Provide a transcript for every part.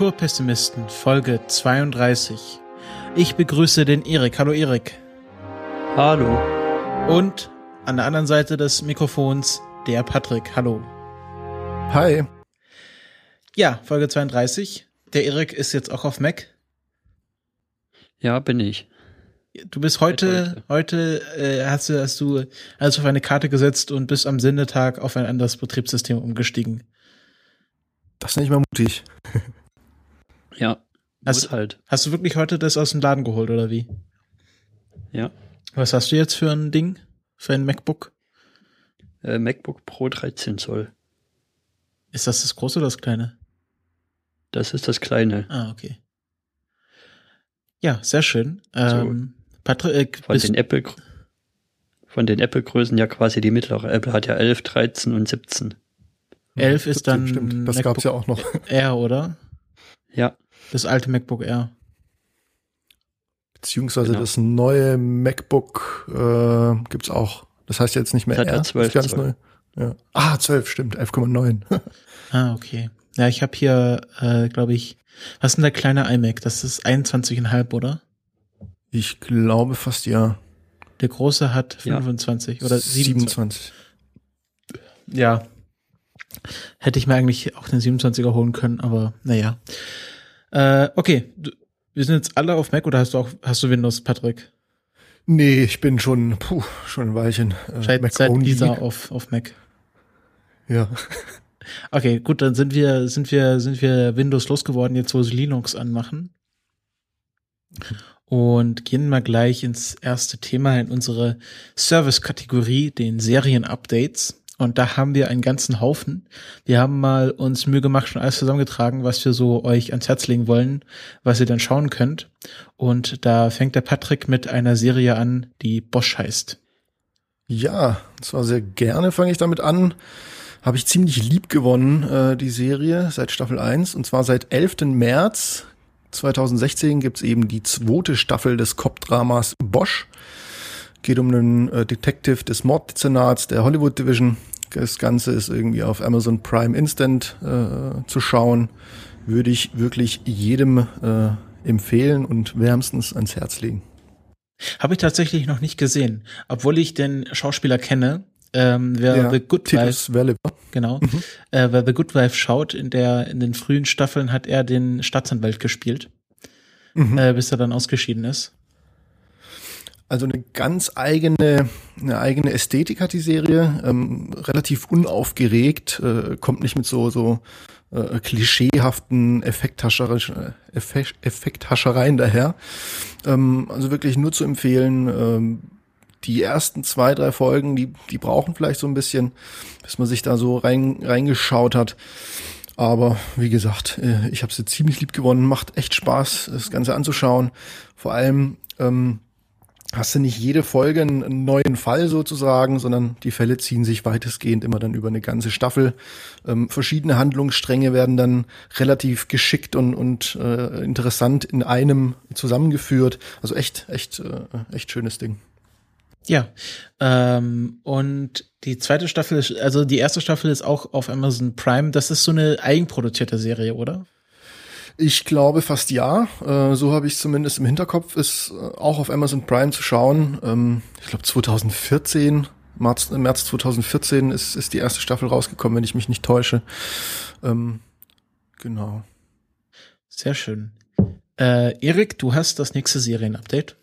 Kulturpessimisten Folge 32. Ich begrüße den Erik. Hallo Erik. Hallo. Und an der anderen Seite des Mikrofons der Patrick. Hallo. Hi. Ja, Folge 32. Der Erik ist jetzt auch auf Mac. Ja, bin ich. Du bist heute, heute, äh, hast du, hast du alles auf eine Karte gesetzt und bist am Sendetag auf ein anderes Betriebssystem umgestiegen. Das ist nicht mehr mutig. ja. Hast, halt. hast du wirklich heute das aus dem Laden geholt oder wie? Ja. Was hast du jetzt für ein Ding? Für ein MacBook? Äh, MacBook Pro 13 Zoll. Ist das das große oder das kleine? Das ist das kleine. Ah, okay. Ja, sehr schön. Ähm, Patrick, von den Apple von den Apple Größen ja quasi die mittlere. Apple hat ja 11, 13 und 17. 11 ist dann stimmt, das gab es ja auch noch. R, oder? Ja. Das alte MacBook Air. Beziehungsweise genau. das neue MacBook äh, gibt's auch. Das heißt jetzt nicht mehr das Air, hat 12 das ist ganz neu. Ja. Ah, 12, stimmt, 11,9. ah, okay. Ja, ich habe hier, äh, glaube ich, was ist denn der kleine iMac? Das ist 21,5, oder? Ich glaube fast ja. Der große hat 25 ja. oder 27. 27. Ja. Hätte ich mir eigentlich auch den 27er holen können, aber naja. Äh, okay, du, wir sind jetzt alle auf Mac oder hast du auch hast du Windows, Patrick? Nee, ich bin schon puh, schon ein Weilchen äh, seit, Mac seit Lisa auf auf Mac. Ja. Okay, gut, dann sind wir, sind wir, sind wir Windows losgeworden, jetzt wo sie Linux anmachen. Und gehen mal gleich ins erste Thema in unsere Service-Kategorie, den Serien-Updates. Und da haben wir einen ganzen Haufen. Wir haben mal uns Mühe gemacht, schon alles zusammengetragen, was wir so euch ans Herz legen wollen, was ihr dann schauen könnt. Und da fängt der Patrick mit einer Serie an, die Bosch heißt. Ja, zwar sehr gerne fange ich damit an habe ich ziemlich lieb gewonnen, äh, die Serie, seit Staffel 1. Und zwar seit 11. März 2016 gibt's eben die zweite Staffel des Cop-Dramas Bosch. Geht um einen äh, Detective des Morddezernats der Hollywood Division. Das Ganze ist irgendwie auf Amazon Prime Instant äh, zu schauen. Würde ich wirklich jedem äh, empfehlen und wärmstens ans Herz legen. Habe ich tatsächlich noch nicht gesehen, obwohl ich den Schauspieler kenne. Ähm, wer ja, The Good Wife, genau, mhm. äh, wer The Good Wife schaut, in der in den frühen Staffeln hat er den Staatsanwalt gespielt, mhm. äh, bis er dann ausgeschieden ist. Also eine ganz eigene, eine eigene Ästhetik hat die Serie, ähm, relativ unaufgeregt, äh, kommt nicht mit so so äh, klischeehaften Effekthascher, Effekt, Effekthaschereien daher. Ähm, also wirklich nur zu empfehlen. Ähm, die ersten zwei, drei Folgen, die, die brauchen vielleicht so ein bisschen, bis man sich da so rein, reingeschaut hat. Aber wie gesagt, äh, ich habe sie ziemlich lieb gewonnen. Macht echt Spaß, das Ganze anzuschauen. Vor allem ähm, hast du nicht jede Folge einen neuen Fall sozusagen, sondern die Fälle ziehen sich weitestgehend immer dann über eine ganze Staffel. Ähm, verschiedene Handlungsstränge werden dann relativ geschickt und, und äh, interessant in einem zusammengeführt. Also echt, echt, äh, echt schönes Ding. Ja, ähm, und die zweite Staffel ist, also die erste Staffel ist auch auf Amazon Prime. Das ist so eine eigenproduzierte Serie, oder? Ich glaube fast ja. Äh, so habe ich zumindest im Hinterkopf, ist äh, auch auf Amazon Prime zu schauen. Ähm, ich glaube 2014, März, März 2014 ist, ist die erste Staffel rausgekommen, wenn ich mich nicht täusche. Ähm, genau. Sehr schön. Äh, Erik, du hast das nächste Serienupdate.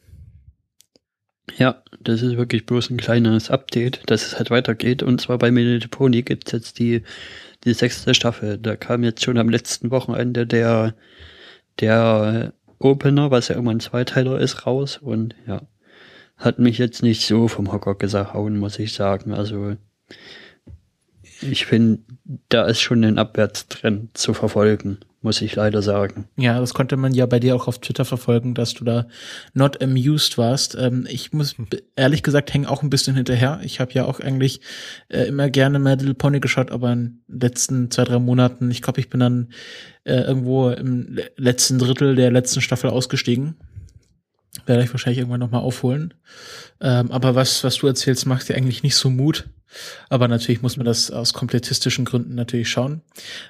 Ja, das ist wirklich bloß ein kleines Update, dass es halt weitergeht. Und zwar bei Minute Pony gibt es jetzt die, die sechste Staffel. Da kam jetzt schon am letzten Wochenende der, der Opener, was ja immer ein Zweiteiler ist, raus. Und ja, hat mich jetzt nicht so vom Hocker gehauen, muss ich sagen. Also ich finde, da ist schon ein Abwärtstrend zu verfolgen muss ich leider sagen. Ja, das konnte man ja bei dir auch auf Twitter verfolgen, dass du da not amused warst. Ähm, ich muss hm. ehrlich gesagt hängen auch ein bisschen hinterher. Ich habe ja auch eigentlich äh, immer gerne My Little Pony geschaut, aber in den letzten zwei, drei Monaten, ich glaube, ich bin dann äh, irgendwo im letzten Drittel der letzten Staffel ausgestiegen. Werde ich wahrscheinlich irgendwann nochmal aufholen. Ähm, aber was, was du erzählst, macht dir eigentlich nicht so Mut. Aber natürlich muss man das aus komplettistischen Gründen natürlich schauen.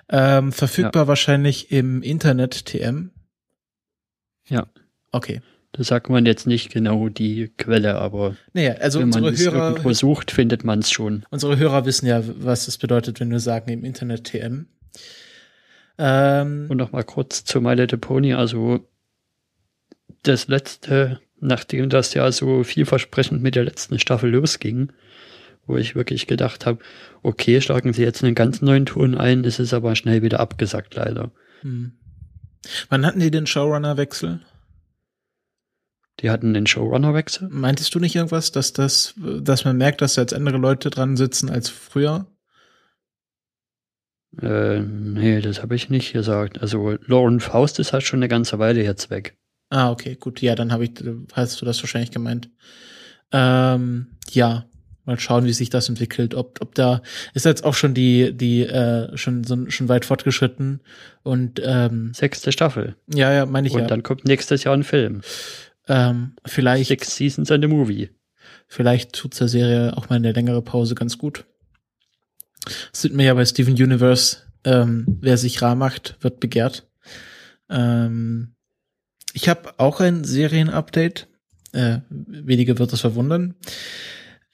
Ähm, verfügbar ja. wahrscheinlich im Internet TM. Ja. Okay. Da sagt man jetzt nicht genau die Quelle, aber naja, also wenn man unsere Hörer irgendwo sucht, findet man es schon. Unsere Hörer wissen ja, was es bedeutet, wenn wir sagen im Internet TM. Ähm, Und noch mal kurz zu My Little Pony. Also das letzte, nachdem das ja so vielversprechend mit der letzten Staffel losging, wo ich wirklich gedacht habe, okay, schlagen sie jetzt einen ganz neuen Ton ein, ist es aber schnell wieder abgesagt, leider. Hm. Wann hatten die den Showrunner-Wechsel? Die hatten den Showrunner-Wechsel. Meintest du nicht irgendwas, dass das, dass man merkt, dass da jetzt andere Leute dran sitzen als früher? Äh, nee, das habe ich nicht gesagt. Also Lauren Faust ist halt schon eine ganze Weile jetzt weg. Ah, okay, gut. Ja, dann habe ich, hast du das wahrscheinlich gemeint. Ähm, ja, mal schauen, wie sich das entwickelt. Ob, ob da ist jetzt auch schon die, die äh, schon so, schon weit fortgeschritten und ähm, sechste Staffel. Ja, ja, meine ich und ja. Und dann kommt nächstes Jahr ein Film. Ähm, vielleicht Six Seasons and a Movie. Vielleicht tut der Serie auch mal eine längere Pause ganz gut. Das sieht mir ja bei Steven Universe, ähm, wer sich rar macht, wird begehrt. Ähm, ich habe auch ein Serienupdate. Äh, wenige wird das verwundern.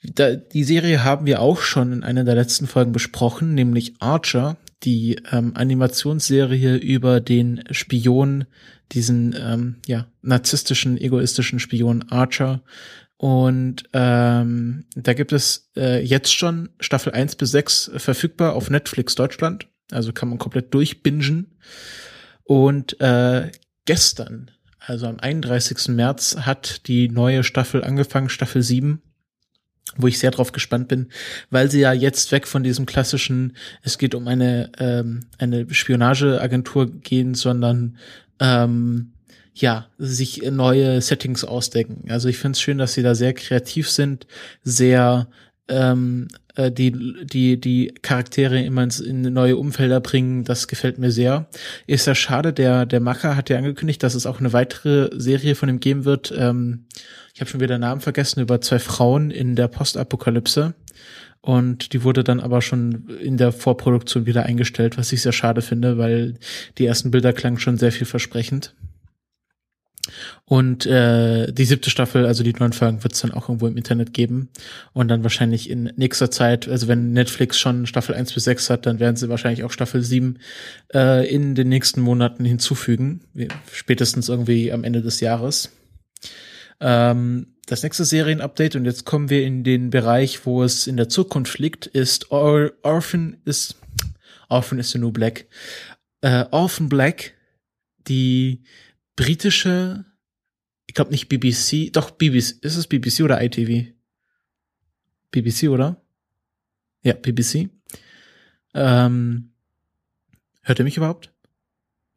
Da, die Serie haben wir auch schon in einer der letzten Folgen besprochen, nämlich Archer, die ähm, Animationsserie über den Spion, diesen ähm, ja narzisstischen, egoistischen Spion Archer. Und ähm, da gibt es äh, jetzt schon Staffel 1 bis 6 verfügbar auf Netflix Deutschland. Also kann man komplett durchbingen. Und äh, gestern, also am 31. März, hat die neue Staffel angefangen, Staffel 7 wo ich sehr drauf gespannt bin, weil sie ja jetzt weg von diesem klassischen, es geht um eine, ähm, eine Spionageagentur gehen, sondern ähm, ja, sich neue Settings ausdenken. Also ich finde es schön, dass sie da sehr kreativ sind, sehr ähm, äh, die, die, die Charaktere immer ins, in neue Umfelder bringen, das gefällt mir sehr. Ist ja schade, der, der Macher hat ja angekündigt, dass es auch eine weitere Serie von ihm geben wird. Ähm, ich habe schon wieder Namen vergessen, über zwei Frauen in der Postapokalypse. Und die wurde dann aber schon in der Vorproduktion wieder eingestellt, was ich sehr schade finde, weil die ersten Bilder klangen schon sehr vielversprechend. Und äh, die siebte Staffel, also die neuen Folgen, wird es dann auch irgendwo im Internet geben. Und dann wahrscheinlich in nächster Zeit, also wenn Netflix schon Staffel 1 bis 6 hat, dann werden sie wahrscheinlich auch Staffel 7 äh, in den nächsten Monaten hinzufügen. Spätestens irgendwie am Ende des Jahres. Ähm, das nächste Serienupdate, und jetzt kommen wir in den Bereich, wo es in der Zukunft liegt, ist Or Orphan ist Orphan is the New Black. Äh, Orphan Black, die britische, ich glaube nicht BBC, doch BBC, ist es BBC oder ITV? BBC, oder? Ja, BBC. Ähm, hört ihr mich überhaupt?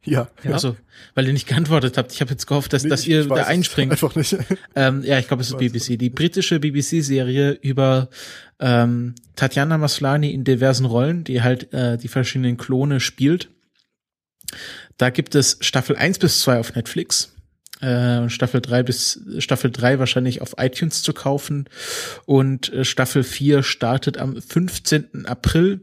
Ja. ja. Also, weil ihr nicht geantwortet habt. Ich habe jetzt gehofft, dass, nee, dass ihr da einspringt. Einfach nicht. Ähm, ja, ich glaube, es ist BBC. Die britische BBC-Serie über ähm, Tatjana Maslani in diversen Rollen, die halt äh, die verschiedenen Klone spielt. Da gibt es Staffel 1 bis 2 auf Netflix. Äh, Staffel 3 bis Staffel 3 wahrscheinlich auf iTunes zu kaufen. Und äh, Staffel 4 startet am 15. April.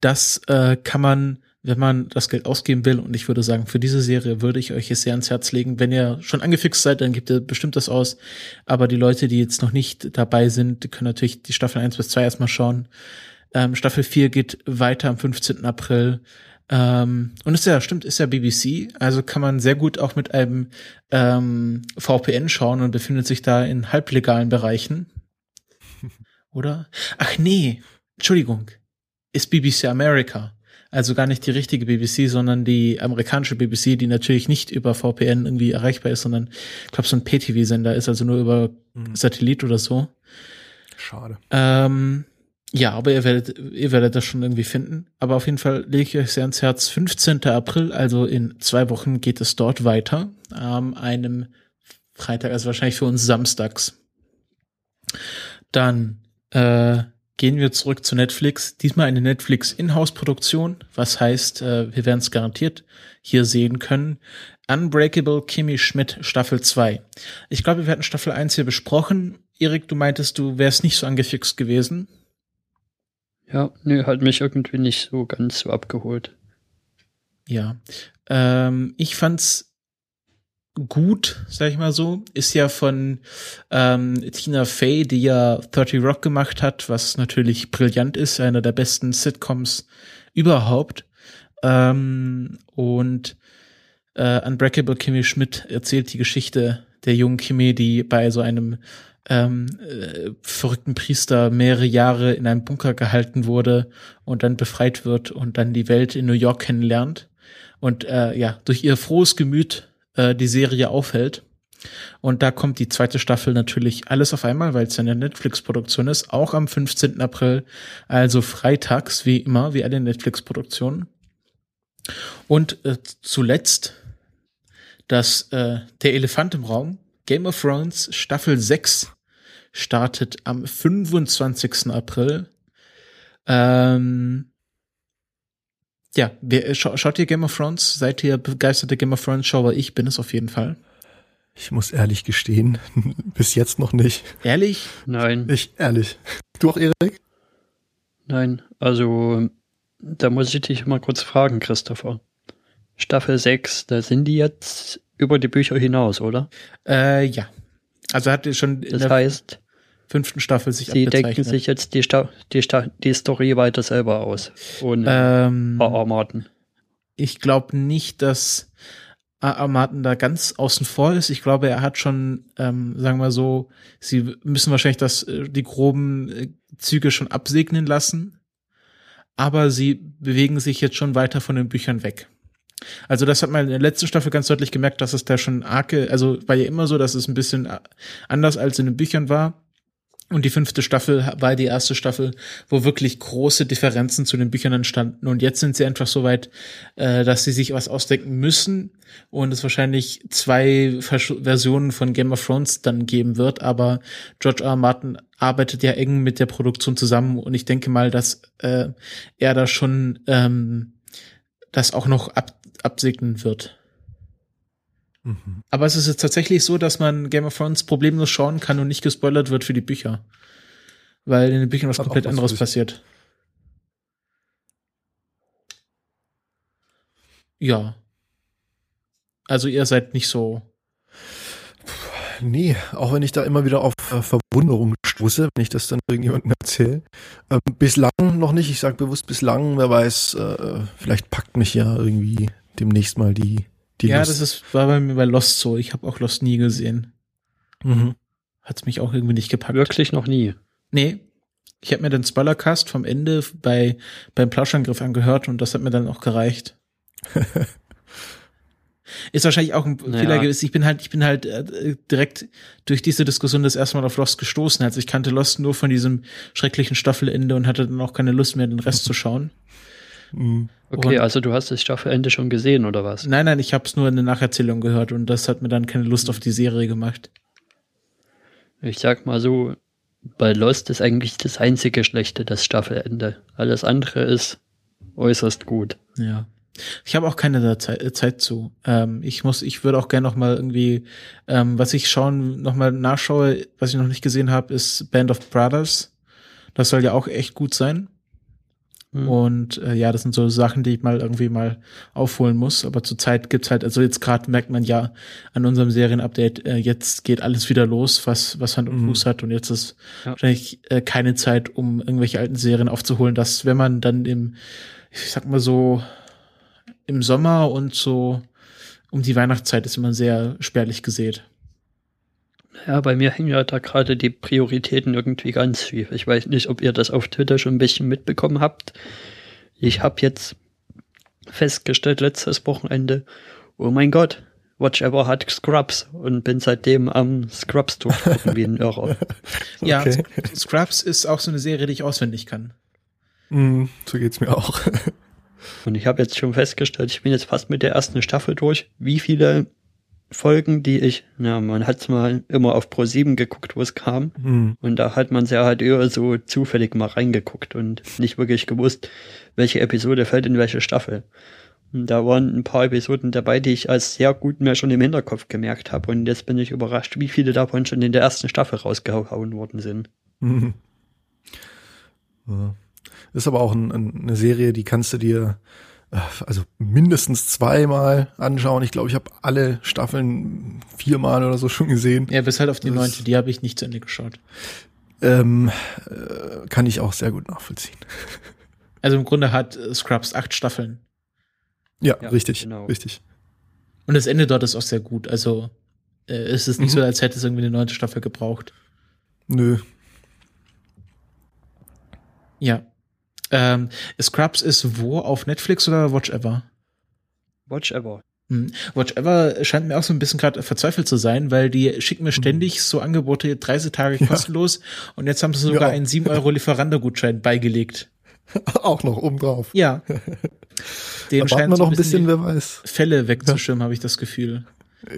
Das äh, kann man wenn man das Geld ausgeben will. Und ich würde sagen, für diese Serie würde ich euch es sehr ans Herz legen. Wenn ihr schon angefixt seid, dann gebt ihr bestimmt das aus. Aber die Leute, die jetzt noch nicht dabei sind, die können natürlich die Staffel 1 bis 2 erstmal schauen. Ähm, Staffel 4 geht weiter am 15. April. Ähm, und ist ja, stimmt, ist ja BBC, also kann man sehr gut auch mit einem ähm, VPN schauen und befindet sich da in halblegalen Bereichen. Oder? Ach nee, Entschuldigung, ist BBC America. Also gar nicht die richtige BBC, sondern die amerikanische BBC, die natürlich nicht über VPN irgendwie erreichbar ist, sondern ich glaube so ein PTV-Sender ist, also nur über mhm. Satellit oder so. Schade. Ähm, ja, aber ihr werdet, ihr werdet das schon irgendwie finden. Aber auf jeden Fall lege ich euch sehr ans Herz. 15. April, also in zwei Wochen geht es dort weiter. Am einem Freitag, also wahrscheinlich für uns samstags. Dann äh, gehen wir zurück zu Netflix. Diesmal eine Netflix Inhouse-Produktion, was heißt, äh, wir werden es garantiert hier sehen können. Unbreakable Kimmy Schmidt Staffel 2. Ich glaube, wir hatten Staffel 1 hier besprochen. Erik, du meintest, du wärst nicht so angefixt gewesen. Ja, nö, hat mich irgendwie nicht so ganz so abgeholt. Ja. Ähm, ich fand's gut, sag ich mal so. Ist ja von ähm, Tina Fey, die ja 30 Rock gemacht hat, was natürlich brillant ist, einer der besten Sitcoms überhaupt. Ähm, und äh, Unbreakable Kimmy Schmidt erzählt die Geschichte der jungen Kimmy, die bei so einem ähm, äh, verrückten Priester mehrere Jahre in einem Bunker gehalten wurde und dann befreit wird und dann die Welt in New York kennenlernt und äh, ja durch ihr frohes Gemüt äh, die Serie aufhält. Und da kommt die zweite Staffel natürlich alles auf einmal, weil es eine Netflix-Produktion ist, auch am 15. April, also freitags, wie immer, wie alle Netflix-Produktionen. Und äh, zuletzt dass äh, der Elefant im Raum, Game of Thrones Staffel 6 startet am 25. April. Ähm, ja, wer, scha schaut ihr Game of Thrones? Seid ihr begeisterte Game of Thrones Schauer? Ich bin es auf jeden Fall. Ich muss ehrlich gestehen, bis jetzt noch nicht. Ehrlich? Nein. Ich ehrlich. Du auch, Erik? Nein, also da muss ich dich mal kurz fragen, Christopher. Staffel 6, da sind die jetzt über die Bücher hinaus, oder? Äh, ja. Also hat er schon in das der heißt, fünften Staffel sich Sie denken sich jetzt die, Sta die, Sta die Story weiter selber aus, ohne ähm, Armaten. Ich glaube nicht, dass Armaten da ganz außen vor ist. Ich glaube, er hat schon, ähm, sagen wir so, sie müssen wahrscheinlich das, äh, die groben äh, Züge schon absegnen lassen, aber sie bewegen sich jetzt schon weiter von den Büchern weg. Also das hat man in der letzten Staffel ganz deutlich gemerkt, dass es da schon arge, also war ja immer so, dass es ein bisschen anders als in den Büchern war. Und die fünfte Staffel war die erste Staffel, wo wirklich große Differenzen zu den Büchern entstanden. Und jetzt sind sie einfach so weit, äh, dass sie sich was ausdenken müssen und es wahrscheinlich zwei Vers Versionen von Game of Thrones dann geben wird. Aber George R. R. Martin arbeitet ja eng mit der Produktion zusammen und ich denke mal, dass äh, er da schon ähm, das auch noch ab absegnen wird. Mhm. Aber es ist jetzt tatsächlich so, dass man Game of Thrones problemlos schauen kann und nicht gespoilert wird für die Bücher. Weil in den Büchern was komplett was anderes passiert. Ja. Also ihr seid nicht so. Nee, auch wenn ich da immer wieder auf äh, Verwunderung stoße, wenn ich das dann irgendjemandem erzähle. Ähm, bislang noch nicht, ich sage bewusst bislang, wer weiß, äh, vielleicht packt mich ja irgendwie demnächst mal die, die Ja, Lust. das ist, war bei mir bei Lost so. Ich habe auch Lost nie gesehen. Mhm. Hat's mich auch irgendwie nicht gepackt. Wirklich noch nie? Nee. Ich habe mir den Spoilercast vom Ende bei beim Plauschangriff angehört und das hat mir dann auch gereicht. ist wahrscheinlich auch ein naja. Fehler gewesen. Ich bin halt, ich bin halt äh, direkt durch diese Diskussion das erste Mal auf Lost gestoßen. Also ich kannte Lost nur von diesem schrecklichen Staffelende und hatte dann auch keine Lust mehr, den Rest zu schauen. Mhm. Okay, und, also du hast das Staffelende schon gesehen oder was? Nein, nein, ich habe es nur in der Nacherzählung gehört und das hat mir dann keine Lust auf die Serie gemacht. Ich sag mal so, bei Lost ist eigentlich das einzige Schlechte das Staffelende. Alles andere ist äußerst gut. Ja. Ich habe auch keine Zeit, äh, Zeit zu. Ähm, ich muss, ich würde auch gerne noch mal irgendwie, ähm, was ich schauen, noch mal nachschaue, was ich noch nicht gesehen habe, ist Band of Brothers. Das soll ja auch echt gut sein. Mhm. Und äh, ja, das sind so Sachen, die ich mal irgendwie mal aufholen muss. Aber zurzeit gibt's halt, also jetzt gerade merkt man ja an unserem Serienupdate, äh, jetzt geht alles wieder los, was, was Hand und mhm. Fuß hat. Und jetzt ist ja. wahrscheinlich äh, keine Zeit, um irgendwelche alten Serien aufzuholen. Dass, wenn man dann im, ich sag mal so, im Sommer und so um die Weihnachtszeit ist immer sehr spärlich gesät. Ja, bei mir hängen ja da gerade die Prioritäten irgendwie ganz schief. Ich weiß nicht, ob ihr das auf Twitter schon ein bisschen mitbekommen habt. Ich habe jetzt festgestellt letztes Wochenende, oh mein Gott, Watch Ever hat Scrubs und bin seitdem am Scrubs durchgucken wie ein Irrer. Ja, okay. Scrubs ist auch so eine Serie, die ich auswendig kann. Mm, so geht's mir auch. und ich habe jetzt schon festgestellt, ich bin jetzt fast mit der ersten Staffel durch. Wie viele Folgen, die ich, ja, man hat's mal immer auf Pro 7 geguckt, wo es kam. Hm. Und da hat man sehr halt eher so zufällig mal reingeguckt und nicht wirklich gewusst, welche Episode fällt in welche Staffel. Und da waren ein paar Episoden dabei, die ich als sehr gut mir schon im Hinterkopf gemerkt habe. Und jetzt bin ich überrascht, wie viele davon schon in der ersten Staffel rausgehauen worden sind. Mhm. Ja. Ist aber auch ein, ein, eine Serie, die kannst du dir also mindestens zweimal anschauen. Ich glaube, ich habe alle Staffeln viermal oder so schon gesehen. Ja, bis halt auf die Das- neunte, die habe ich nicht zu Ende geschaut. Ähm, äh, kann ich auch sehr gut nachvollziehen. Also im Grunde hat äh, Scrubs acht Staffeln. Ja, Ja, richtig, genau. richtig. Und das Ende dort ist auch sehr gut. Also äh, es ist nicht Mhm. so, als hätte es irgendwie eine neunte Staffel gebraucht. Nö. Ja. Ähm, Scrubs ist wo? Auf Netflix oder Watch Ever? Watch Ever. Hm. Watch Ever scheint mir auch so ein bisschen gerade verzweifelt zu sein, weil die schicken mir ständig so Angebote, 30 Tage kostenlos und jetzt haben sie sogar Ja. einen 7 Euro Lieferando-Gutschein beigelegt. auch noch obendrauf. Ja. Den Da warten wir so noch ein bisschen, wer weiß. Fälle wegzuschirmen, habe ich das Gefühl.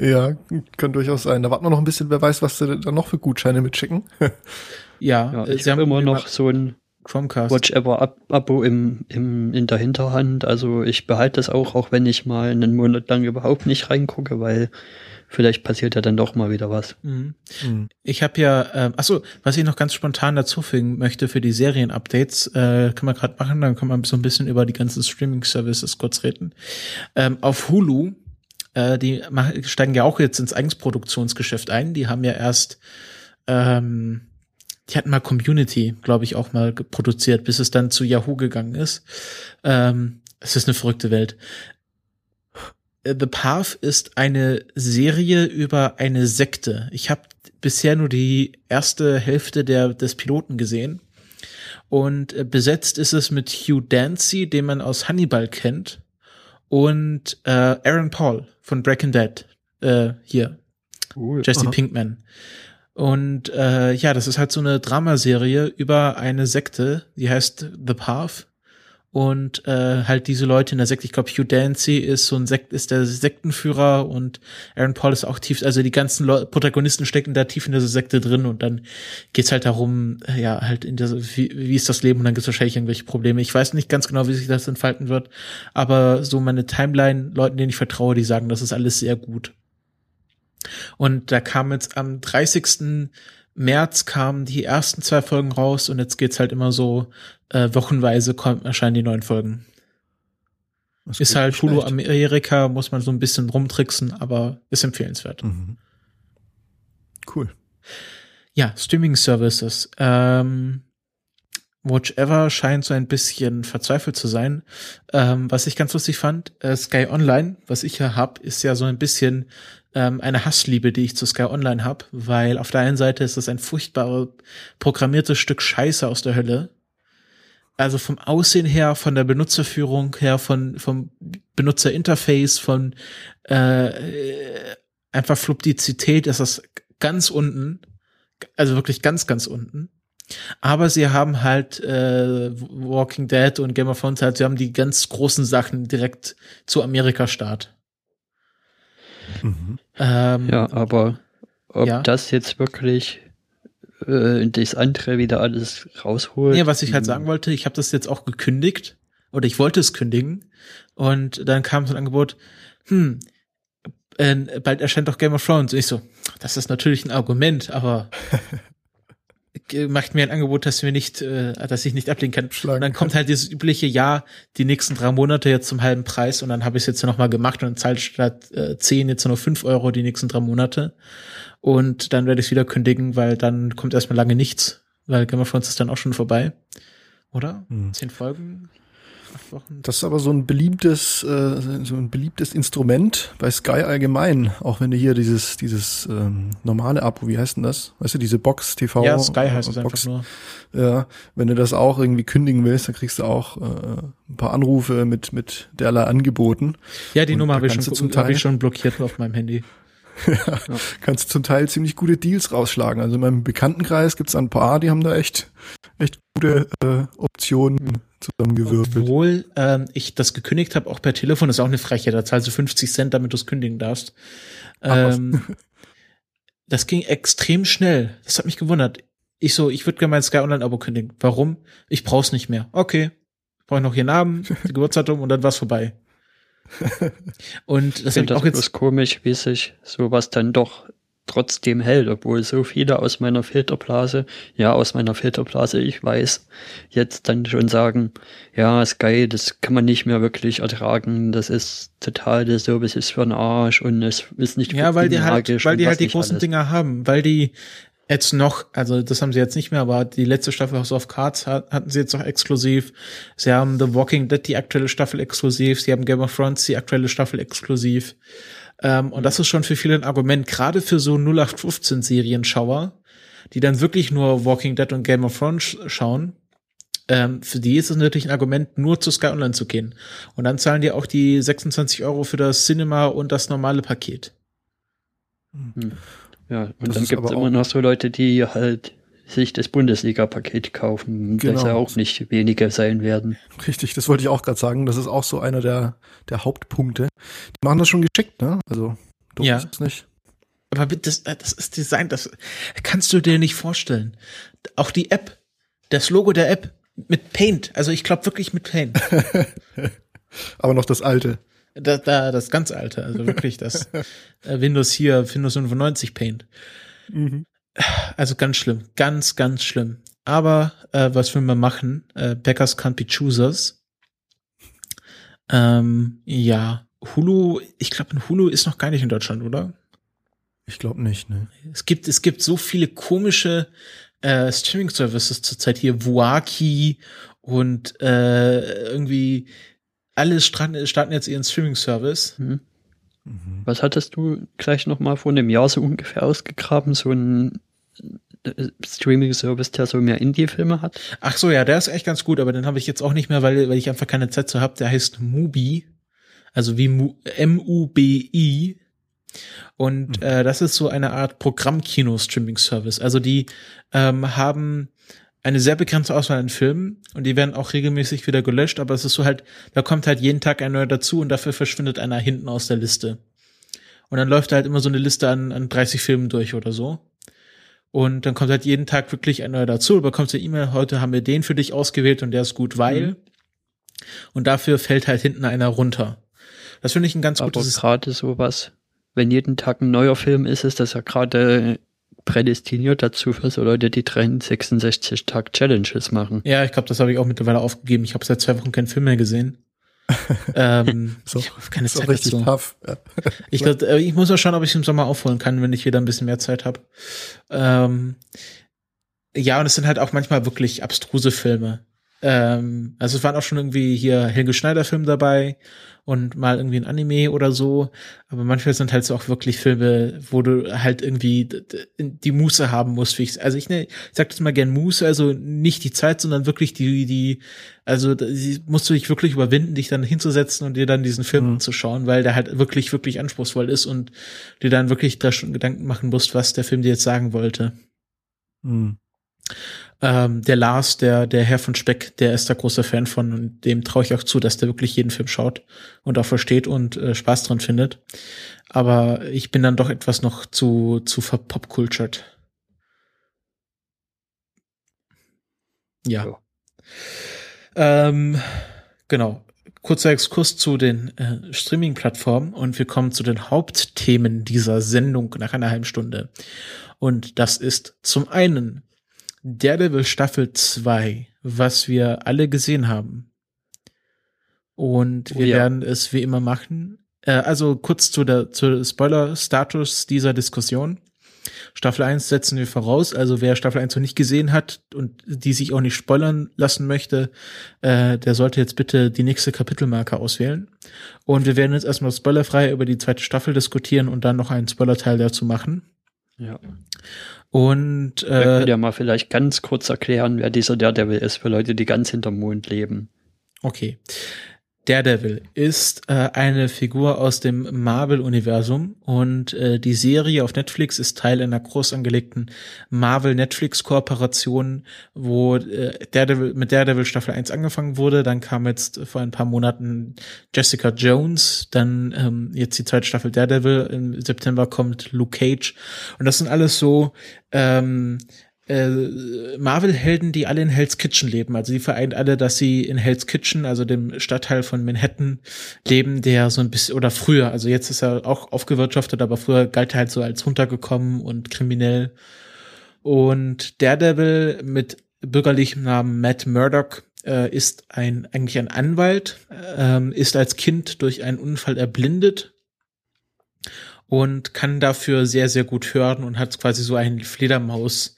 Ja, kann durchaus sein. Da warten wir noch ein bisschen, wer weiß, was sie da noch für Gutscheine mitschicken. Ja, Ja, äh, ich habe immer noch so ein Chromecast. Watch Ever Ab Abo im, im, in der Hinterhand. Also ich behalte das auch, auch wenn ich mal einen Monat lang überhaupt nicht reingucke, weil vielleicht passiert ja dann doch mal wieder was. Mhm. Hm. Ich habe ja, ähm, achso, was ich noch ganz spontan dazu fügen möchte für die Serien-Updates, äh, können wir gerade machen, dann können wir so ein bisschen über die ganzen Streaming-Services kurz reden. Ähm, auf Hulu, äh, die mach, steigen ja auch jetzt ins Eigensproduktionsgeschäft ein. Die haben ja erst, ähm, die hatten mal Community, glaube ich, auch mal produziert, bis es dann zu Yahoo gegangen ist. Ähm, es ist eine verrückte Welt. Äh, The Path ist eine Serie über eine Sekte. Ich habe bisher nur die erste Hälfte der, des Piloten gesehen. Und äh, besetzt ist es mit Hugh Dancy, den man aus Hannibal kennt, und äh, Aaron Paul von Breaking Bad. Äh, hier, Cool. Jesse Aha. Pinkman. Und äh, ja, das ist halt so eine Dramaserie über eine Sekte, die heißt The Path. Und äh, halt diese Leute in der Sekte, ich glaube, Hugh Dancy ist so ein Sekt, ist der Sektenführer und Aaron Paul ist auch tief, also die ganzen Leu Protagonisten stecken da tief in dieser Sekte drin und dann geht's halt darum, ja, halt in der, wie, wie ist das Leben und dann gibt's wahrscheinlich irgendwelche Probleme. Ich weiß nicht ganz genau, wie sich das entfalten wird, aber so meine Timeline, Leuten, denen ich vertraue, die sagen, das ist alles sehr gut. Und da kam jetzt am 30. März kamen die ersten zwei Folgen raus und jetzt geht's halt immer so äh, wochenweise kommen, erscheinen die neuen Folgen. Das Ist halt Hulu. Amerika, muss man so ein bisschen rumtricksen, aber ist empfehlenswert. Mhm. Cool. Ja, Streaming Services. Ähm, Watch Ever scheint so ein bisschen verzweifelt zu sein. Ähm, was ich ganz lustig fand, äh, Sky Online, was ich ja hab, ist ja so ein bisschen ähm, eine Hassliebe, die ich zu Sky Online hab, weil auf der einen Seite ist das ein furchtbar programmiertes Stück Scheiße aus der Hölle. Also vom Aussehen her, von der Benutzerführung her, von vom Benutzerinterface, von äh, einfach Fluidizität ist das ganz unten, also wirklich ganz, ganz unten. Aber sie haben halt äh, Walking Dead und Game of Thrones halt, sie haben die ganz großen Sachen direkt zu Amerika-Start. Mhm. Ähm, Ja, aber ob Ja. das jetzt wirklich äh, das andere wieder alles rausholt. Nee, was ich Hm. halt sagen wollte, ich habe das jetzt auch gekündigt oder ich wollte es kündigen und dann kam so ein Angebot, hm, äh, bald erscheint doch Game of Thrones. Und ich so, das ist natürlich ein Argument, aber macht mir ein Angebot, das mir nicht, äh, das ich nicht ablehnen kann. Schlagen Und dann kommt halt dieses übliche, ja, die nächsten drei Monate jetzt zum halben Preis und dann habe ich es jetzt noch mal gemacht und zahlt statt äh, 10 jetzt nur 5 Euro die nächsten drei Monate. Und dann werde ich es wieder kündigen, weil dann kommt erstmal lange nichts, weil Game of Thrones ist dann auch schon vorbei. Oder? Hm. Zehn Folgen? Das ist aber so ein beliebtes, äh, so ein beliebtes Instrument bei Sky allgemein. Auch wenn du hier dieses, dieses ähm, normale Abo, wie heißt denn das? Weißt du, diese Box TV. ja, Sky heißt es äh, einfach Box, nur. Ja, wenn du das auch irgendwie kündigen willst, dann kriegst du auch äh, ein paar Anrufe mit mit derlei Angeboten. Ja, die Und Nummer habe ich, kannst schon, zum hab ich Teil- schon blockiert auf meinem Handy. Kannst du zum Teil ziemlich gute Deals rausschlagen. Also in meinem Bekanntenkreis gibt's ein paar, die haben da echt echt gute äh, Optionen zusammengewürfelt. Obwohl ähm, ich das gekündigt habe, auch per Telefon, ist auch eine Freche. Da zahlst du 50 Cent, damit du es kündigen darfst. Ähm, das ging extrem schnell. Das hat mich gewundert. Ich so, ich würde gerne mein Sky Online-Abo kündigen. Warum? Ich brauch's nicht mehr. Okay. Brauche ich noch ihren Namen, die Geburtsdatum und dann war's vorbei. Und das Ich ist finde auch das jetzt komisch, wie sich sowas dann doch trotzdem hält, obwohl so viele aus meiner Filterblase, ja, aus meiner Filterblase, ich weiß, jetzt dann schon sagen, ja, Sky, das kann man nicht mehr wirklich ertragen, das ist total, der Service ist für den Arsch und es ist nicht Ja, weil die halt, weil die halt die großen alles. Dinger haben, weil die jetzt noch, also das haben sie jetzt nicht mehr, aber die letzte Staffel House of Cards hat, hatten sie jetzt noch exklusiv. Sie haben The Walking Dead die aktuelle Staffel exklusiv, sie haben Game of Thrones die aktuelle Staffel exklusiv. Ähm, und das ist schon für viele ein Argument, gerade für so 0815 Serienschauer, die dann wirklich nur Walking Dead und Game of Thrones sch- schauen. Ähm, für die ist es natürlich ein Argument, nur zu Sky Online zu gehen. Und dann zahlen die auch die 26 Euro für das Cinema und das normale Paket. Ja, und Das dann gibt es immer auch- noch so Leute, die halt sich das Bundesliga-Paket kaufen, das Genau. ja auch nicht wenige sein werden. Richtig, das wollte ich auch gerade sagen. Das ist auch so einer der, der Hauptpunkte. Die machen das schon geschickt, ne? Also, du Ja. ist es nicht. Aber bitte, das, das ist Design, das kannst du dir nicht vorstellen. Auch die App, das Logo der App mit Paint, also ich glaube wirklich mit Paint. Aber noch das alte. Da, da, das ganz alte, also wirklich das äh, Windows hier, Windows 95 Paint. Also ganz schlimm, ganz, ganz schlimm. Aber äh, was will man machen? Äh, Beggars can't be choosers. Ähm, ja, Hulu, ich glaube, Hulu ist noch gar nicht in Deutschland, oder? Ich glaube nicht, ne? Es gibt, es gibt so viele komische äh, Streaming-Services zurzeit hier, Wuaki und äh, irgendwie alles starten, starten jetzt ihren Streaming-Service. Hm? Was hattest du gleich noch mal vor einem Jahr so ungefähr ausgegraben? So ein Streaming-Service, der so mehr Indie-Filme hat? Ach so, ja, der ist echt ganz gut, aber den habe ich jetzt auch nicht mehr, weil, weil ich einfach keine Zeit zu habe. Der heißt Mubi, also wie Mu- M-U-B-I. Und äh, das ist so eine Art Programmkino-Streaming-Service. Also die ähm, haben eine sehr begrenzte Auswahl an Filmen und die werden auch regelmäßig wieder gelöscht, aber es ist so halt, da kommt halt jeden Tag ein neuer dazu und dafür verschwindet einer hinten aus der Liste. Und dann läuft halt immer so eine Liste an, an 30 Filmen durch oder so. Und dann kommt halt jeden Tag wirklich ein neuer dazu. Du bekommst eine E-Mail, heute haben wir den für dich ausgewählt und der ist gut, weil. Mhm. Und dafür fällt halt hinten einer runter. Das finde ich ein ganz Aber gutes. gerade sowas, wenn jeden Tag ein neuer Film ist, ist das ja gerade prädestiniert dazu für so Leute, die 366 Tag Challenges machen. Ja, ich glaube, das habe ich auch mittlerweile aufgegeben. Ich habe seit zwei Wochen keinen Film mehr gesehen. ähm, So, ich hab keine auch Zeit richtig dazu. tough. Ja. Ich, glaub, äh, ich muss ja schauen, ob ich im Sommer aufholen kann, wenn ich wieder ein bisschen mehr Zeit habe. Ähm, ja, und es sind halt auch manchmal wirklich abstruse Filme. Ähm, also es waren auch schon irgendwie hier Helge Schneider Film dabei und mal irgendwie ein Anime oder so. Aber manchmal sind halt so auch wirklich Filme, wo du halt irgendwie die Muße haben musst. Wie ich, also ich, ne, ich sag das mal gern Muße, also nicht die Zeit, sondern wirklich die, die, also die musst du dich wirklich überwinden, dich dann hinzusetzen und dir dann diesen Film Mhm. anzuschauen, weil der halt wirklich, wirklich anspruchsvoll ist und dir dann wirklich drei Stunden Gedanken machen musst, was der Film dir jetzt sagen wollte. Hm. Ähm, der Lars, der, der Herr von Speck, der ist da großer Fan von und dem traue ich auch zu, dass der wirklich jeden Film schaut und auch versteht und äh, Spaß dran findet. Aber ich bin dann doch etwas noch zu, zu verpopcultured. Ja. Ja. Ähm, genau. Kurzer Exkurs zu den äh, Streaming-Plattformen und wir kommen zu den Hauptthemen dieser Sendung nach einer halben Stunde. Und das ist zum einen Daredevil Staffel 2, was wir alle gesehen haben. Und Oh wir ja. werden es wie immer machen. Äh, also kurz zu der zu Spoiler-Status dieser Diskussion. Staffel 1 setzen wir voraus, also wer Staffel 1 noch nicht gesehen hat und die sich auch nicht spoilern lassen möchte, äh, der sollte jetzt bitte die nächste Kapitelmarke auswählen. Und wir werden jetzt erstmal spoilerfrei über die zweite Staffel diskutieren und dann noch einen Spoilerteil dazu machen. Ja. Und Wir äh, können ja mal vielleicht ganz kurz erklären, wer dieser Daredevil ist für Leute, die ganz hinterm Mond leben. Okay. Daredevil ist äh, eine Figur aus dem Marvel-Universum und äh, die Serie auf Netflix ist Teil einer groß angelegten Marvel-Netflix-Kooperation, wo äh, Daredevil, mit Daredevil Staffel 1 angefangen wurde. Dann kam jetzt vor ein paar Monaten Jessica Jones, dann ähm, jetzt die zweite Staffel Daredevil. Im September kommt Luke Cage. Und das sind alles so ähm, äh, Marvel-Helden, die alle in Hell's Kitchen leben. Also die vereint alle, dass sie in Hell's Kitchen, also dem Stadtteil von Manhattan, leben, der so ein bisschen, oder früher, also jetzt ist er auch aufgewirtschaftet, aber früher galt er halt so als runtergekommen und kriminell. Und Daredevil mit bürgerlichem Namen Matt Murdock äh, ist ein eigentlich ein Anwalt, äh, ist als Kind durch einen Unfall erblindet und kann dafür sehr, sehr gut hören und hat quasi so einen Fledermaus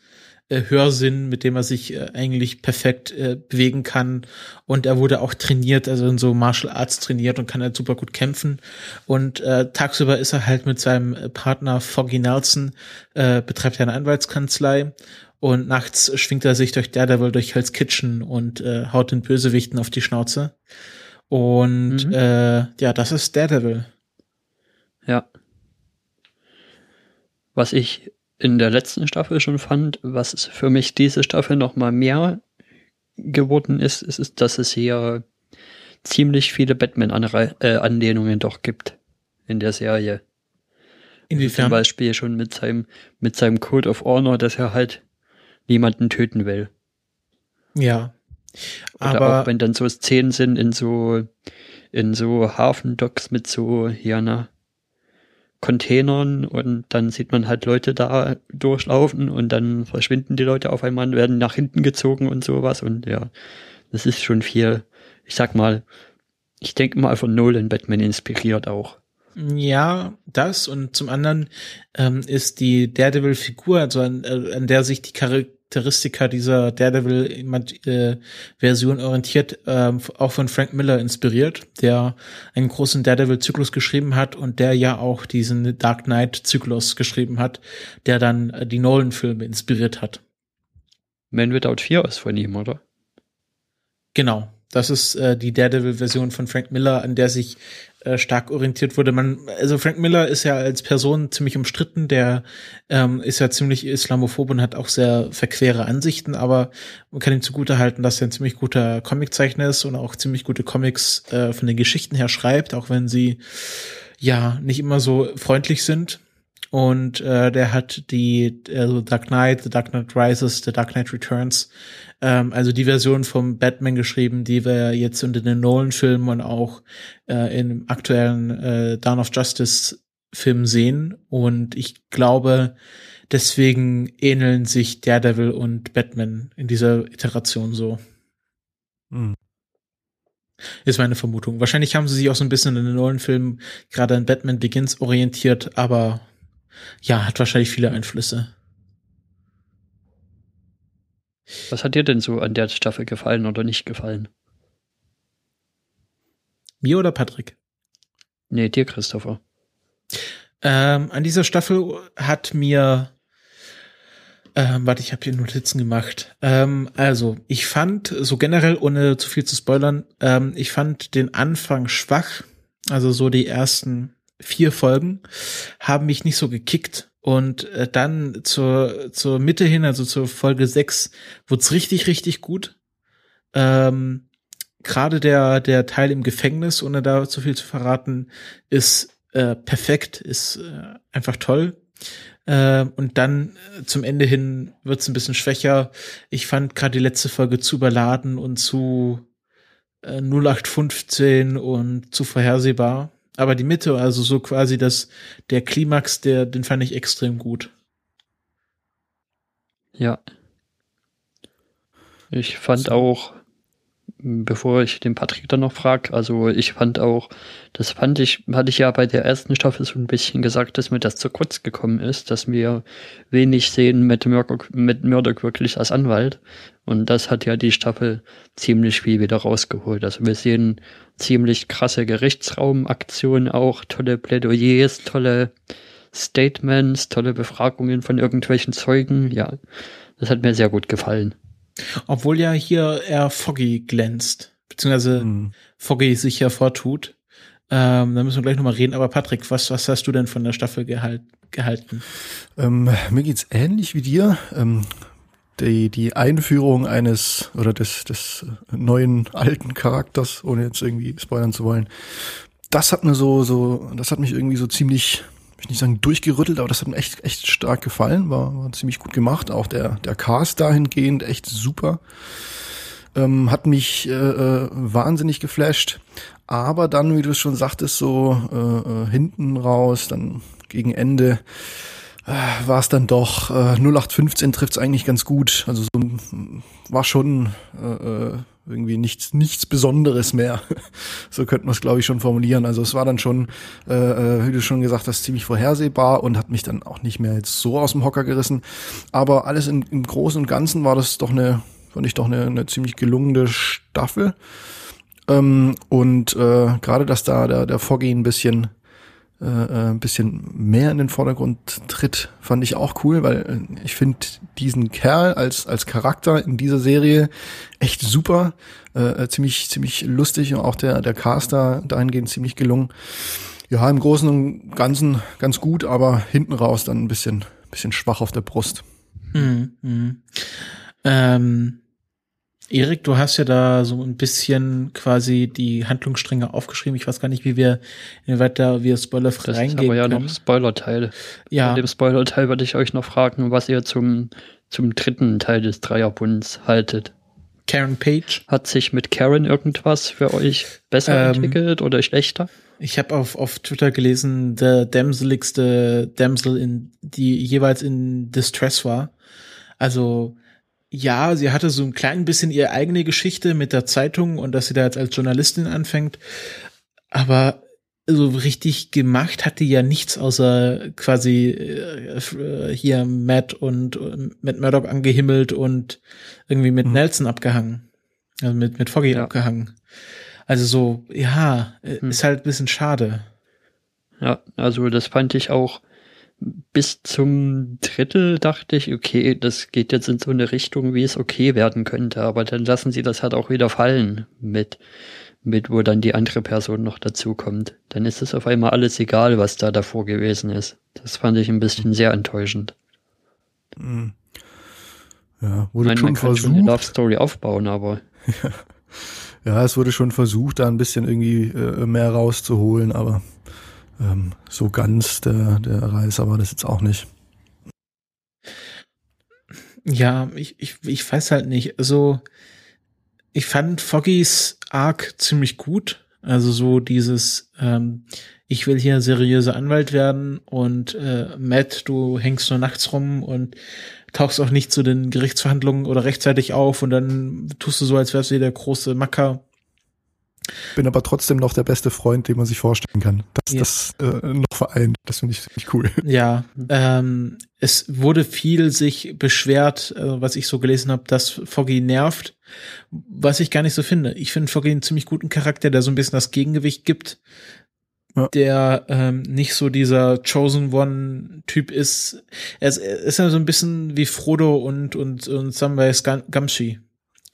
äh, Hörsinn, mit dem er sich äh, eigentlich perfekt äh, bewegen kann. Und er wurde auch trainiert, also in so Martial Arts trainiert und kann halt super gut kämpfen. Und äh, tagsüber ist er halt mit seinem Partner Foggy Nelson, äh, betreibt er eine Anwaltskanzlei. Und nachts schwingt er sich durch Daredevil durch Hell's Kitchen und äh, haut den Bösewichten auf die Schnauze. Und mhm. äh, ja, das ist Daredevil. Ja. Was ich in der letzten Staffel schon fand, was für mich diese Staffel noch mal mehr geworden ist, ist, ist dass es hier ziemlich viele Batman-Anlehnungen äh, doch gibt in der Serie. Inwiefern? Zum Beispiel schon mit seinem, mit seinem Code of Honor, dass er halt niemanden töten will. Ja. Oder aber auch wenn dann so Szenen sind in so, in so Hafendocks mit so, ja, na, Containern und dann sieht man halt Leute da durchlaufen und dann verschwinden die Leute auf einmal und werden nach hinten gezogen und sowas und ja, das ist schon viel, ich sag mal, ich denke mal von Nolan Batman inspiriert auch. Ja, das und zum anderen ähm, ist die Daredevil-Figur, also an, äh, an der sich die Charakter Charakteristika dieser Daredevil-Version äh, orientiert, ähm, auch von Frank Miller inspiriert, der einen großen Daredevil-Zyklus geschrieben hat und der ja auch diesen Dark Knight-Zyklus geschrieben hat, der dann äh, die Nolan-Filme inspiriert hat. Man Without Fear ist von ihm, oder? Genau. Das ist äh, die Daredevil-Version von Frank Miller, an der sich äh, stark orientiert wurde. Man, also Frank Miller ist ja als Person ziemlich umstritten, der ähm, ist ja ziemlich islamophob und hat auch sehr verquere Ansichten, aber man kann ihm zugute halten, dass er ein ziemlich guter Comiczeichner ist und auch ziemlich gute Comics äh, von den Geschichten her schreibt, auch wenn sie ja nicht immer so freundlich sind. Und äh, der hat die also Dark Knight, The Dark Knight Rises, The Dark Knight Returns ähm, also die Version vom Batman geschrieben, die wir jetzt in den Nolan-Filmen und auch äh, im aktuellen äh, Dawn of Justice Film sehen. Und ich glaube, deswegen ähneln sich Daredevil und Batman in dieser Iteration so. Hm. Ist meine Vermutung. Wahrscheinlich haben sie sich auch so ein bisschen in den neuen Filmen gerade an Batman Begins orientiert, aber ja, hat wahrscheinlich viele Einflüsse. Was hat dir denn so an der Staffel gefallen oder nicht gefallen? Mir oder Patrick? Nee, dir, Christopher. Ähm, an dieser Staffel hat mir ähm, warte, ich habe hier Notizen gemacht. Ähm, also, ich fand, so generell, ohne zu viel zu spoilern, ähm, ich fand den Anfang schwach. Also so die ersten vier Folgen haben mich nicht so gekickt. Und äh, dann zur, zur Mitte hin, also zur Folge 6, wird's richtig, richtig gut. Ähm, Gerade der, der Teil im Gefängnis, ohne da zu viel zu verraten, ist äh, perfekt, ist äh, einfach toll. Äh, und dann äh, zum Ende hin wird's ein bisschen schwächer. Ich fand gerade die letzte Folge zu überladen und zu äh, 0815 und zu vorhersehbar. Aber die Mitte, also so quasi das, der Klimax, der, den fand ich extrem gut. Ja. Ich fand so. auch, bevor ich den Patrick dann noch frage, also ich fand auch, das fand ich, hatte ich ja bei der ersten Staffel so ein bisschen gesagt, dass mir das zu kurz gekommen ist, dass wir wenig sehen mit Murdoch, mit Murdoch wirklich als Anwalt. Und das hat ja die Staffel ziemlich viel wieder rausgeholt. Also wir sehen ziemlich krasse Gerichtsraumaktionen auch, tolle Plädoyers, tolle Statements, tolle Befragungen von irgendwelchen Zeugen. Ja, das hat mir sehr gut gefallen. Obwohl ja hier eher Foggy glänzt. beziehungsweise mhm. Foggy sich hervortut. Ähm, da müssen wir gleich nochmal reden. Aber Patrick, was, was hast du denn von der Staffel gehalt, gehalten? Ähm, mir geht's ähnlich wie dir. Ähm, die, die Einführung eines oder des, des neuen alten Charakters, ohne jetzt irgendwie spoilern zu wollen, das hat mir so, so, das hat mich irgendwie so ziemlich, ich nicht sagen durchgerüttelt, aber das hat mir echt, echt stark gefallen, war, war ziemlich gut gemacht. Auch der, der Cast dahingehend echt super. Ähm, hat mich äh, äh, wahnsinnig geflasht. Aber dann, wie du es schon sagtest, so äh, äh, hinten raus, dann gegen Ende, äh, war es dann doch, äh, 0815 trifft es eigentlich ganz gut. Also so war schon äh, äh, irgendwie nichts, nichts Besonderes mehr. so könnte man es, glaube ich, schon formulieren. Also es war dann schon, äh, äh, wie du schon gesagt hast, ziemlich vorhersehbar und hat mich dann auch nicht mehr jetzt so aus dem Hocker gerissen. Aber alles in, im Großen und Ganzen war das doch eine, fand ich doch eine, eine ziemlich gelungene Staffel. Ähm, und äh, gerade, dass da der, der Foggy ein bisschen äh, äh, ein bisschen mehr in den Vordergrund tritt, fand ich auch cool, weil äh, ich finde diesen Kerl als als Charakter in dieser Serie echt super, äh, äh, ziemlich ziemlich lustig und auch der der Caster dahingehend ziemlich gelungen. Ja, im Großen und Ganzen ganz gut, aber hinten raus dann ein bisschen bisschen schwach auf der Brust. Hm, hm. Ähm Erik, du hast ja da so ein bisschen quasi die Handlungsstränge aufgeschrieben. Ich weiß gar nicht, wie wir, da wir spoilerfrei das reingehen. Das ist aber ja können. noch Spoiler-Teil. Ja. Bei dem Spoiler-Teil würde ich euch noch fragen, was ihr zum, zum dritten Teil des Dreierbunds haltet. Karen Page. Hat sich mit Karen irgendwas für euch besser ähm, entwickelt oder schlechter? Ich habe auf, auf Twitter gelesen, der dämseligste Damsel, in, die jeweils in Distress war. Also ja, sie hatte so ein klein bisschen ihre eigene Geschichte mit der Zeitung und dass sie da jetzt als Journalistin anfängt. Aber so richtig gemacht hat die ja nichts außer quasi äh, hier Matt und äh, Matt Murdock angehimmelt und irgendwie mit mhm. Nelson abgehangen. Also mit, mit Foggy ja. abgehangen. Also so, ja, mhm. ist halt ein bisschen schade. Ja, also das fand ich auch bis zum Drittel dachte ich, okay, das geht jetzt in so eine Richtung, wie es okay werden könnte, aber dann lassen sie das halt auch wieder fallen mit, mit wo dann die andere Person noch dazukommt. Dann ist es auf einmal alles egal, was da davor gewesen ist. Das fand ich ein bisschen sehr enttäuschend. Mhm. Ja, wurde meine, schon man kann versucht. Schon eine Love Story aufbauen, aber. ja, es wurde schon versucht, da ein bisschen irgendwie äh, mehr rauszuholen, aber ähm, so ganz der, der Reißer war das jetzt auch nicht. Ja, ich, ich, ich weiß halt nicht. Also, ich fand Foggys Arc ziemlich gut. Also so dieses, ähm, ich will hier seriöser Anwalt werden und äh, Matt, du hängst nur nachts rum und tauchst auch nicht zu den Gerichtsverhandlungen oder rechtzeitig auf und dann tust du so, als wärst du der große Macker bin aber trotzdem noch der beste Freund, den man sich vorstellen kann. Das, ja. das äh, noch vereint. Das finde ich ziemlich cool. Ja, ähm, es wurde viel sich beschwert, äh, was ich so gelesen habe, dass Foggy nervt, was ich gar nicht so finde. Ich finde Foggy einen ziemlich guten Charakter, der so ein bisschen das Gegengewicht gibt, ja. der ähm, nicht so dieser Chosen One-Typ ist. Er ist, er ist ja so ein bisschen wie Frodo und und und Samwise Gamgee.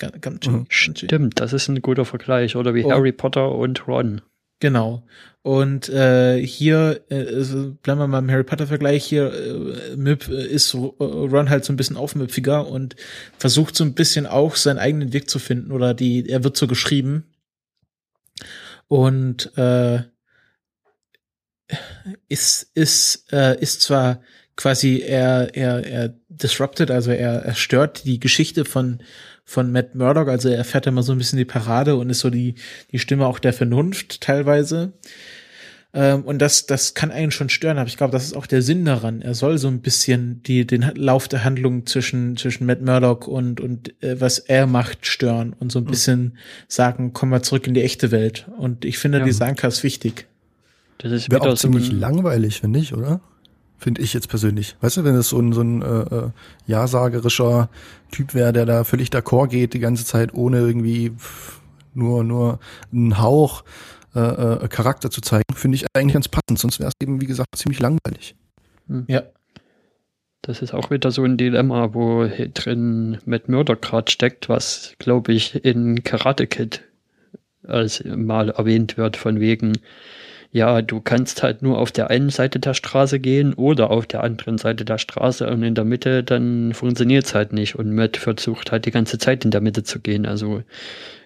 Mhm. Stimmt, das ist ein guter Vergleich. Oder wie oh. Harry Potter und Ron. Genau. Und äh, hier, äh, bleiben wir mal im Harry Potter-Vergleich, hier äh, Mip äh, ist Ron halt so ein bisschen aufmüpfiger und versucht so ein bisschen auch seinen eigenen Weg zu finden oder die, er wird so geschrieben. Und äh, ist, ist, äh, ist zwar quasi er, er, er disrupted, also er, er stört die Geschichte von von Matt Murdock, also er fährt immer so ein bisschen die Parade und ist so die, die Stimme auch der Vernunft teilweise. Ähm, und das, das kann einen schon stören, aber ich glaube, das ist auch der Sinn daran. Er soll so ein bisschen die, den Lauf der Handlung zwischen, zwischen Matt Murdock und, und äh, was er macht stören und so ein mhm. bisschen sagen, komm mal zurück in die echte Welt. Und ich finde, ja. die Sanka ist wichtig. Das ist Wäre auch ziemlich langweilig, finde ich, oder? Finde ich jetzt persönlich. Weißt du, wenn es so ein, so ein äh, äh, ja-sagerischer Typ wäre, der da völlig d'accord geht die ganze Zeit, ohne irgendwie nur, nur einen Hauch äh, äh, Charakter zu zeigen, finde ich eigentlich ganz passend. Sonst wäre es eben, wie gesagt, ziemlich langweilig. Hm. Ja. Das ist auch wieder so ein Dilemma, wo drin mit Murder gerade steckt, was, glaube ich, in Karate Kid als mal erwähnt wird von wegen, ja, du kannst halt nur auf der einen Seite der Straße gehen oder auf der anderen Seite der Straße und in der Mitte, dann funktioniert es halt nicht. Und Matt versucht halt die ganze Zeit in der Mitte zu gehen. Also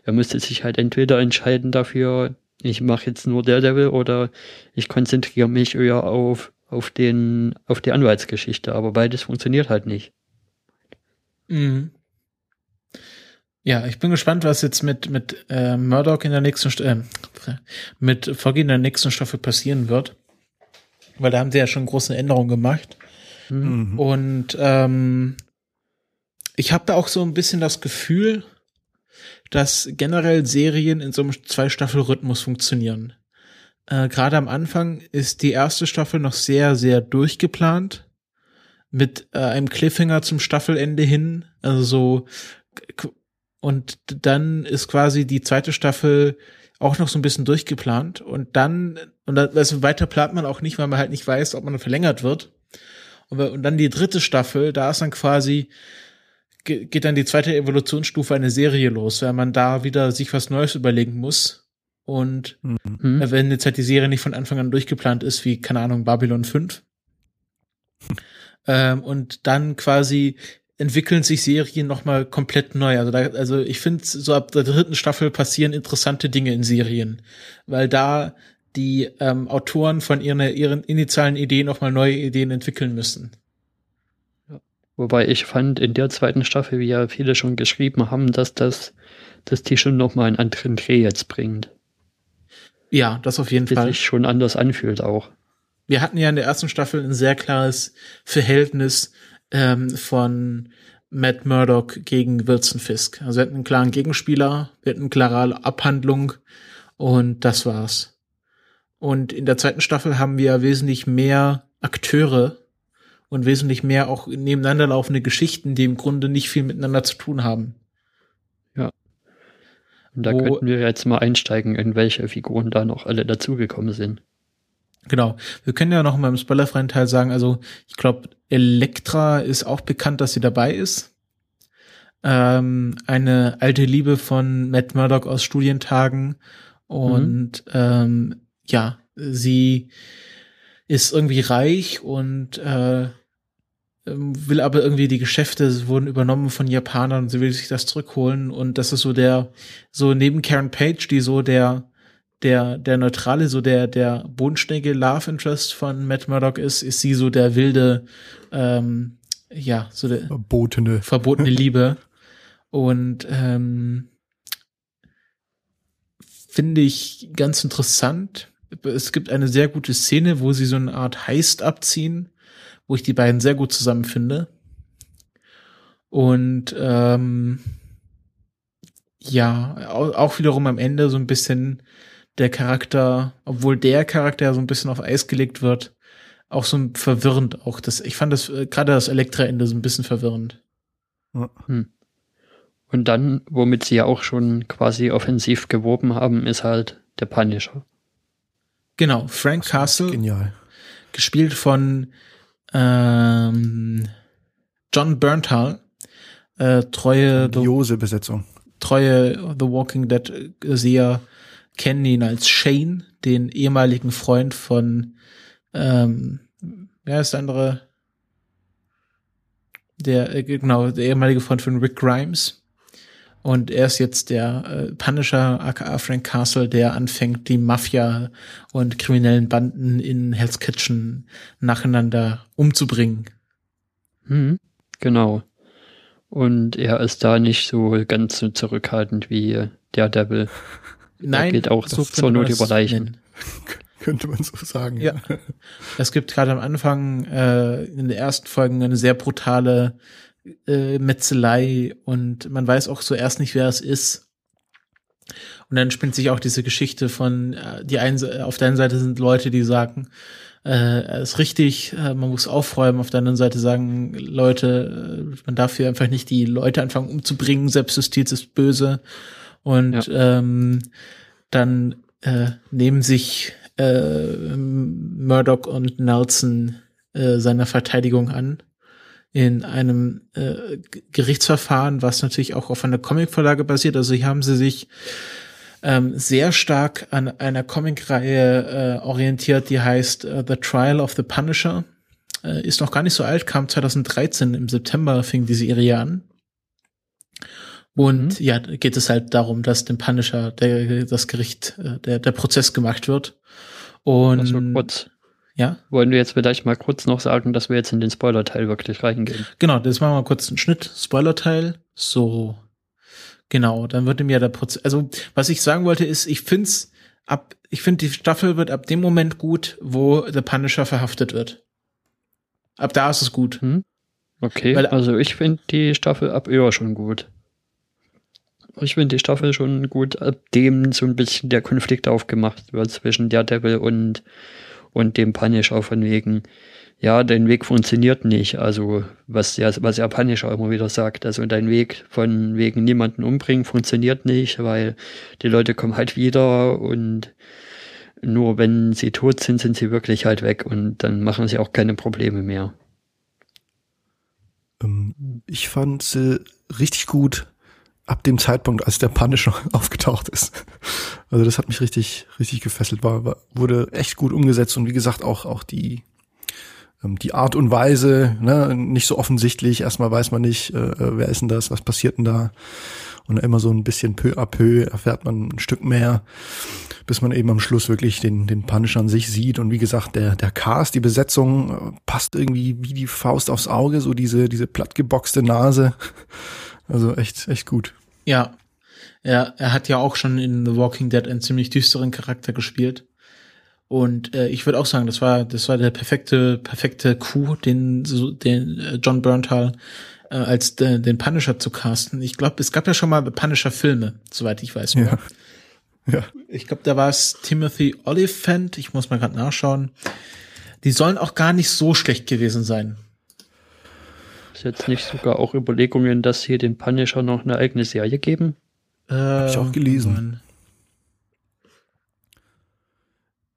er müsste sich halt entweder entscheiden dafür, ich mache jetzt nur Daredevil oder ich konzentriere mich eher auf, auf, den, auf die Anwaltsgeschichte. Aber beides funktioniert halt nicht. Mhm. Ja, ich bin gespannt, was jetzt mit, mit äh, Murdoch in der nächsten äh, mit Foggy in der nächsten Staffel passieren wird. Weil da haben sie ja schon große Änderungen gemacht. Mhm. Und ähm, ich habe da auch so ein bisschen das Gefühl, dass generell Serien in so einem Zwei-Staffel-Rhythmus funktionieren. Äh, Gerade am Anfang ist die erste Staffel noch sehr, sehr durchgeplant. Mit äh, einem Cliffhanger zum Staffelende hin. Also so und dann ist quasi die zweite Staffel auch noch so ein bisschen durchgeplant. Und dann, und dann, also weiter plant man auch nicht, weil man halt nicht weiß, ob man verlängert wird. Und, und dann die dritte Staffel, da ist dann quasi, geht dann die zweite Evolutionsstufe eine Serie los, weil man da wieder sich was Neues überlegen muss. Und mhm. wenn jetzt halt die Serie nicht von Anfang an durchgeplant ist, wie, keine Ahnung, Babylon 5. ähm, und dann quasi entwickeln sich Serien nochmal komplett neu. Also, da, also ich finde, so ab der dritten Staffel passieren interessante Dinge in Serien, weil da die ähm, Autoren von ihren, ihren initialen Ideen nochmal neue Ideen entwickeln müssen. Wobei ich fand in der zweiten Staffel, wie ja viele schon geschrieben haben, dass das, dass die schon nochmal einen anderen Dreh jetzt bringt. Ja, das auf jeden Fall. sich schon anders anfühlt auch. Wir hatten ja in der ersten Staffel ein sehr klares Verhältnis ähm, von Matt Murdock gegen Wilson Fisk. Also wir hatten einen klaren Gegenspieler, wir hatten eine klare Abhandlung und das war's. Und in der zweiten Staffel haben wir wesentlich mehr Akteure und wesentlich mehr auch nebeneinander laufende Geschichten, die im Grunde nicht viel miteinander zu tun haben. Ja. Und da Wo, könnten wir jetzt mal einsteigen, in welche Figuren da noch alle dazugekommen sind. Genau. Wir können ja noch mal im spoilerfreien Teil sagen, also ich glaube, Elektra ist auch bekannt, dass sie dabei ist. Ähm, eine alte Liebe von Matt Murdock aus Studientagen. Und mhm. ähm, ja, sie ist irgendwie reich und äh, ähm, will aber irgendwie die Geschäfte wurden übernommen von Japanern und sie will sich das zurückholen und das ist so der so neben Karen Page, die so der der, der neutrale, so der, der bodenständige Love Interest von Matt Murdock ist, ist sie so der wilde, ähm, ja, so der verbotene, verbotene Liebe. Und ähm, finde ich ganz interessant. Es gibt eine sehr gute Szene, wo sie so eine Art Heist abziehen, wo ich die beiden sehr gut zusammen finde. Und ähm, ja, auch wiederum am Ende so ein bisschen der Charakter, obwohl der Charakter so ein bisschen auf Eis gelegt wird, auch so verwirrend auch. Das, ich fand das äh, gerade das Elektra-Ende so ein bisschen verwirrend. Hm. Und dann, womit sie ja auch schon quasi offensiv geworben haben, ist halt der Punisher. Genau, Frank Castle. Genial. Gespielt von ähm, John Berntal. Äh, treue Grandiose Besetzung. Treue The Walking Dead äh, Seher kennen ihn als Shane, den ehemaligen Freund von, ähm, wer ist der andere? Der, äh, genau, der ehemalige Freund von Rick Grimes. Und er ist jetzt der äh, Punisher, aka Frank Castle, der anfängt, die Mafia und kriminellen Banden in Hell's Kitchen nacheinander umzubringen. Mhm, genau. Und er ist da nicht so ganz so zurückhaltend wie der Nein, geht auch so zur Not über Leichen. Könnte man so sagen. Ja. es gibt gerade am Anfang äh, in den ersten Folgen eine sehr brutale äh, Metzelei und man weiß auch zuerst nicht, wer es ist. Und dann spinnt sich auch diese Geschichte von, äh, die einen, auf der einen Seite sind Leute, die sagen, äh, ist richtig, äh, man muss aufräumen. Auf der anderen Seite sagen Leute, äh, man darf hier einfach nicht die Leute anfangen umzubringen, Selbstjustiz ist böse. Und ja. ähm, dann äh, nehmen sich äh, Murdoch und Nelson äh, seiner Verteidigung an in einem äh, Gerichtsverfahren, was natürlich auch auf einer Comicvorlage basiert. Also hier haben sie sich ähm, sehr stark an einer Comicreihe äh, orientiert, die heißt uh, The Trial of the Punisher. Äh, ist noch gar nicht so alt, kam 2013 im September, fing die Serie an. Und mhm. ja, geht es halt darum, dass dem Punisher der, das Gericht, äh, der, der Prozess gemacht wird. Und also kurz. Ja. Wollen wir jetzt vielleicht mal kurz noch sagen, dass wir jetzt in den Spoiler-Teil wirklich reingehen? Genau, das machen wir mal kurz einen Schnitt. Spoiler-Teil. So. Genau, dann würde mir der Prozess, also was ich sagen wollte ist, ich find's ab, ich finde die Staffel wird ab dem Moment gut, wo The Punisher verhaftet wird. Ab da ist es gut. Hm? Okay, Weil, also ich finde die Staffel ab Öhr schon gut. Ich finde die Staffel schon gut, ab dem so ein bisschen der Konflikt aufgemacht wird zwischen Daredevil und, und dem Punisher von wegen, ja, dein Weg funktioniert nicht. Also, was ja, was ja Punisher immer wieder sagt. Also, dein Weg von wegen niemanden umbringen funktioniert nicht, weil die Leute kommen halt wieder und nur wenn sie tot sind, sind sie wirklich halt weg und dann machen sie auch keine Probleme mehr. Ähm, ich fand sie richtig gut ab dem Zeitpunkt, als der Punisher aufgetaucht ist. Also das hat mich richtig, richtig gefesselt, war, war wurde echt gut umgesetzt und wie gesagt auch, auch die, ähm, die Art und Weise, ne, nicht so offensichtlich. Erstmal weiß man nicht, äh, äh, wer ist denn das, was passiert denn da. Und immer so ein bisschen peu à peu erfährt man ein Stück mehr, bis man eben am Schluss wirklich den, den Punisher an sich sieht. Und wie gesagt, der, der Cast, die Besetzung äh, passt irgendwie wie die Faust aufs Auge, so diese, diese plattgeboxte Nase. Also echt, echt gut. Ja. Ja, er hat ja auch schon in The Walking Dead einen ziemlich düsteren Charakter gespielt. Und äh, ich würde auch sagen, das war das war der perfekte perfekte Coup, den den äh, John Berntal äh, als de, den Punisher zu casten. Ich glaube, es gab ja schon mal Punisher Filme, soweit ich weiß. Ja. ja. Ich glaube, da war es Timothy Oliphant. Ich muss mal gerade nachschauen. Die sollen auch gar nicht so schlecht gewesen sein. Ist jetzt nicht sogar auch Überlegungen, dass hier den Punisher noch eine eigene Serie geben? Äh, Hab ich auch gelesen. Mann.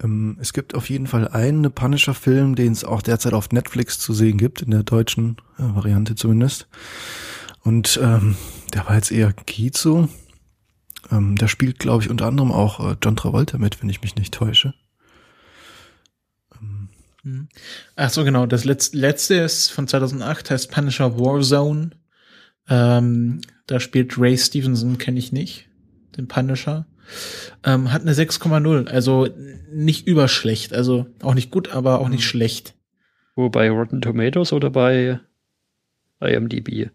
Ähm, es gibt auf jeden Fall einen Punisher-Film, den es auch derzeit auf Netflix zu sehen gibt, in der deutschen äh, Variante zumindest. Und ähm, der war jetzt eher so. Ähm, da spielt, glaube ich, unter anderem auch äh, John Travolta mit, wenn ich mich nicht täusche. Mhm. Ach so, genau. Das letzte, letzte ist von 2008, heißt Punisher Warzone. Ähm, da spielt Ray Stevenson, kenne ich nicht, den Punisher. Ähm, hat eine 6,0, also nicht überschlecht, also auch nicht gut, aber auch nicht mhm. schlecht. Wo bei Rotten Tomatoes oder bei IMDb?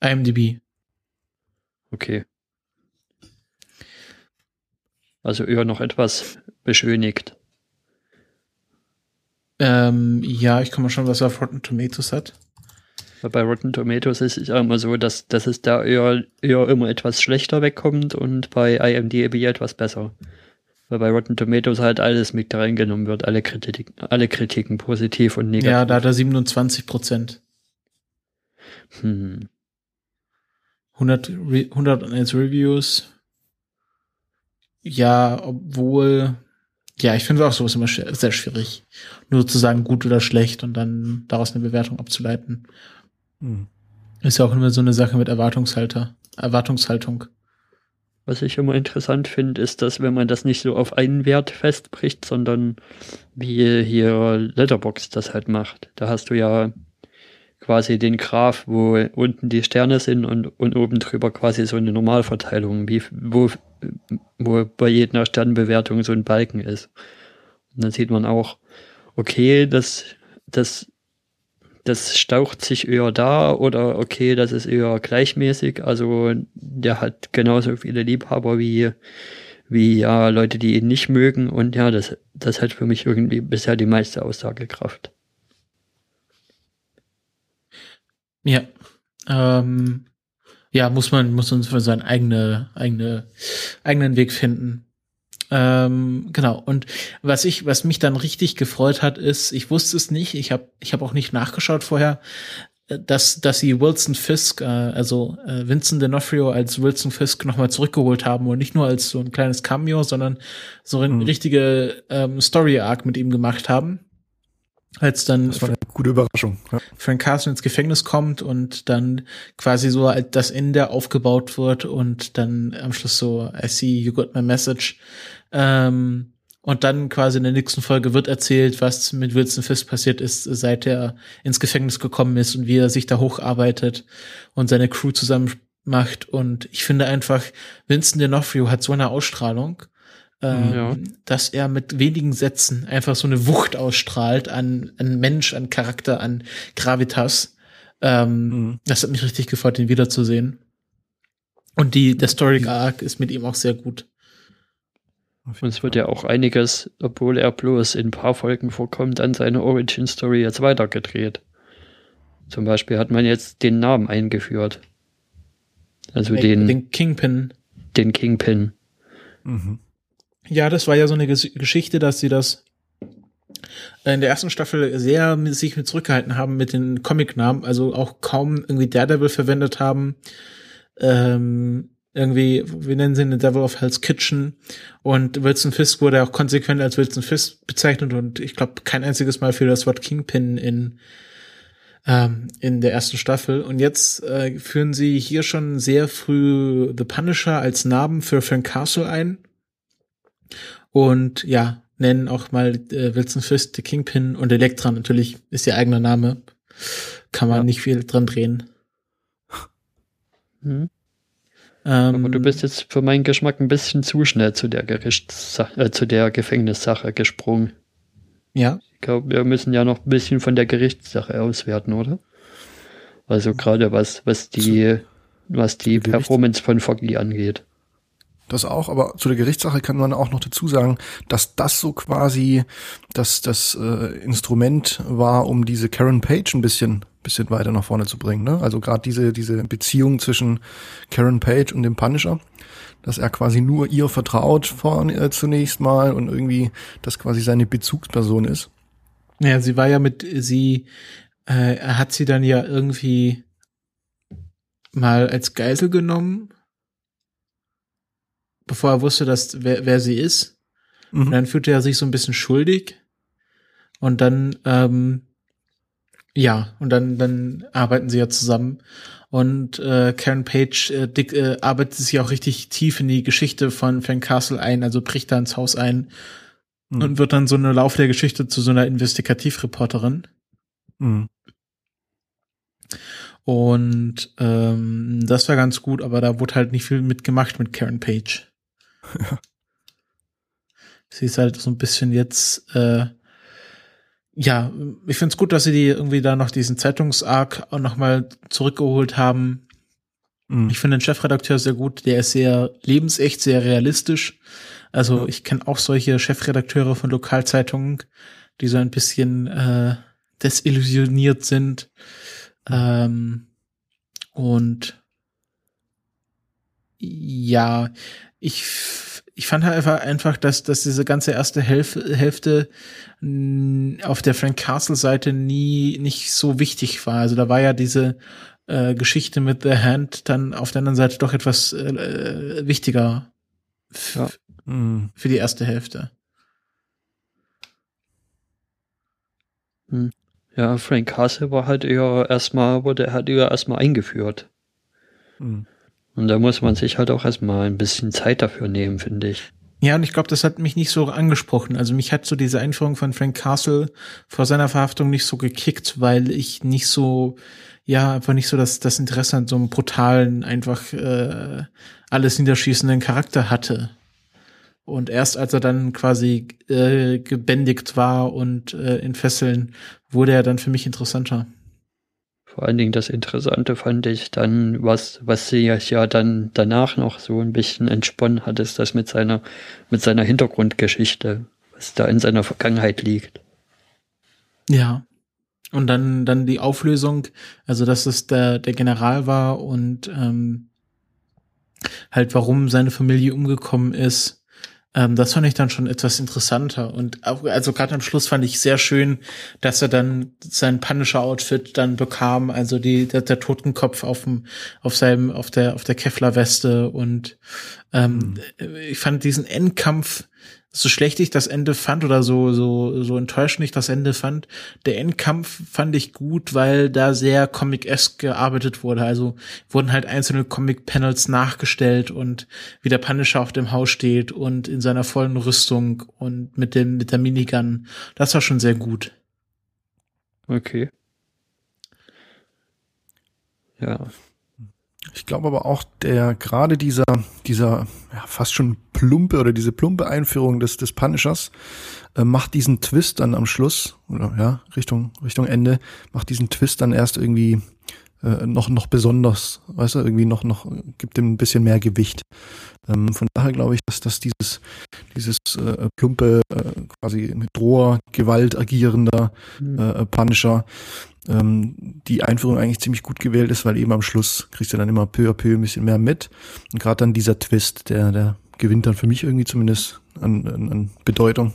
IMDb. Okay. Also eher noch etwas beschönigt. Ähm, ja, ich komme schon, was er auf Rotten Tomatoes hat. Bei Rotten Tomatoes ist es immer so, dass, dass es da eher, eher immer etwas schlechter wegkommt und bei IMDb etwas besser. Weil bei Rotten Tomatoes halt alles mit reingenommen wird, alle Kritiken, alle Kritiken, positiv und negativ. Ja, da hat er 27 Prozent. Hm. 100, 101 Reviews. Ja, obwohl, ja, ich finde auch sowas immer sehr schwierig. Nur zu sagen gut oder schlecht und dann daraus eine Bewertung abzuleiten. Hm. Ist ja auch immer so eine Sache mit Erwartungshalter, Erwartungshaltung. Was ich immer interessant finde, ist, dass wenn man das nicht so auf einen Wert festbricht, sondern wie hier Letterbox das halt macht. Da hast du ja quasi den Graph, wo unten die Sterne sind und, und oben drüber quasi so eine Normalverteilung, wie, wo, wo bei jeder Sternbewertung so ein Balken ist. Und dann sieht man auch, okay, das, das das staucht sich eher da oder okay, das ist eher gleichmäßig. Also der hat genauso viele Liebhaber wie, wie ja Leute, die ihn nicht mögen. Und ja, das, das hat für mich irgendwie bisher die meiste Aussagekraft. Ja. Ähm, ja, muss man, muss uns für seinen eigene, eigene, eigenen Weg finden. Ähm, genau. Und was ich, was mich dann richtig gefreut hat, ist, ich wusste es nicht, ich habe ich hab auch nicht nachgeschaut vorher, äh, dass, dass sie Wilson Fisk, äh, also äh, Vincent D'Onofrio als Wilson Fisk nochmal zurückgeholt haben und nicht nur als so ein kleines Cameo, sondern so eine mhm. richtige ähm, Story-Arc mit ihm gemacht haben. Als dann. Das war Gute Überraschung. Ja. Frank Castle ins Gefängnis kommt und dann quasi so das Ende aufgebaut wird und dann am Schluss so, I see you got my message. Ähm, und dann quasi in der nächsten Folge wird erzählt, was mit Wilson Fisk passiert ist, seit er ins Gefängnis gekommen ist und wie er sich da hocharbeitet und seine Crew zusammen macht. Und ich finde einfach, Vincent D'Onofrio hat so eine Ausstrahlung, ähm, ja. dass er mit wenigen Sätzen einfach so eine Wucht ausstrahlt an, an Mensch, an Charakter, an Gravitas. Ähm, mhm. Das hat mich richtig gefreut, ihn wiederzusehen. Und die, der Story Arc ist mit ihm auch sehr gut. Und es wird ja auch einiges, obwohl er bloß in ein paar Folgen vorkommt, an seiner Origin Story jetzt weitergedreht. Zum Beispiel hat man jetzt den Namen eingeführt. Also den, den Kingpin. Den Kingpin. Mhm. Ja, das war ja so eine Geschichte, dass sie das in der ersten Staffel sehr mit, sich mit zurückgehalten haben mit den Comic-Namen, also auch kaum irgendwie Daredevil verwendet haben. Ähm, irgendwie, wir nennen sie The Devil of Hell's Kitchen. Und Wilson Fisk wurde auch konsequent als Wilson Fisk bezeichnet und ich glaube kein einziges Mal für das Wort Kingpin in ähm, in der ersten Staffel. Und jetzt äh, führen sie hier schon sehr früh The Punisher als Namen für Frank Castle ein. Und ja, nennen auch mal äh, Wilson Fisk The Kingpin und Elektra natürlich ist ihr eigener Name. Kann man ja. nicht viel dran drehen. Hm. Ähm, Aber du bist jetzt für meinen Geschmack ein bisschen zu schnell zu der Gerichtssache, äh, zu der Gefängnissache gesprungen. Ja. Ich glaube, wir müssen ja noch ein bisschen von der Gerichtssache auswerten, oder? Also gerade was, was die, was die Performance von Foggy angeht. Das auch, aber zu der Gerichtssache kann man auch noch dazu sagen, dass das so quasi das, das äh, Instrument war, um diese Karen Page ein bisschen, bisschen weiter nach vorne zu bringen. Ne? Also gerade diese, diese Beziehung zwischen Karen Page und dem Punisher, dass er quasi nur ihr vertraut vor, äh, zunächst mal und irgendwie das quasi seine Bezugsperson ist. Ja, sie war ja mit, sie, äh, hat sie dann ja irgendwie mal als Geisel genommen bevor er wusste, dass wer, wer sie ist. Mhm. Und dann fühlte er sich so ein bisschen schuldig. Und dann, ähm, ja, und dann, dann arbeiten sie ja zusammen. Und äh, Karen Page äh, dick, äh, arbeitet sich auch richtig tief in die Geschichte von Frank Castle ein, also bricht da ins Haus ein mhm. und wird dann so eine Lauf der Geschichte zu so einer Investigativreporterin. Mhm. Und ähm, das war ganz gut, aber da wurde halt nicht viel mitgemacht mit Karen Page. sie ist halt so ein bisschen jetzt, äh, ja, ich finde es gut, dass sie die irgendwie da noch diesen Zeitungsarg auch nochmal zurückgeholt haben. Mhm. Ich finde den Chefredakteur sehr gut, der ist sehr lebensecht, sehr realistisch. Also mhm. ich kenne auch solche Chefredakteure von Lokalzeitungen, die so ein bisschen äh, desillusioniert sind. Ähm, und ja, ich, ich fand halt einfach, einfach dass, dass diese ganze erste Hälfte, Hälfte auf der Frank Castle Seite nie nicht so wichtig war. Also da war ja diese äh, Geschichte mit The Hand dann auf der anderen Seite doch etwas äh, wichtiger ja. Mhm. für die erste Hälfte. Hm. Ja, Frank Castle war halt eher erstmal, wurde halt eher erstmal eingeführt. Mhm. Und da muss man sich halt auch erstmal ein bisschen Zeit dafür nehmen, finde ich. Ja, und ich glaube, das hat mich nicht so angesprochen. Also mich hat so diese Einführung von Frank Castle vor seiner Verhaftung nicht so gekickt, weil ich nicht so, ja, einfach nicht so das, das Interesse an so einem brutalen, einfach äh, alles niederschießenden Charakter hatte. Und erst als er dann quasi äh, gebändigt war und äh, in Fesseln, wurde er dann für mich interessanter. Vor allen Dingen das Interessante fand ich dann, was, was sie ja dann danach noch so ein bisschen entsponnen hat, ist das mit seiner, mit seiner Hintergrundgeschichte, was da in seiner Vergangenheit liegt. Ja. Und dann, dann die Auflösung, also dass es der, der General war und ähm, halt warum seine Familie umgekommen ist ähm, das fand ich dann schon etwas interessanter. Und auch, also gerade am Schluss fand ich sehr schön, dass er dann sein Punisher-Outfit dann bekam, also die, der, der Totenkopf auf dem, auf seinem, auf der, auf der Kevlar-Weste und ähm, mhm. ich fand diesen Endkampf so schlecht ich das Ende fand oder so, so, so enttäuschend ich das Ende fand, der Endkampf fand ich gut, weil da sehr comic-esque gearbeitet wurde. Also wurden halt einzelne Comic-Panels nachgestellt und wie der Punisher auf dem Haus steht und in seiner vollen Rüstung und mit dem, mit der Minigun. Das war schon sehr gut. Okay. Ja, ich glaube aber auch, der gerade dieser, dieser ja, fast schon plumpe oder diese plumpe Einführung des, des Punishers äh, macht diesen Twist dann am Schluss, oder ja, Richtung, Richtung Ende, macht diesen Twist dann erst irgendwie äh, noch, noch besonders, weißt du, irgendwie noch, noch, gibt dem ein bisschen mehr Gewicht. Ähm, von daher glaube ich, dass, dass dieses, dieses äh, plumpe, äh, quasi mit roher Gewalt agierender mhm. äh, Punisher ähm, die Einführung eigentlich ziemlich gut gewählt ist, weil eben am Schluss kriegst du dann immer peu à peu ein bisschen mehr mit. Und gerade dann dieser Twist, der, der gewinnt dann für mich irgendwie zumindest an, an, an Bedeutung.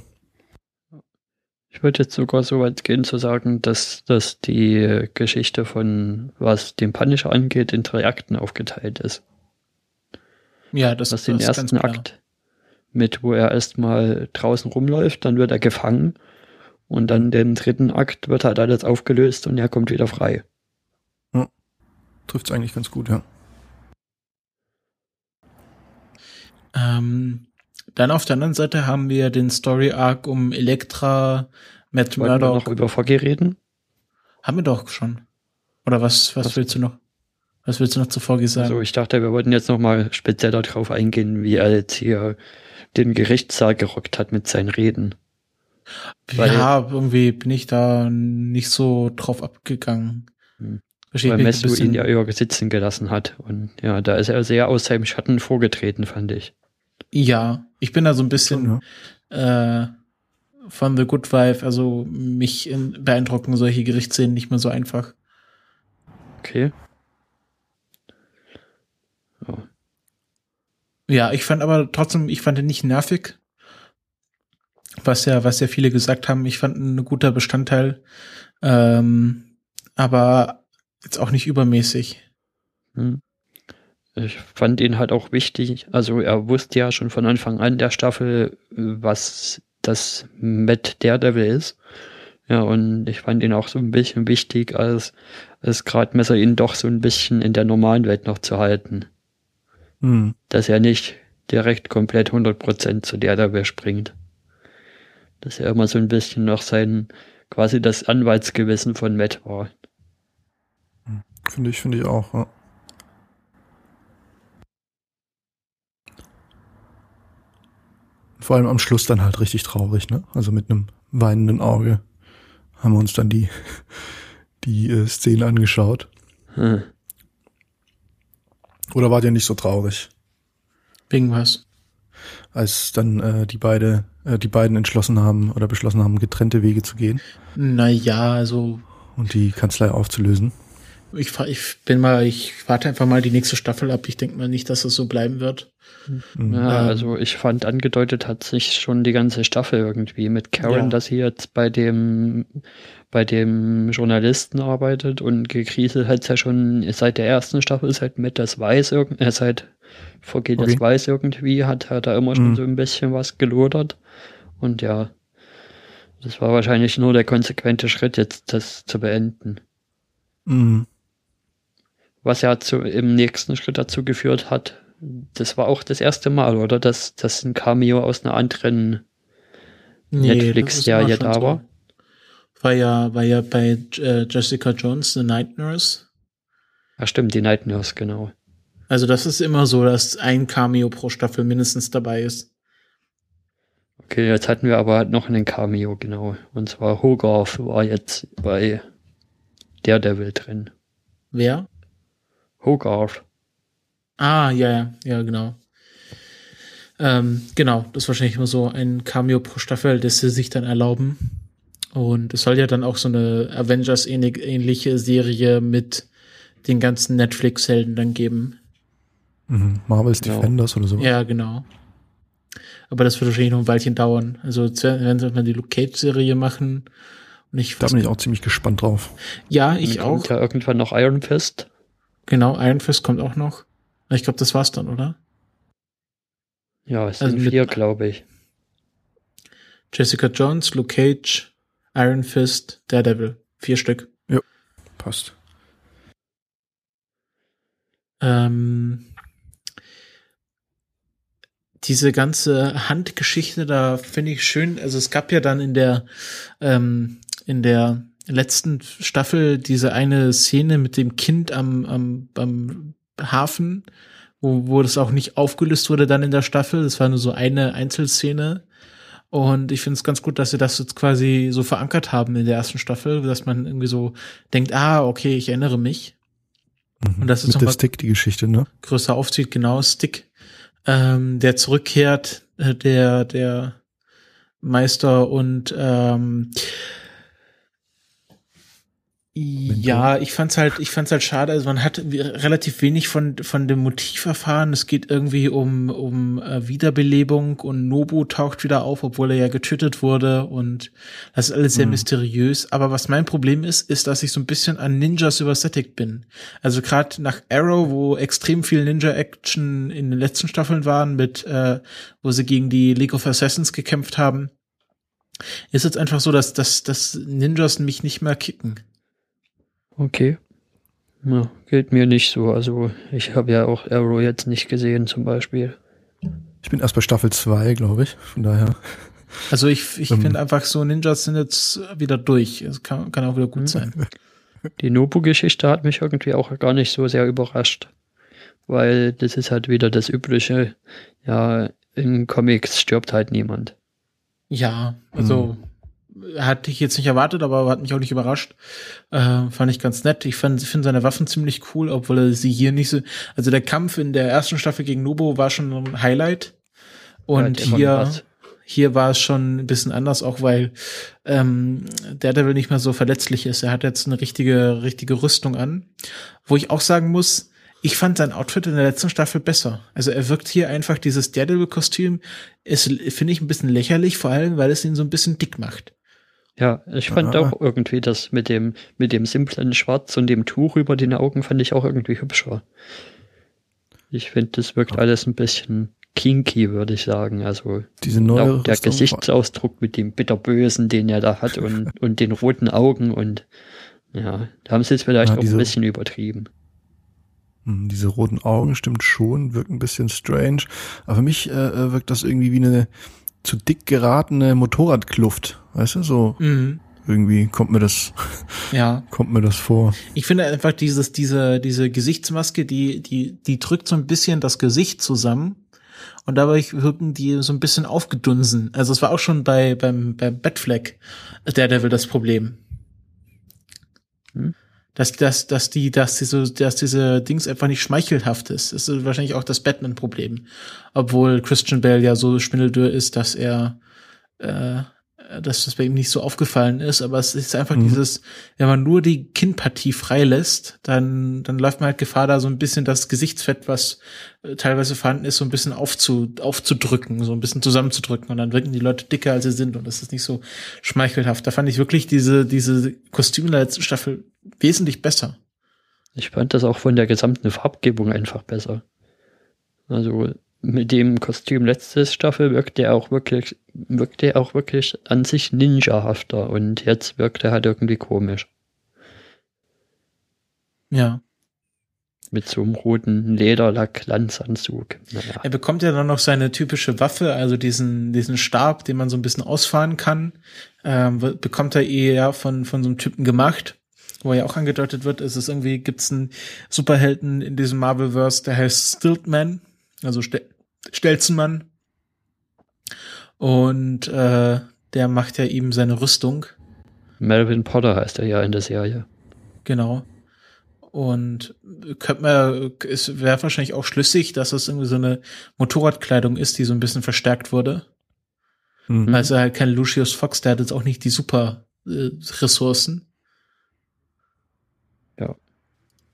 Ich würde jetzt sogar so weit gehen zu sagen, dass, dass die Geschichte von was den Punisher angeht, in drei Akten aufgeteilt ist. Ja, das, ist den das ersten Akt mit, wo er erstmal draußen rumläuft, dann wird er gefangen und dann den dritten Akt wird halt alles aufgelöst und er kommt wieder frei. Ja, trifft es eigentlich ganz gut, ja. Ähm, dann auf der anderen Seite haben wir den Story Arc um Elektra, Matt Wollen Murdock. Wir noch über VG reden? Haben wir doch schon. Oder was, was, was willst du noch? Was willst du noch zu VG sagen? Also ich dachte, wir wollten jetzt noch mal speziell darauf eingehen, wie er jetzt hier den Gerichtssaal gerockt hat mit seinen Reden. Weil, ja, irgendwie bin ich da nicht so drauf abgegangen. Hm. Weil Messu ihn ja über sitzen gelassen hat. Und ja, da ist er sehr aus seinem Schatten vorgetreten, fand ich. Ja, ich bin da so ein bisschen ja. äh, von The Good Wife, also mich in, beeindrucken solche Gerichtsszenen nicht mehr so einfach. Okay. Oh. Ja, ich fand aber trotzdem, ich fand ihn nicht nervig was ja, was ja viele gesagt haben. Ich fand ein guter Bestandteil, ähm, aber jetzt auch nicht übermäßig. Hm. Ich fand ihn halt auch wichtig. Also er wusste ja schon von Anfang an der Staffel, was das Matt Daredevil ist. Ja, und ich fand ihn auch so ein bisschen wichtig, als, als gerade Messer ihn doch so ein bisschen in der normalen Welt noch zu halten. Hm. Dass er nicht direkt komplett 100% zu Daredevil springt dass er immer so ein bisschen noch sein, quasi das Anwaltsgewissen von Matt war. Finde ich, finde ich auch, ja. Vor allem am Schluss dann halt richtig traurig, ne? Also mit einem weinenden Auge haben wir uns dann die, die äh, Szene angeschaut. Hm. Oder war der nicht so traurig? Wegen was? Als dann äh, die beide äh, die beiden entschlossen haben oder beschlossen haben, getrennte Wege zu gehen. Naja, also. Und die Kanzlei aufzulösen. Ich, ich bin mal, ich warte einfach mal die nächste Staffel ab. Ich denke mal nicht, dass es so bleiben wird. Mhm. Ja, ähm, also ich fand angedeutet hat sich schon die ganze Staffel irgendwie mit Karen, ja. dass sie jetzt bei dem bei dem Journalisten arbeitet und gekriselt hat ja schon seit der ersten Staffel, seit mit das weiß irgendwie, äh, seit vorgeht okay. das weiß irgendwie, hat er da immer schon mhm. so ein bisschen was gelodert. Und ja, das war wahrscheinlich nur der konsequente Schritt, jetzt das zu beenden. Mhm. Was ja zu, im nächsten Schritt dazu geführt hat, das war auch das erste Mal, oder? Dass das ein Cameo aus einer anderen nee, Netflix-Serie da war. War ja, war ja bei äh, Jessica Jones, The Night Nurse. Ach stimmt, die Night Nurse, genau. Also das ist immer so, dass ein Cameo pro Staffel mindestens dabei ist. Okay, jetzt hatten wir aber noch einen Cameo, genau. Und zwar Hogarth war jetzt bei Daredevil drin. Wer? Hogarth. Ah, ja, ja, ja, genau. Ähm, genau, das ist wahrscheinlich immer so ein Cameo pro Staffel, das sie sich dann erlauben. Und es soll ja dann auch so eine Avengers-ähnliche Serie mit den ganzen Netflix-Helden dann geben. Mhm. Marvel's genau. Defenders oder so. Ja, genau. Aber das wird wahrscheinlich noch ein Weilchen dauern. Also wenn sie mal die Luke Cage-Serie machen. Und ich da bin ich auch ziemlich gespannt drauf. Ja, ich auch. Kommt ja irgendwann noch Iron Fist. Genau, Iron Fist kommt auch noch. Ich glaube, das war's dann, oder? Ja, es also sind also vier, glaube ich. Jessica Jones, Luke Cage, Iron Fist, Daredevil. Vier Stück. Ja, passt. Ähm, diese ganze Handgeschichte, da finde ich schön. Also es gab ja dann in der ähm, in der letzten Staffel diese eine Szene mit dem Kind am, am, am Hafen, wo, wo das auch nicht aufgelöst wurde dann in der Staffel. Das war nur so eine Einzelszene. Und ich finde es ganz gut, dass sie das jetzt quasi so verankert haben in der ersten Staffel, dass man irgendwie so denkt, ah, okay, ich erinnere mich. Mhm. Und das ist Mit der Stick die Geschichte, ne? Größer aufzieht, genau, Stick, ähm, der zurückkehrt, äh, der, der Meister und ähm, ja, ich fand's halt, ich fand's halt schade. Also man hat relativ wenig von von dem Motiv erfahren. Es geht irgendwie um um äh, Wiederbelebung und Nobu taucht wieder auf, obwohl er ja getötet wurde und das ist alles sehr mhm. mysteriös. Aber was mein Problem ist, ist, dass ich so ein bisschen an Ninjas übersättigt bin. Also gerade nach Arrow, wo extrem viel Ninja-Action in den letzten Staffeln waren, mit äh, wo sie gegen die League of Assassins gekämpft haben, ist jetzt einfach so, dass dass dass Ninjas mich nicht mehr kicken. Okay. Ja, gilt mir nicht so. Also ich habe ja auch Arrow jetzt nicht gesehen zum Beispiel. Ich bin erst bei Staffel 2, glaube ich. Von daher. Also ich, ich ähm. finde einfach so, Ninjas sind jetzt wieder durch. Es kann, kann auch wieder gut sein. Die Nobu-Geschichte hat mich irgendwie auch gar nicht so sehr überrascht. Weil das ist halt wieder das Übliche. Ja, in Comics stirbt halt niemand. Ja, also hm hatte ich jetzt nicht erwartet, aber hat mich auch nicht überrascht. Äh, fand ich ganz nett. Ich finde seine Waffen ziemlich cool, obwohl er sie hier nicht so. Also der Kampf in der ersten Staffel gegen Nobo war schon ein Highlight. Und ja, hier, hier war es schon ein bisschen anders, auch weil ähm, Daredevil nicht mehr so verletzlich ist. Er hat jetzt eine richtige, richtige Rüstung an. Wo ich auch sagen muss, ich fand sein Outfit in der letzten Staffel besser. Also er wirkt hier einfach, dieses Daredevil-Kostüm ist, finde ich, ein bisschen lächerlich, vor allem, weil es ihn so ein bisschen dick macht. Ja, ich fand ah. auch irgendwie das mit dem, mit dem simplen Schwarz und dem Tuch über den Augen fand ich auch irgendwie hübscher. Ich finde, das wirkt alles ein bisschen kinky, würde ich sagen. Also Diese neue der Gesichtsausdruck mit dem bitterbösen, den er da hat und, und den roten Augen und ja, da haben sie es vielleicht ja, auch ein bisschen übertrieben. Hm, diese roten Augen stimmt schon, wirkt ein bisschen strange. Aber für mich äh, äh wirkt das irgendwie wie eine zu dick geratene Motorradkluft. Weißt du, so mhm. irgendwie kommt mir das, ja. kommt mir das vor. Ich finde einfach dieses, diese, diese Gesichtsmaske, die, die, die drückt so ein bisschen das Gesicht zusammen. Und dabei wirken die so ein bisschen aufgedunsen. Also es war auch schon bei, beim, beim Batfleck der Devil das Problem. Hm? Dass, dass, dass die, dass diese, dass diese Dings einfach nicht schmeichelhaft ist. Das ist wahrscheinlich auch das Batman-Problem. Obwohl Christian Bale ja so schwindeldürr ist, dass er, äh, dass das bei ihm nicht so aufgefallen ist, aber es ist einfach mhm. dieses, wenn man nur die Kinnpartie freilässt, dann, dann läuft man halt Gefahr, da so ein bisschen das Gesichtsfett, was äh, teilweise vorhanden ist, so ein bisschen aufzu, aufzudrücken, so ein bisschen zusammenzudrücken und dann wirken die Leute dicker, als sie sind und das ist nicht so schmeichelhaft. Da fand ich wirklich diese, diese Kostüme der letzten Staffel wesentlich besser. Ich fand das auch von der gesamten Farbgebung einfach besser. Also mit dem Kostüm letzte Staffel wirkte er auch wirklich, wirkte er auch wirklich an sich ninjahafter und jetzt wirkt er halt irgendwie komisch. Ja. Mit so einem roten Lederlack-Glanzanzug. Naja. Er bekommt ja dann noch seine typische Waffe, also diesen, diesen Stab, den man so ein bisschen ausfahren kann. Ähm, bekommt er eher von, von so einem Typen gemacht wo ja auch angedeutet wird, ist es irgendwie, gibt's einen Superhelden in diesem Marvelverse, der heißt Stiltman, also Stel Stelzenmann. Und äh, der macht ja ihm seine Rüstung. Melvin Potter heißt er ja in der Serie. Genau. Und könnte man, es wäre wahrscheinlich auch schlüssig, dass es irgendwie so eine Motorradkleidung ist, die so ein bisschen verstärkt wurde. Mhm. Also halt kein Lucius Fox, der hat jetzt auch nicht die super äh, Ressourcen. Ja,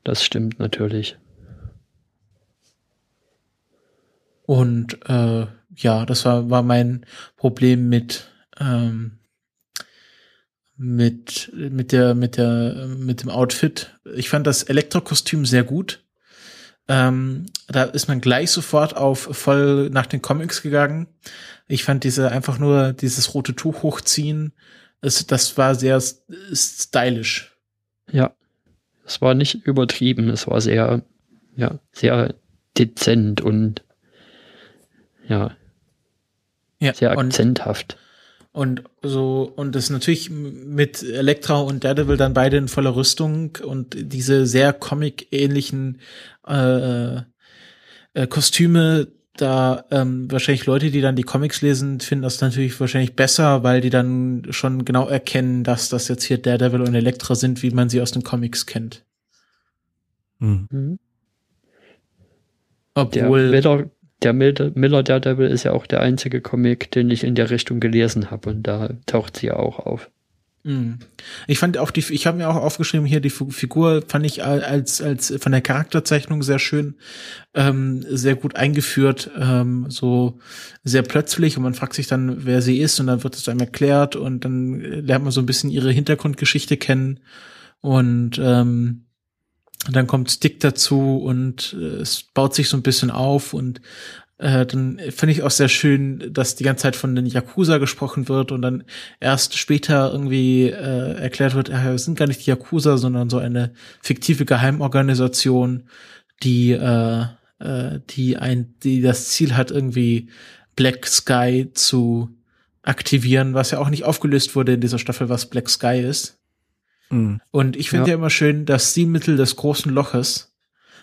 das stimmt natürlich. Und äh, ja, das war, war mein Problem mit, ähm, mit, mit der, mit der, mit dem Outfit. Ich fand das Elektrokostüm sehr gut. Ähm, da ist man gleich sofort auf voll nach den Comics gegangen. Ich fand diese einfach nur dieses rote Tuch hochziehen, das, das war sehr stylisch. Ja, es war nicht übertrieben, es war sehr, ja, sehr dezent und ja, ja sehr akzenthaft. Und, und so, und das natürlich mit Elektra und Daredevil dann beide in voller Rüstung und diese sehr comic-ähnlichen äh, äh, Kostüme, da ähm, wahrscheinlich Leute, die dann die Comics lesen, finden das natürlich wahrscheinlich besser, weil die dann schon genau erkennen, dass das jetzt hier Daredevil und Elektra sind, wie man sie aus den Comics kennt. Mhm. mhm. Obwohl. Der Miller, der Miller Daredevil ist ja auch der einzige Comic, den ich in der Richtung gelesen habe und da taucht sie ja auch auf. Mhm. Ich fand auch die, ich habe mir auch aufgeschrieben hier die Figur fand ich als als von der Charakterzeichnung sehr schön, ähm, sehr gut eingeführt, ähm, so sehr plötzlich und man fragt sich dann, wer sie ist und dann wird es einem erklärt und dann lernt man so ein bisschen ihre Hintergrundgeschichte kennen und ähm, dann kommt Stick dazu und äh, es baut sich so ein bisschen auf und äh, dann finde ich auch sehr schön, dass die ganze Zeit von den Yakuza gesprochen wird und dann erst später irgendwie äh, erklärt wird, äh, sind gar nicht die Yakuza, sondern so eine fiktive Geheimorganisation, die äh, äh, die ein die das Ziel hat irgendwie Black Sky zu aktivieren, was ja auch nicht aufgelöst wurde in dieser Staffel, was Black Sky ist. Mhm. Und ich finde ja. ja. immer schön, das Stilmittel des großen Loches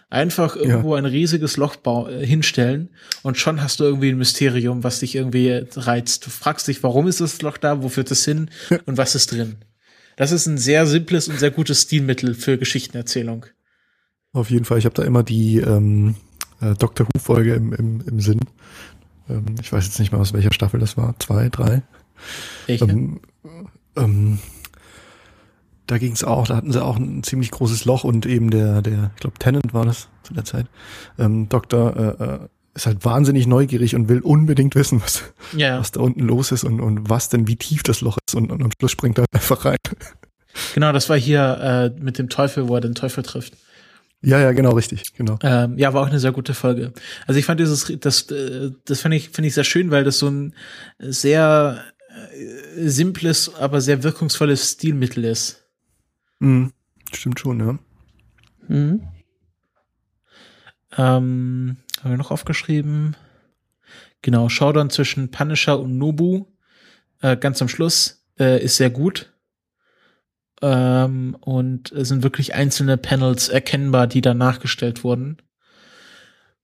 einfach irgendwo ja. ein riesiges Loch äh, hinstellen und schon hast du irgendwie ein Mysterium, was dich irgendwie reizt. Du fragst dich, warum ist das Loch da, wo führt es hin und was ist drin? Das ist ein sehr simples und sehr gutes Stilmittel für Geschichtenerzählung. Auf jeden Fall, ich habe da immer die ähm, äh, Doctor Who-Folge im, im, im Sinn. Ähm, ich weiß jetzt nicht mal, aus welcher Staffel das war. Zwei, drei. Welche? Ähm, ähm, da ging es auch, da hatten sie auch ein ziemlich großes Loch und eben der, der, ich glaube, Tennant war das zu der Zeit. Ähm, Doktor äh, äh, ist halt wahnsinnig neugierig und will unbedingt wissen, was, ja. was da unten los ist und, und was denn, wie tief das Loch ist und, und am Schluss springt er einfach rein. Genau, das war hier äh, mit dem Teufel, wo er den Teufel trifft. Ja, ja, genau, richtig, genau. Ähm, ja, war auch eine sehr gute Folge. Also ich fand dieses, das, äh, das finde ich, finde ich sehr schön, weil das so ein sehr äh, simples, aber sehr wirkungsvolles Stilmittel ist. Mhm. Stimmt schon, ja. Mhm. Ähm, haben wir noch aufgeschrieben? Genau, Showdown zwischen Punisher und Nobu, äh, ganz am Schluss, äh, ist sehr gut. Ähm, und es sind wirklich einzelne Panels erkennbar, die da nachgestellt wurden.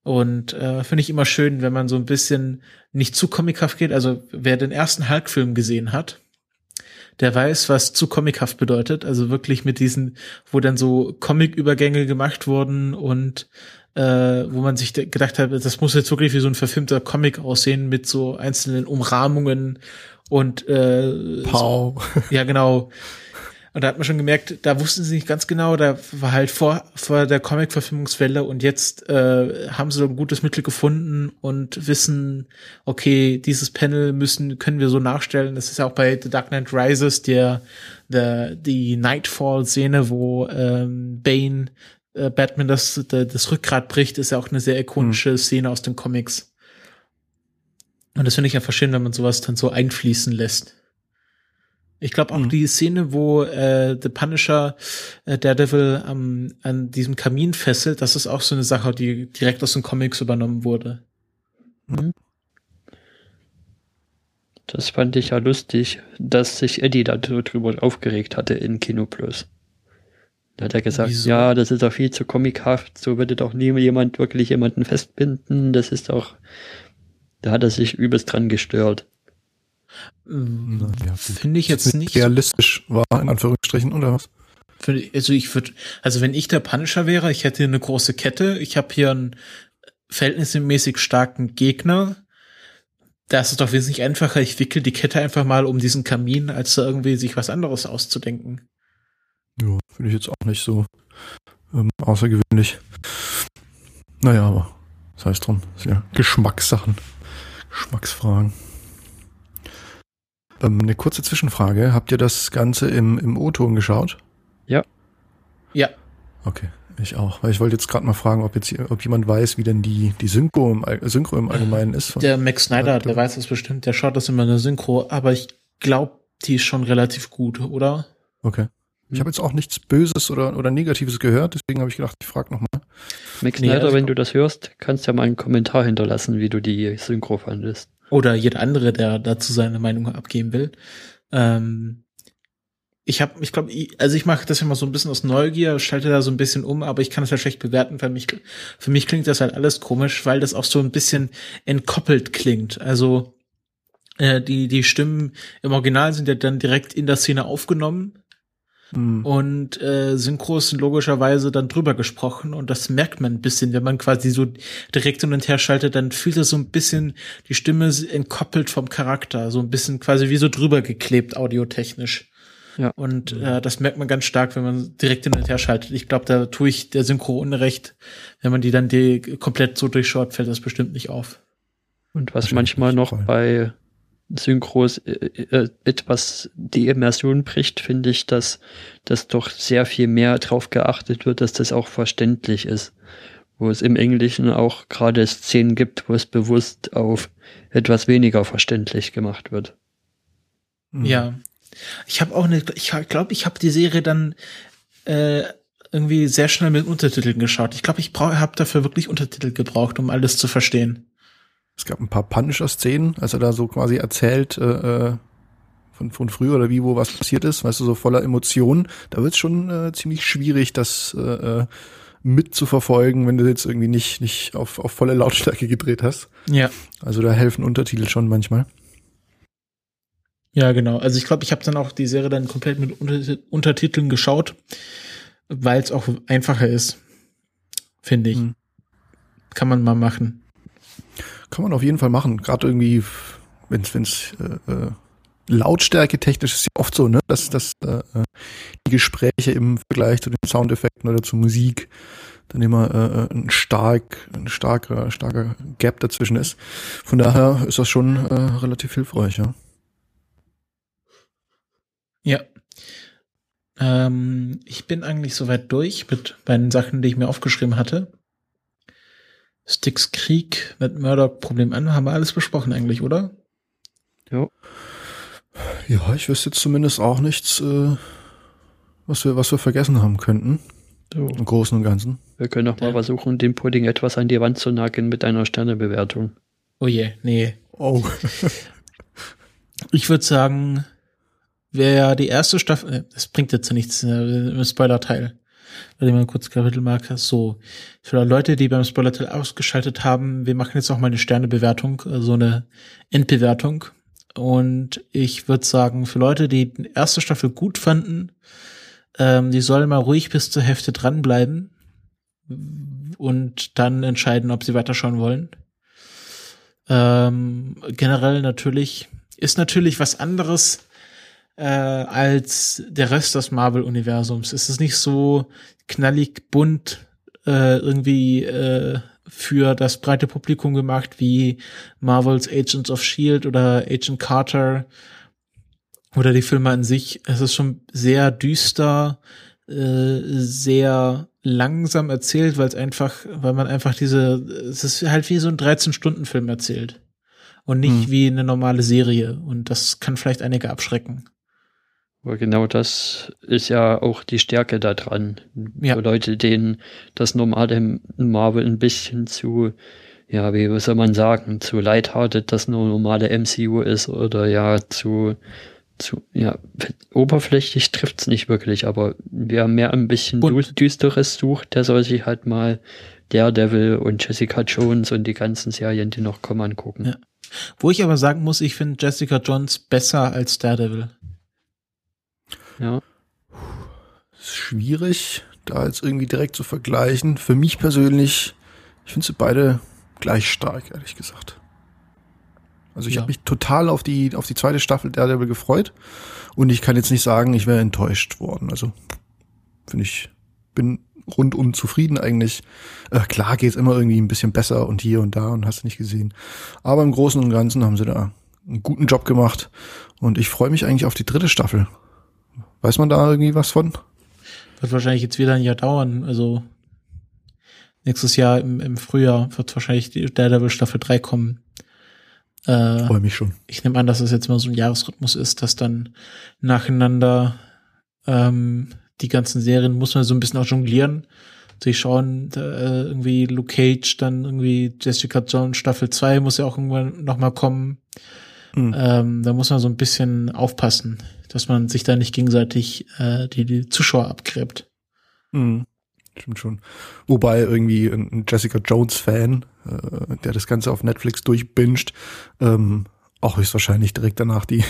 Und äh, finde ich immer schön, wenn man so ein bisschen nicht zu comichaft geht. Also wer den ersten Hulk-Film gesehen hat, der weiß, was zu comichaft bedeutet. Also wirklich mit diesen, wo dann so Comic-Übergänge gemacht wurden und äh, wo man sich gedacht hat, das muss jetzt wirklich wie so ein verfilmter Comic aussehen mit so einzelnen Umrahmungen und äh, Pow. So, ja genau und da hat man schon gemerkt, da wussten sie nicht ganz genau, da war halt vor, vor der Comic-Verfilmungswelle und jetzt äh, haben sie so ein gutes Mittel gefunden und wissen, okay, dieses Panel müssen, können wir so nachstellen. Das ist ja auch bei The Dark Knight Rises, der, der die Nightfall-Szene, wo ähm, Bane äh, Batman das, das Rückgrat bricht, ist ja auch eine sehr ikonische mhm. Szene aus den Comics. Und das finde ich einfach schön, wenn man sowas dann so einfließen lässt. Ich glaube auch mhm. die Szene, wo äh, The Punisher äh, Daredevil ähm, an diesem Kamin fesselt, das ist auch so eine Sache, die direkt aus den Comics übernommen wurde. Mhm. Das fand ich ja lustig, dass sich Eddie darüber aufgeregt hatte in Kino Plus. Da hat er gesagt, Wieso? ja, das ist doch viel zu comichaft, so würde doch nie jemand wirklich jemanden festbinden, das ist doch, da hat er sich übelst dran gestört. Ja, Finde ich jetzt nicht realistisch war, in Anführungsstrichen, oder was? Also ich würde, also wenn ich der Punisher wäre, ich hätte eine große Kette, ich habe hier einen verhältnismäßig starken Gegner. Da ist es doch wesentlich einfacher, ich wickel die Kette einfach mal um diesen Kamin, als da irgendwie sich was anderes auszudenken. Ja, finde ich jetzt auch nicht so ähm, außergewöhnlich. Naja, aber das heißt drum, ja Geschmackssachen, Geschmacksfragen. Ähm, eine kurze Zwischenfrage. Habt ihr das Ganze im, im O-Ton geschaut? Ja. Ja. Okay. Ich auch, weil ich wollte jetzt gerade mal fragen, ob jetzt ob jemand weiß, wie denn die die Synchro im, Synchro im Allgemeinen ist. Der Max Snyder, der weiß das bestimmt, der schaut das immer in der Synchro, aber ich glaube, die ist schon relativ gut, oder? Okay. Ich habe jetzt auch nichts Böses oder, oder Negatives gehört, deswegen habe ich gedacht, ich frage nochmal. Max nee, Snyder, also wenn du das hörst, kannst ja mal einen Kommentar hinterlassen, wie du die Synchro fandest. Oder jeder andere, der dazu seine Meinung abgeben will. Ähm, ich habe, ich glaube, also ich mache das immer so ein bisschen aus Neugier, schalte da so ein bisschen um, aber ich kann es ja schlecht bewerten. Für mich, für mich klingt das halt alles komisch, weil das auch so ein bisschen entkoppelt klingt. Also äh, die die Stimmen im Original sind ja dann direkt in der Szene aufgenommen Mhm. Und äh, Synchros sind logischerweise dann drüber gesprochen und das merkt man ein bisschen, wenn man quasi so direkt hin und her schaltet, dann fühlt er so ein bisschen die Stimme entkoppelt vom Charakter, so ein bisschen quasi wie so drüber geklebt audiotechnisch. Ja. Und äh, das merkt man ganz stark, wenn man direkt hin und her schaltet. Ich glaube, da tue ich der Synchro unrecht. Wenn man die dann die komplett so durchschaut, fällt das bestimmt nicht auf. Und was manchmal noch bei Synchros äh, äh, etwas die Immersion bricht, finde ich, dass, dass doch sehr viel mehr darauf geachtet wird, dass das auch verständlich ist. Wo es im Englischen auch gerade Szenen gibt, wo es bewusst auf etwas weniger verständlich gemacht wird. Mhm. Ja. Ich habe auch eine, ich glaube, ich habe die Serie dann äh, irgendwie sehr schnell mit Untertiteln geschaut. Ich glaube, ich habe dafür wirklich Untertitel gebraucht, um alles zu verstehen. Es gab ein paar Punisher-Szenen, als er da so quasi erzählt, äh, äh, von, von früher oder wie, wo was passiert ist, weißt du, so voller Emotionen. Da wird es schon äh, ziemlich schwierig, das äh, äh, mitzuverfolgen, wenn du jetzt irgendwie nicht, nicht auf, auf volle Lautstärke gedreht hast. Ja. Also da helfen Untertitel schon manchmal. Ja, genau. Also ich glaube, ich habe dann auch die Serie dann komplett mit Untertiteln geschaut, weil es auch einfacher ist, finde ich. Hm. Kann man mal machen. Kann man auf jeden Fall machen. Gerade irgendwie, wenn es äh, äh, Lautstärke technisch ist ja oft so, ne, dass, dass äh, die Gespräche im Vergleich zu den Soundeffekten oder zur Musik dann immer äh, äh, ein stark, ein starker, starker Gap dazwischen ist. Von daher ist das schon äh, relativ hilfreich, ja. Ja. Ähm, ich bin eigentlich soweit durch mit beiden Sachen, die ich mir aufgeschrieben hatte. Sticks Krieg mit Murdoch Problem an, haben wir alles besprochen eigentlich, oder? Ja. Ja, ich wüsste jetzt zumindest auch nichts, äh, was wir, was wir vergessen haben könnten. So. Im Großen und Ganzen. Wir können auch mal versuchen, den Pudding etwas an die Wand zu nageln mit einer Sternebewertung. Oh je, nee. Oh. ich würde sagen, wer die erste Staffel, äh, das bringt jetzt nichts äh, im Warte mal kurz Kapitelmarker. So, für Leute, die beim Spoilerteil ausgeschaltet haben, wir machen jetzt auch mal eine Sternebewertung, äh, so eine Endbewertung. Und ich würde sagen, für Leute, die die erste Staffel gut fanden, ähm, die sollen mal ruhig bis zur Hälfte dranbleiben und dann entscheiden, ob sie weiterschauen wollen. Ähm, generell natürlich ist natürlich was anderes, äh, als der Rest des Marvel-Universums. Es ist nicht so knallig bunt äh, irgendwie äh, für das breite Publikum gemacht wie Marvels Agents of Shield oder Agent Carter oder die Filme an sich. Es ist schon sehr düster, äh, sehr langsam erzählt, weil es einfach, weil man einfach diese, es ist halt wie so ein 13-Stunden-Film erzählt und nicht hm. wie eine normale Serie und das kann vielleicht einige abschrecken. Aber genau das ist ja auch die Stärke daran. Ja. Für Leute, denen das normale Marvel ein bisschen zu, ja, wie soll man sagen, zu lighthearted das normale MCU ist oder ja, zu, zu, ja, oberflächlich trifft's nicht wirklich, aber wer mehr ein bisschen und? düsteres sucht, der soll sich halt mal Daredevil und Jessica Jones und die ganzen Serien, die noch kommen, angucken. Ja. Wo ich aber sagen muss, ich finde Jessica Jones besser als Daredevil. Ja. Ist schwierig, da jetzt irgendwie direkt zu vergleichen. Für mich persönlich, ich finde sie beide gleich stark, ehrlich gesagt. Also ich ja. habe mich total auf die auf die zweite Staffel Daredevil gefreut und ich kann jetzt nicht sagen, ich wäre enttäuscht worden. Also finde ich bin rundum zufrieden eigentlich. Äh, klar geht es immer irgendwie ein bisschen besser und hier und da und hast du nicht gesehen. Aber im Großen und Ganzen haben sie da einen guten Job gemacht und ich freue mich eigentlich auf die dritte Staffel. Weiß man da irgendwie was von? Wird wahrscheinlich jetzt wieder ein Jahr dauern. Also nächstes Jahr im, im Frühjahr wird wahrscheinlich die Daredevil Staffel 3 kommen. Äh, Freue mich schon. Ich nehme an, dass das jetzt mal so ein Jahresrhythmus ist, dass dann nacheinander ähm, die ganzen Serien muss man so ein bisschen auch jonglieren. Sie schauen äh, irgendwie Luke Cage, dann irgendwie Jessica Jones Staffel 2 muss ja auch irgendwann noch mal kommen. Mhm. Ähm, da muss man so ein bisschen aufpassen, dass man sich da nicht gegenseitig äh, die, die Zuschauer abgräbt. Mhm. Stimmt schon. Wobei irgendwie ein Jessica Jones-Fan, äh, der das Ganze auf Netflix durchbinscht, ähm, auch höchstwahrscheinlich direkt danach die,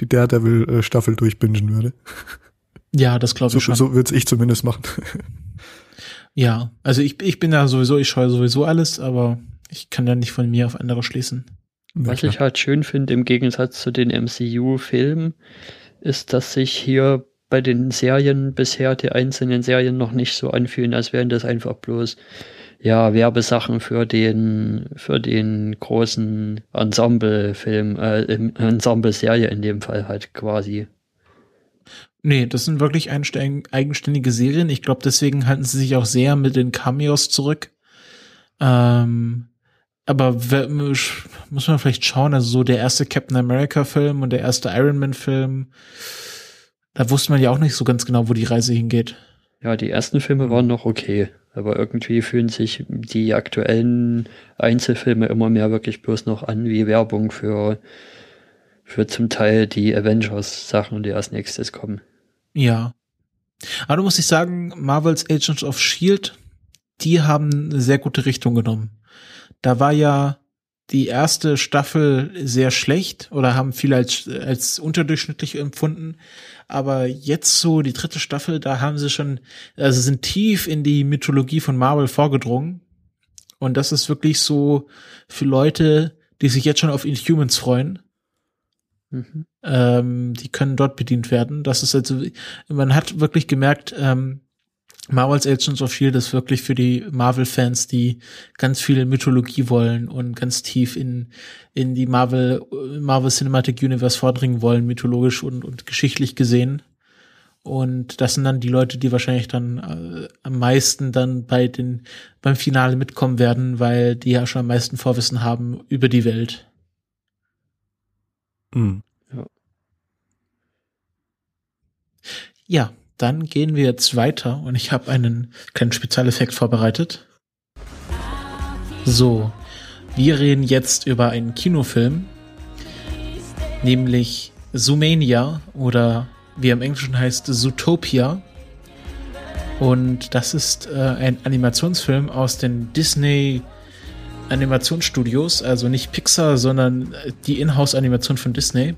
die Daredevil-Staffel durchbingen würde. Ja, das glaube ich so, schon. So würde ich zumindest machen. ja, also ich, ich bin da sowieso, ich scheue sowieso alles, aber ich kann ja nicht von mir auf andere schließen. Was ich halt schön finde im Gegensatz zu den MCU-Filmen, ist, dass sich hier bei den Serien bisher die einzelnen Serien noch nicht so anfühlen, als wären das einfach bloß ja Werbesachen für den für den großen Ensemble-Film, äh, Ensemble-Serie in dem Fall halt quasi. Nee, das sind wirklich eigenständige Serien. Ich glaube, deswegen halten sie sich auch sehr mit den Cameos zurück. Ähm, aber muss man vielleicht schauen, also so der erste Captain America Film und der erste Iron Man Film, da wusste man ja auch nicht so ganz genau, wo die Reise hingeht. Ja, die ersten Filme waren noch okay, aber irgendwie fühlen sich die aktuellen Einzelfilme immer mehr wirklich bloß noch an wie Werbung für, für zum Teil die Avengers-Sachen, die als nächstes kommen. Ja. Aber du musst ich sagen, Marvels Agents of Shield, die haben eine sehr gute Richtung genommen. Da war ja die erste Staffel sehr schlecht oder haben viele als, als unterdurchschnittlich empfunden. Aber jetzt so die dritte Staffel, da haben sie schon, also sind tief in die Mythologie von Marvel vorgedrungen. Und das ist wirklich so für Leute, die sich jetzt schon auf Inhumans freuen. Mhm. Ähm, die können dort bedient werden. Das ist also, man hat wirklich gemerkt, ähm, Marvel's Agents of Shield ist wirklich für die Marvel-Fans, die ganz viel Mythologie wollen und ganz tief in, in die Marvel, Marvel Cinematic Universe vordringen wollen, mythologisch und, und geschichtlich gesehen. Und das sind dann die Leute, die wahrscheinlich dann äh, am meisten dann bei den, beim Finale mitkommen werden, weil die ja schon am meisten Vorwissen haben über die Welt. Mhm. Ja. Ja, dann gehen wir jetzt weiter und ich habe einen kleinen Spezialeffekt vorbereitet. So, wir reden jetzt über einen Kinofilm, nämlich Zoomania oder wie er im Englischen heißt Zootopia. Und das ist äh, ein Animationsfilm aus den Disney Animationsstudios, also nicht Pixar, sondern die Inhouse-Animation von Disney.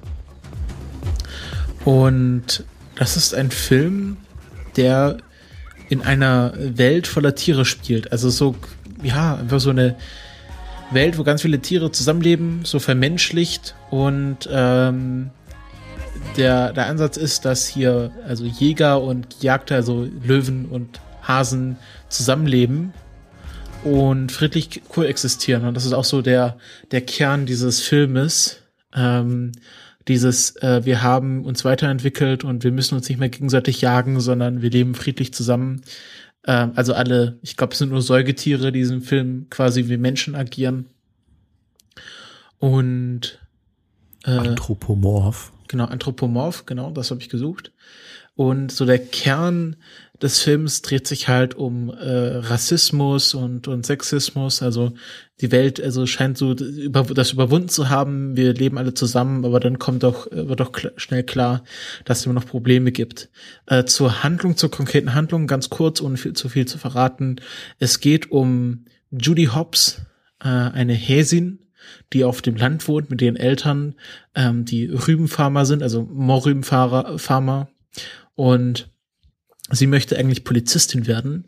Und das ist ein Film, der in einer Welt voller Tiere spielt. Also so, ja, einfach so eine Welt, wo ganz viele Tiere zusammenleben, so vermenschlicht und ähm, der, der Ansatz ist, dass hier also Jäger und Jagder, also Löwen und Hasen zusammenleben und friedlich koexistieren. Und das ist auch so der, der Kern dieses Filmes. Ähm, dieses, äh, wir haben uns weiterentwickelt und wir müssen uns nicht mehr gegenseitig jagen, sondern wir leben friedlich zusammen. Ähm, also alle, ich glaube, es sind nur Säugetiere, die in diesem Film quasi wie Menschen agieren. Und äh, Anthropomorph. Genau, Anthropomorph, genau, das habe ich gesucht. Und so der Kern des Films dreht sich halt um äh, Rassismus und, und Sexismus. Also die Welt also scheint so über, das überwunden zu haben. Wir leben alle zusammen, aber dann kommt doch, wird doch kl schnell klar, dass es immer noch Probleme gibt. Äh, zur Handlung, zur konkreten Handlung, ganz kurz, ohne viel, zu viel zu verraten. Es geht um Judy Hobbs, äh, eine Häsin, die auf dem Land wohnt mit ihren Eltern, ähm, die Rübenfarmer sind, also Mohrrübenfarmer. Und sie möchte eigentlich Polizistin werden.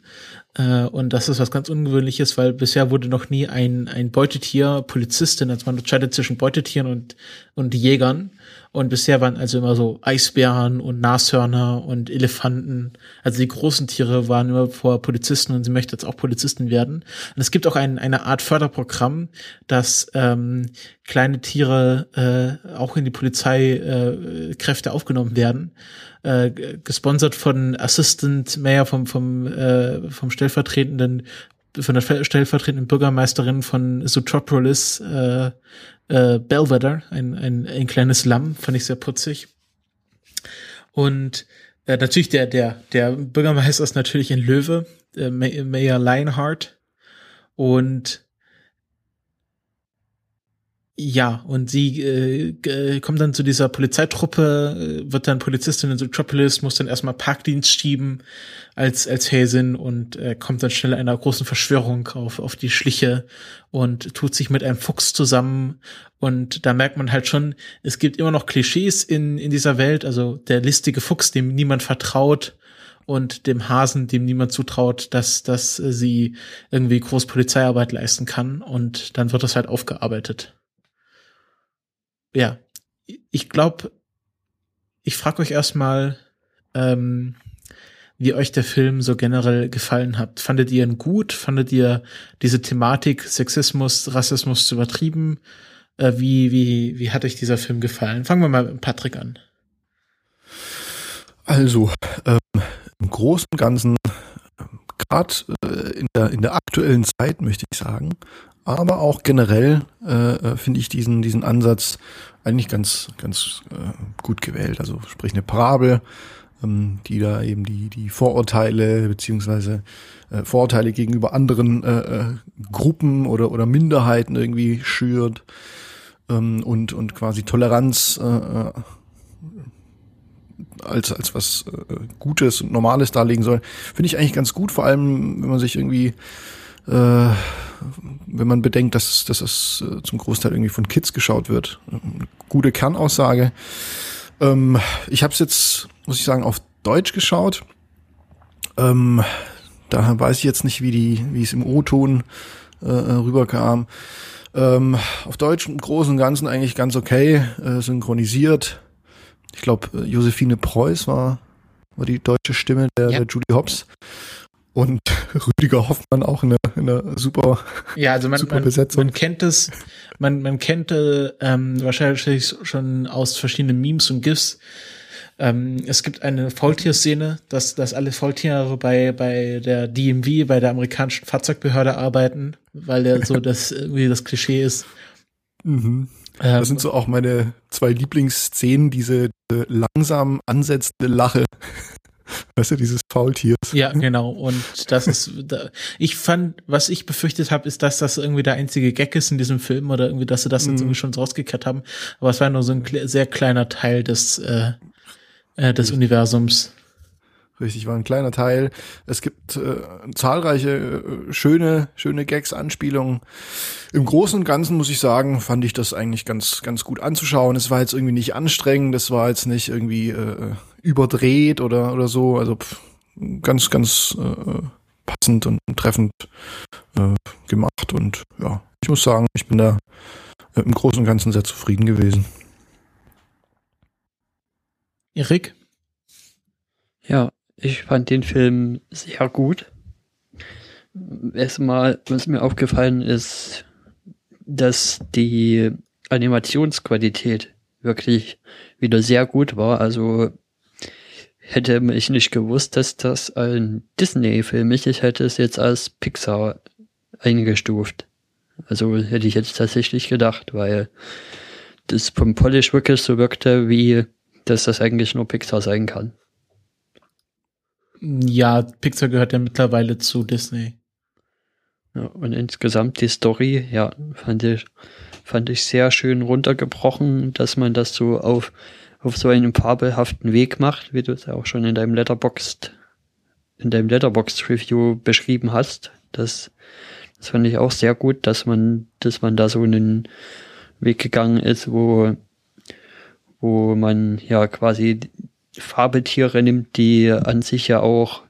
Äh, und das ist was ganz Ungewöhnliches, weil bisher wurde noch nie ein, ein Beutetier Polizistin, also man unterscheidet zwischen Beutetieren und, und Jägern. Und bisher waren also immer so Eisbären und Nashörner und Elefanten. Also die großen Tiere waren immer vor Polizisten und sie möchte jetzt auch Polizistin werden. Und es gibt auch ein, eine Art Förderprogramm, dass ähm, kleine Tiere äh, auch in die Polizeikräfte äh, aufgenommen werden. Äh, gesponsert von Assistant Mayor vom, vom, äh, vom stellvertretenden von der stellvertretenden Bürgermeisterin von Zootropolis, äh, äh, Belvedere, ein, ein, ein kleines Lamm, fand ich sehr putzig. Und äh, natürlich der, der, der Bürgermeister ist natürlich ein Löwe, äh, Mayor Lionheart. Und ja, und sie äh, kommt dann zu dieser Polizeitruppe, äh, wird dann Polizistin in Metropolis, muss dann erstmal Parkdienst schieben als, als Häsin und äh, kommt dann schnell einer großen Verschwörung auf, auf die Schliche und tut sich mit einem Fuchs zusammen. Und da merkt man halt schon, es gibt immer noch Klischees in, in dieser Welt, also der listige Fuchs, dem niemand vertraut, und dem Hasen, dem niemand zutraut, dass, dass sie irgendwie groß Polizeiarbeit leisten kann. Und dann wird das halt aufgearbeitet ja, ich glaube, ich frage euch erstmal, ähm, wie euch der Film so generell gefallen hat. Fandet ihr ihn gut? Fandet ihr diese Thematik Sexismus, Rassismus zu übertrieben? Äh, wie, wie, wie hat euch dieser Film gefallen? Fangen wir mal mit Patrick an. Also, ähm, im Großen und Ganzen, gerade äh, in, der, in der aktuellen Zeit, möchte ich sagen, aber auch generell äh, äh, finde ich diesen, diesen Ansatz eigentlich ganz, ganz äh, gut gewählt. Also sprich eine Parabel, ähm, die da eben die, die Vorurteile beziehungsweise äh, Vorurteile gegenüber anderen äh, äh, Gruppen oder, oder Minderheiten irgendwie schürt ähm, und, und quasi Toleranz äh, äh als, als was äh, Gutes und Normales darlegen soll, finde ich eigentlich ganz gut, vor allem wenn man sich irgendwie äh, wenn man bedenkt, dass, dass es äh, zum Großteil irgendwie von Kids geschaut wird. Gute Kernaussage. Ähm, ich habe es jetzt, muss ich sagen, auf Deutsch geschaut. Ähm, da weiß ich jetzt nicht, wie die, wie es im O-Ton äh, rüberkam. Ähm, auf Deutsch im Großen und Ganzen eigentlich ganz okay, äh, synchronisiert. Ich glaube, äh, Josephine Preuß war, war die deutsche Stimme der, ja. der Julie Hobbs und Rüdiger Hoffmann auch eine, eine super, ja, also man, super Besetzung. Man, man kennt es, man, man kennt ähm, wahrscheinlich schon aus verschiedenen Memes und GIFs. Ähm, es gibt eine Faultierszene, dass, dass alle Faultiere bei, bei der DMV, bei der amerikanischen Fahrzeugbehörde arbeiten, weil der so das irgendwie das Klischee ist. Mhm. Das ähm, sind so auch meine zwei Lieblingsszenen, diese langsam ansetzende Lache. Weißt du, dieses Faultiers. Ja, genau. Und das ist, ich fand, was ich befürchtet habe, ist, dass das irgendwie der einzige Gag ist in diesem Film oder irgendwie, dass sie das jetzt mhm. irgendwie schon rausgekehrt haben. Aber es war nur so ein sehr kleiner Teil des, äh, äh, des Universums. Richtig, war ein kleiner Teil. Es gibt äh, zahlreiche äh, schöne, schöne Gags, Anspielungen. Im Großen und Ganzen muss ich sagen, fand ich das eigentlich ganz, ganz gut anzuschauen. Es war jetzt irgendwie nicht anstrengend, es war jetzt nicht irgendwie äh, überdreht oder oder so. Also pff, ganz, ganz äh, passend und treffend äh, gemacht. Und ja, ich muss sagen, ich bin da äh, im Großen und Ganzen sehr zufrieden gewesen. Erik? Ja, ich fand den Film sehr gut. Erstmal, was mir aufgefallen ist, dass die Animationsqualität wirklich wieder sehr gut war. Also hätte ich nicht gewusst, dass das ein Disney-Film ist. Ich hätte es jetzt als Pixar eingestuft. Also hätte ich jetzt tatsächlich gedacht, weil das vom Polish wirklich so wirkte, wie dass das eigentlich nur Pixar sein kann. Ja, Pixar gehört ja mittlerweile zu Disney. Ja, und insgesamt die Story, ja, fand ich, fand ich sehr schön runtergebrochen, dass man das so auf, auf so einen fabelhaften Weg macht, wie du es ja auch schon in deinem Letterboxd, in deinem Letterboxd Review beschrieben hast. Das, das fand ich auch sehr gut, dass man, dass man da so einen Weg gegangen ist, wo, wo man ja quasi Fabeltiere nimmt, die an sich ja auch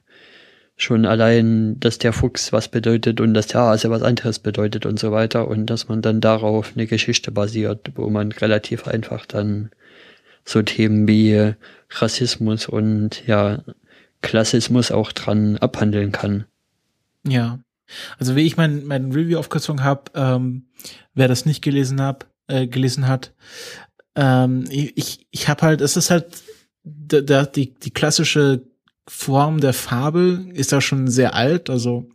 schon allein, dass der Fuchs was bedeutet und dass der Hase was anderes bedeutet und so weiter und dass man dann darauf eine Geschichte basiert, wo man relativ einfach dann so Themen wie Rassismus und ja Klassismus auch dran abhandeln kann. Ja, also wie ich mein, mein Review aufgezogen habe, ähm, wer das nicht gelesen hab, äh, gelesen hat, ähm, ich, ich habe halt, es ist halt da, da, die, die klassische Form der Fabel ist da schon sehr alt. Also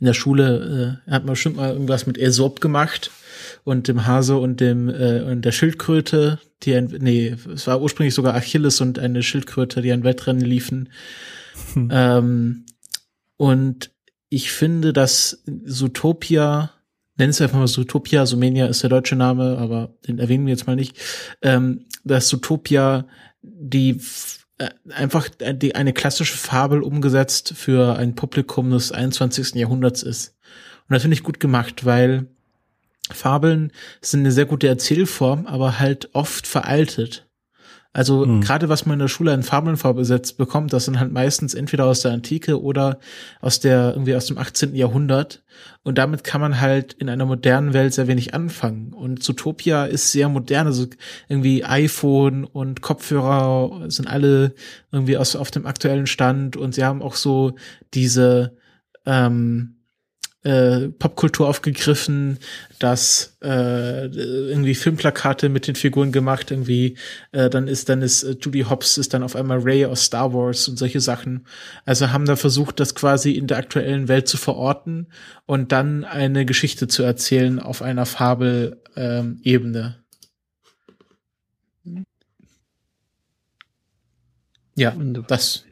in der Schule äh, hat man bestimmt mal irgendwas mit Aesop gemacht und dem Hase und dem äh, und der Schildkröte, die ein nee, es war ursprünglich sogar Achilles und eine Schildkröte, die ein Wettrennen liefen. Hm. Ähm, und ich finde, dass Zootopia, nenn es einfach mal Zootopia, Sumenia ist der deutsche Name, aber den erwähnen wir jetzt mal nicht, ähm, dass Zootopia die einfach die, eine klassische Fabel umgesetzt für ein Publikum des 21. Jahrhunderts ist. Und das finde ich gut gemacht, weil Fabeln sind eine sehr gute Erzählform, aber halt oft veraltet. Also mhm. gerade was man in der Schule in Fabeln vorbesetzt bekommt, das sind halt meistens entweder aus der Antike oder aus der irgendwie aus dem 18. Jahrhundert und damit kann man halt in einer modernen Welt sehr wenig anfangen und Zootopia ist sehr modern, also irgendwie iPhone und Kopfhörer sind alle irgendwie aus auf dem aktuellen Stand und sie haben auch so diese ähm, äh, Popkultur aufgegriffen, dass äh, irgendwie Filmplakate mit den Figuren gemacht, irgendwie äh, dann ist dann ist äh, Judy Hobbs ist dann auf einmal Ray aus Star Wars und solche Sachen. Also haben da versucht, das quasi in der aktuellen Welt zu verorten und dann eine Geschichte zu erzählen auf einer Fabelebene. Ähm, ja, das.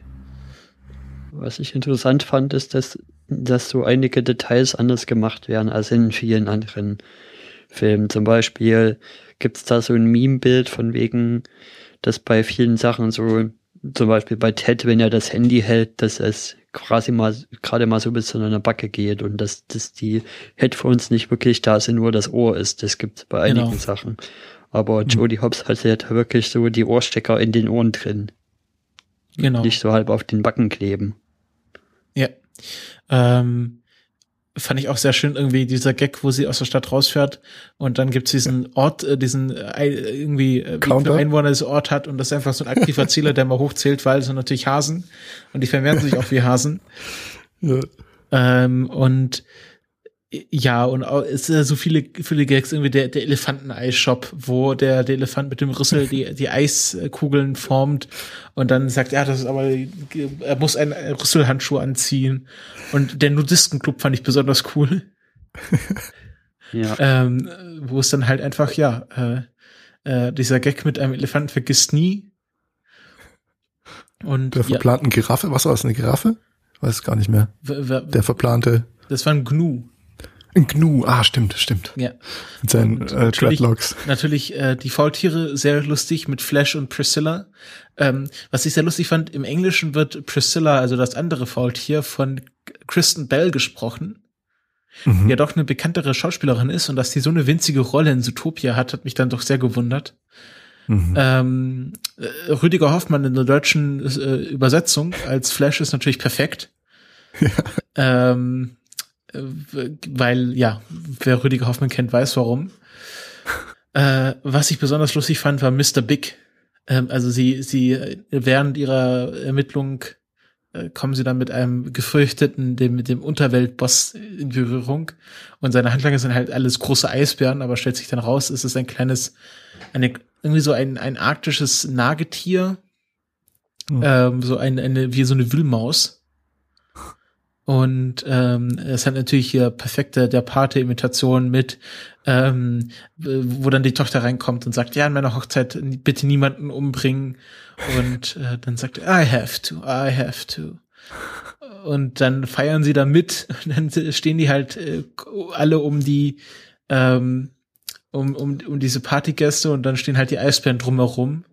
Was ich interessant fand, ist, dass dass so einige Details anders gemacht werden als in vielen anderen Filmen. Zum Beispiel gibt es da so ein Meme-Bild von wegen, dass bei vielen Sachen so, zum Beispiel bei Ted, wenn er das Handy hält, dass es quasi mal, gerade mal so bis zu einer Backe geht und dass, dass die Headphones nicht wirklich da sind, nur das Ohr ist. Das gibt es bei einigen genau. Sachen. Aber. Jodie Hobbs hatte ja wirklich so die Ohrstecker in den Ohren drin. Genau. Nicht so halb auf den Backen kleben. Ja. Ähm, fand ich auch sehr schön irgendwie dieser Gag, wo sie aus der Stadt rausfährt und dann gibt's diesen Ort, äh, diesen äh, irgendwie äh, wie viele Einwohner das Ort hat und das ist einfach so ein aktiver Zähler, der mal hochzählt, weil es sind natürlich Hasen und die vermehren sich auch wie Hasen. Ja. Ähm, und ja, und es sind so viele, viele Gags, irgendwie der, der Elefanteneis-Shop, wo der, der Elefant mit dem Rüssel die, die Eiskugeln formt und dann sagt, ja, das ist aber, er muss einen Rüsselhandschuh anziehen. Und der Nudistenclub fand ich besonders cool. ja. Ähm, wo es dann halt einfach, ja, äh, äh, dieser Gag mit einem Elefanten vergisst nie. Und der verplanten ja. Giraffe, was war das, eine Giraffe? Weiß gar nicht mehr. Der verplante. Das war ein Gnu. Ein Gnu, ah, stimmt, stimmt. Ja. Mit seinen äh, natürlich, Dreadlocks. Natürlich äh, die Faultiere sehr lustig mit Flash und Priscilla. Ähm, was ich sehr lustig fand, im Englischen wird Priscilla, also das andere Faultier, von Kristen Bell gesprochen. Mhm. Die ja doch eine bekanntere Schauspielerin ist und dass die so eine winzige Rolle in Zootopia hat, hat mich dann doch sehr gewundert. Mhm. Ähm, äh, Rüdiger Hoffmann in der deutschen äh, Übersetzung als Flash ist natürlich perfekt. Ja. Ähm, weil, ja, wer Rüdiger Hoffmann kennt, weiß warum. äh, was ich besonders lustig fand, war Mr. Big. Ähm, also sie, sie, während ihrer Ermittlung äh, kommen sie dann mit einem gefürchteten, dem, mit dem Unterweltboss in Berührung. Und seine Handlanger sind halt alles große Eisbären, aber stellt sich dann raus, es ist ein kleines, eine, irgendwie so ein, ein arktisches Nagetier. Mhm. Ähm, so ein, eine, wie so eine Wühlmaus und ähm, es hat natürlich hier perfekte der Pate-Imitation mit, ähm, wo dann die Tochter reinkommt und sagt, ja, in meiner Hochzeit bitte niemanden umbringen. Und äh, dann sagt er, I have to, I have to. Und dann feiern sie da mit und dann stehen die halt äh, alle um die, ähm, um, um, um diese Partygäste und dann stehen halt die Eisbären drumherum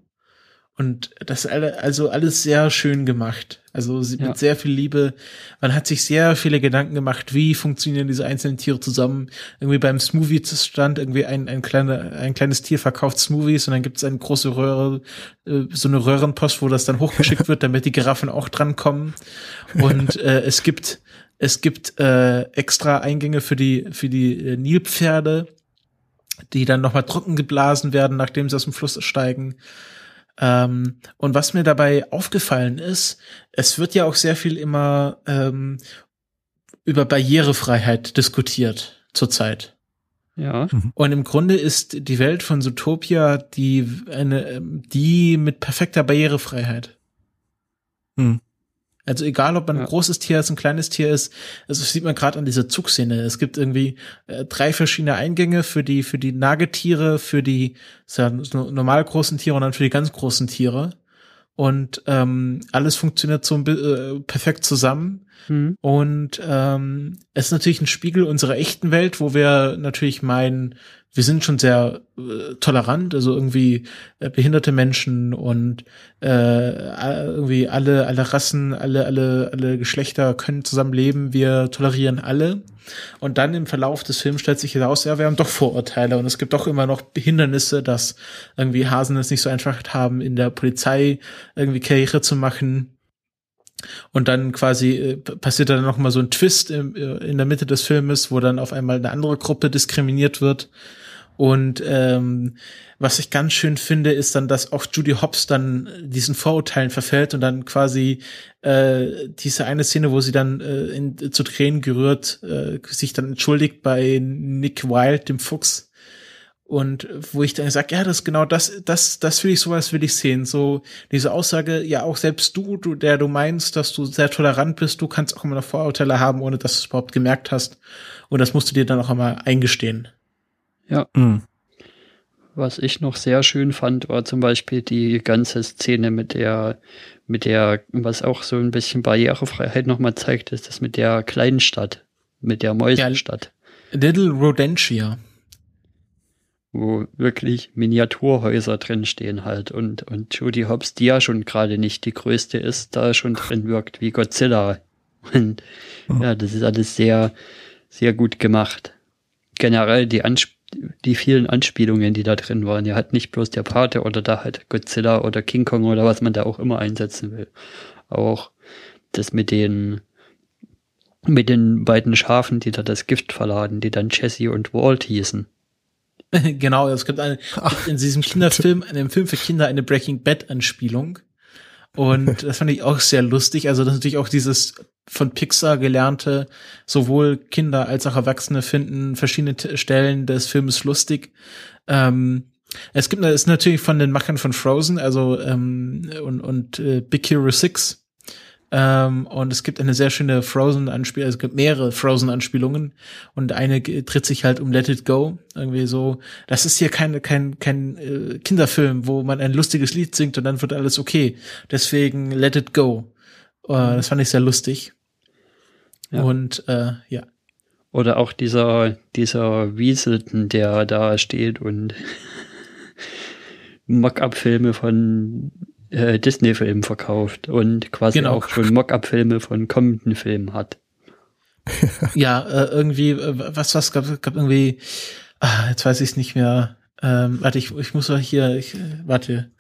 und das alle, also alles sehr schön gemacht. Also mit ja. sehr viel Liebe. Man hat sich sehr viele Gedanken gemacht, wie funktionieren diese einzelnen Tiere zusammen. Irgendwie beim Smoothie stand irgendwie ein, ein, kleiner, ein kleines Tier verkauft Smoothies und dann gibt es eine große Röhre, äh, so eine Röhrenpost, wo das dann hochgeschickt wird, damit die Giraffen auch drankommen. Und äh, es gibt, es gibt äh, extra Eingänge für die, für die äh, Nilpferde, die dann nochmal trocken geblasen werden, nachdem sie aus dem Fluss steigen. Ähm, und was mir dabei aufgefallen ist, es wird ja auch sehr viel immer ähm, über Barrierefreiheit diskutiert zurzeit. Ja. Mhm. Und im Grunde ist die Welt von Zootopia die eine die mit perfekter Barrierefreiheit. Hm. Also egal, ob man ja. ein großes Tier ist, ein kleines Tier ist, also das sieht man gerade an dieser Zugszene. Es gibt irgendwie äh, drei verschiedene Eingänge für die für die Nagetiere, für die ja, normal großen Tiere und dann für die ganz großen Tiere. Und ähm, alles funktioniert so äh, perfekt zusammen. Mhm. Und ähm, es ist natürlich ein Spiegel unserer echten Welt, wo wir natürlich meinen, wir sind schon sehr äh, tolerant, also irgendwie äh, behinderte Menschen und äh, irgendwie alle, alle Rassen, alle, alle, alle Geschlechter können zusammen leben, wir tolerieren alle. Und dann im Verlauf des Films stellt sich heraus, ja, wir haben doch Vorurteile und es gibt doch immer noch Hindernisse, dass irgendwie Hasen es nicht so einfach haben, in der Polizei irgendwie Karriere zu machen und dann quasi äh, passiert dann noch mal so ein Twist im, äh, in der Mitte des Filmes, wo dann auf einmal eine andere Gruppe diskriminiert wird. Und ähm, was ich ganz schön finde, ist dann, dass auch Judy Hobbs dann diesen Vorurteilen verfällt und dann quasi äh, diese eine Szene, wo sie dann äh, in, zu Tränen gerührt äh, sich dann entschuldigt bei Nick Wilde, dem Fuchs, und wo ich dann sage, ja, das genau das, das, das will ich, sowas will ich sehen. So diese Aussage, ja, auch selbst du, du, der du meinst, dass du sehr tolerant bist, du kannst auch immer noch Vorurteile haben, ohne dass du es überhaupt gemerkt hast. Und das musst du dir dann auch einmal eingestehen. Ja. Mhm. Was ich noch sehr schön fand, war zum Beispiel die ganze Szene mit der, mit der, was auch so ein bisschen Barrierefreiheit nochmal zeigt, ist das mit der kleinen Stadt, mit der Mäusenstadt. Ja, Little Rodentia wo wirklich Miniaturhäuser drin stehen halt und, und Judy Hobbs, die ja schon gerade nicht die größte ist, da schon drin wirkt wie Godzilla. Und oh. ja, das ist alles sehr, sehr gut gemacht. Generell die, Ansp die vielen Anspielungen, die da drin waren. Ja, hat nicht bloß der Pate oder da halt Godzilla oder King Kong oder was man da auch immer einsetzen will. Auch das mit den mit den beiden Schafen, die da das Gift verladen, die dann Jesse und Walt hießen. genau, es gibt eine, Ach, in diesem Kinderfilm, in dem Film für Kinder eine Breaking Bad Anspielung. Und das fand ich auch sehr lustig. Also das ist natürlich auch dieses von Pixar gelernte, sowohl Kinder als auch Erwachsene finden verschiedene Stellen des Filmes lustig. Ähm, es gibt, es ist natürlich von den Machern von Frozen, also ähm, und, und äh, Big Hero 6 ähm, und es gibt eine sehr schöne Frozen-Anspielung, also es gibt mehrere Frozen-Anspielungen und eine dreht sich halt um Let It Go. Irgendwie so, das ist hier kein, kein, kein äh, Kinderfilm, wo man ein lustiges Lied singt und dann wird alles okay. Deswegen Let It Go. Äh, das fand ich sehr lustig. Ja. Und äh, ja. Oder auch dieser, dieser Wieselton, der da steht und Mock-up-Filme von äh, Disney-Filmen verkauft und quasi genau. auch schon Mock-up-Filme von kommenden Filmen hat. ja, äh, irgendwie, äh, was, was gab, gab irgendwie, ah, jetzt weiß ich es nicht mehr. Ähm, warte, ich, ich muss mal hier, ich, äh, warte.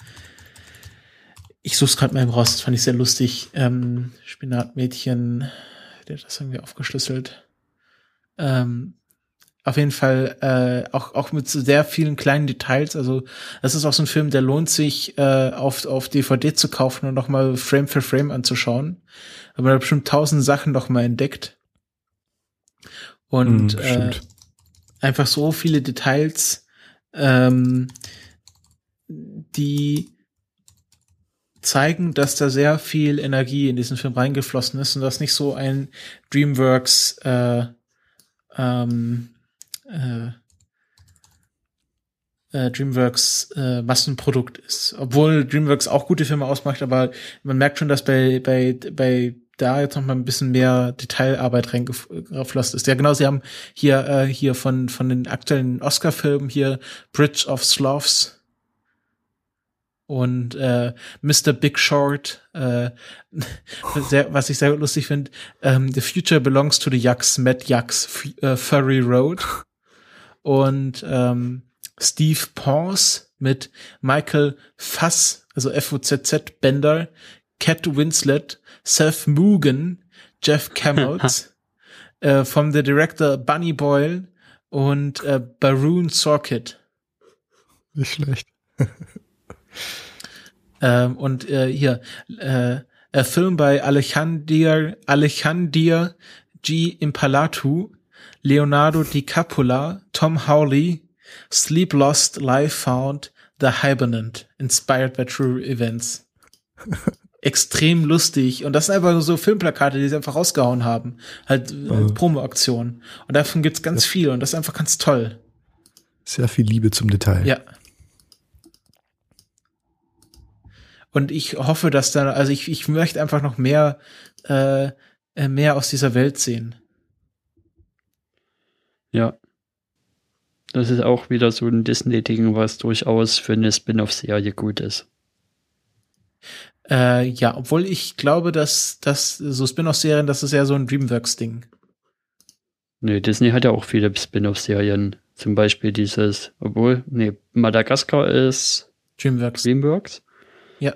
Ich suche es gerade mal im raus, das fand ich sehr lustig. Ähm, Spinatmädchen, der hat das irgendwie aufgeschlüsselt. Ähm, auf jeden Fall äh, auch auch mit sehr vielen kleinen Details. Also das ist auch so ein Film, der lohnt sich äh, auf auf DVD zu kaufen und noch mal Frame für Frame anzuschauen. Aber man hat bestimmt tausend Sachen noch mal entdeckt und mm, äh, einfach so viele Details, ähm, die zeigen, dass da sehr viel Energie in diesen Film reingeflossen ist und dass nicht so ein DreamWorks äh, ähm, äh, äh, DreamWorks äh, Massenprodukt ist. Obwohl DreamWorks auch gute Filme ausmacht, aber man merkt schon, dass bei, bei, bei da jetzt noch mal ein bisschen mehr Detailarbeit reingeflossen ist. Ja, genau, sie haben hier, äh, hier von, von den aktuellen Oscar-Filmen hier Bridge of Sloths und äh, Mr. Big Short, äh, sehr, was ich sehr lustig finde, ähm, The Future Belongs to the Yucks, Matt Yucks, F Furry Road und ähm, Steve Pons mit Michael Fass, also F-O-Z-Z Bender, Cat Winslet, Seth Mugen, Jeff Camels, äh, vom the Director Bunny Boyle und äh, Baroon Sorkit. Nicht schlecht. ähm, und äh, hier, äh, ein Film bei Alejandro, Alejandro G. Impalatu, Leonardo DiCaprio, Tom Howley, Sleep Lost, Life Found, The Hibernant, inspired by true events. extrem lustig. Und das sind einfach so Filmplakate, die sie einfach rausgehauen haben. Halt äh, Promo-Aktionen. Und davon gibt's ganz ja. viel und das ist einfach ganz toll. Sehr viel Liebe zum Detail. Ja. Und ich hoffe, dass da, also ich, ich möchte einfach noch mehr, äh, äh mehr aus dieser Welt sehen. Ja. Das ist auch wieder so ein Disney-Ding, was durchaus für eine Spin-off-Serie gut ist. Äh, ja, obwohl ich glaube, dass das so Spin-off-Serien, das ist ja so ein Dreamworks-Ding. Nee, Disney hat ja auch viele Spin-off-Serien. Zum Beispiel dieses, obwohl, nee, Madagaskar ist Dreamworks. Dreamworks. Ja.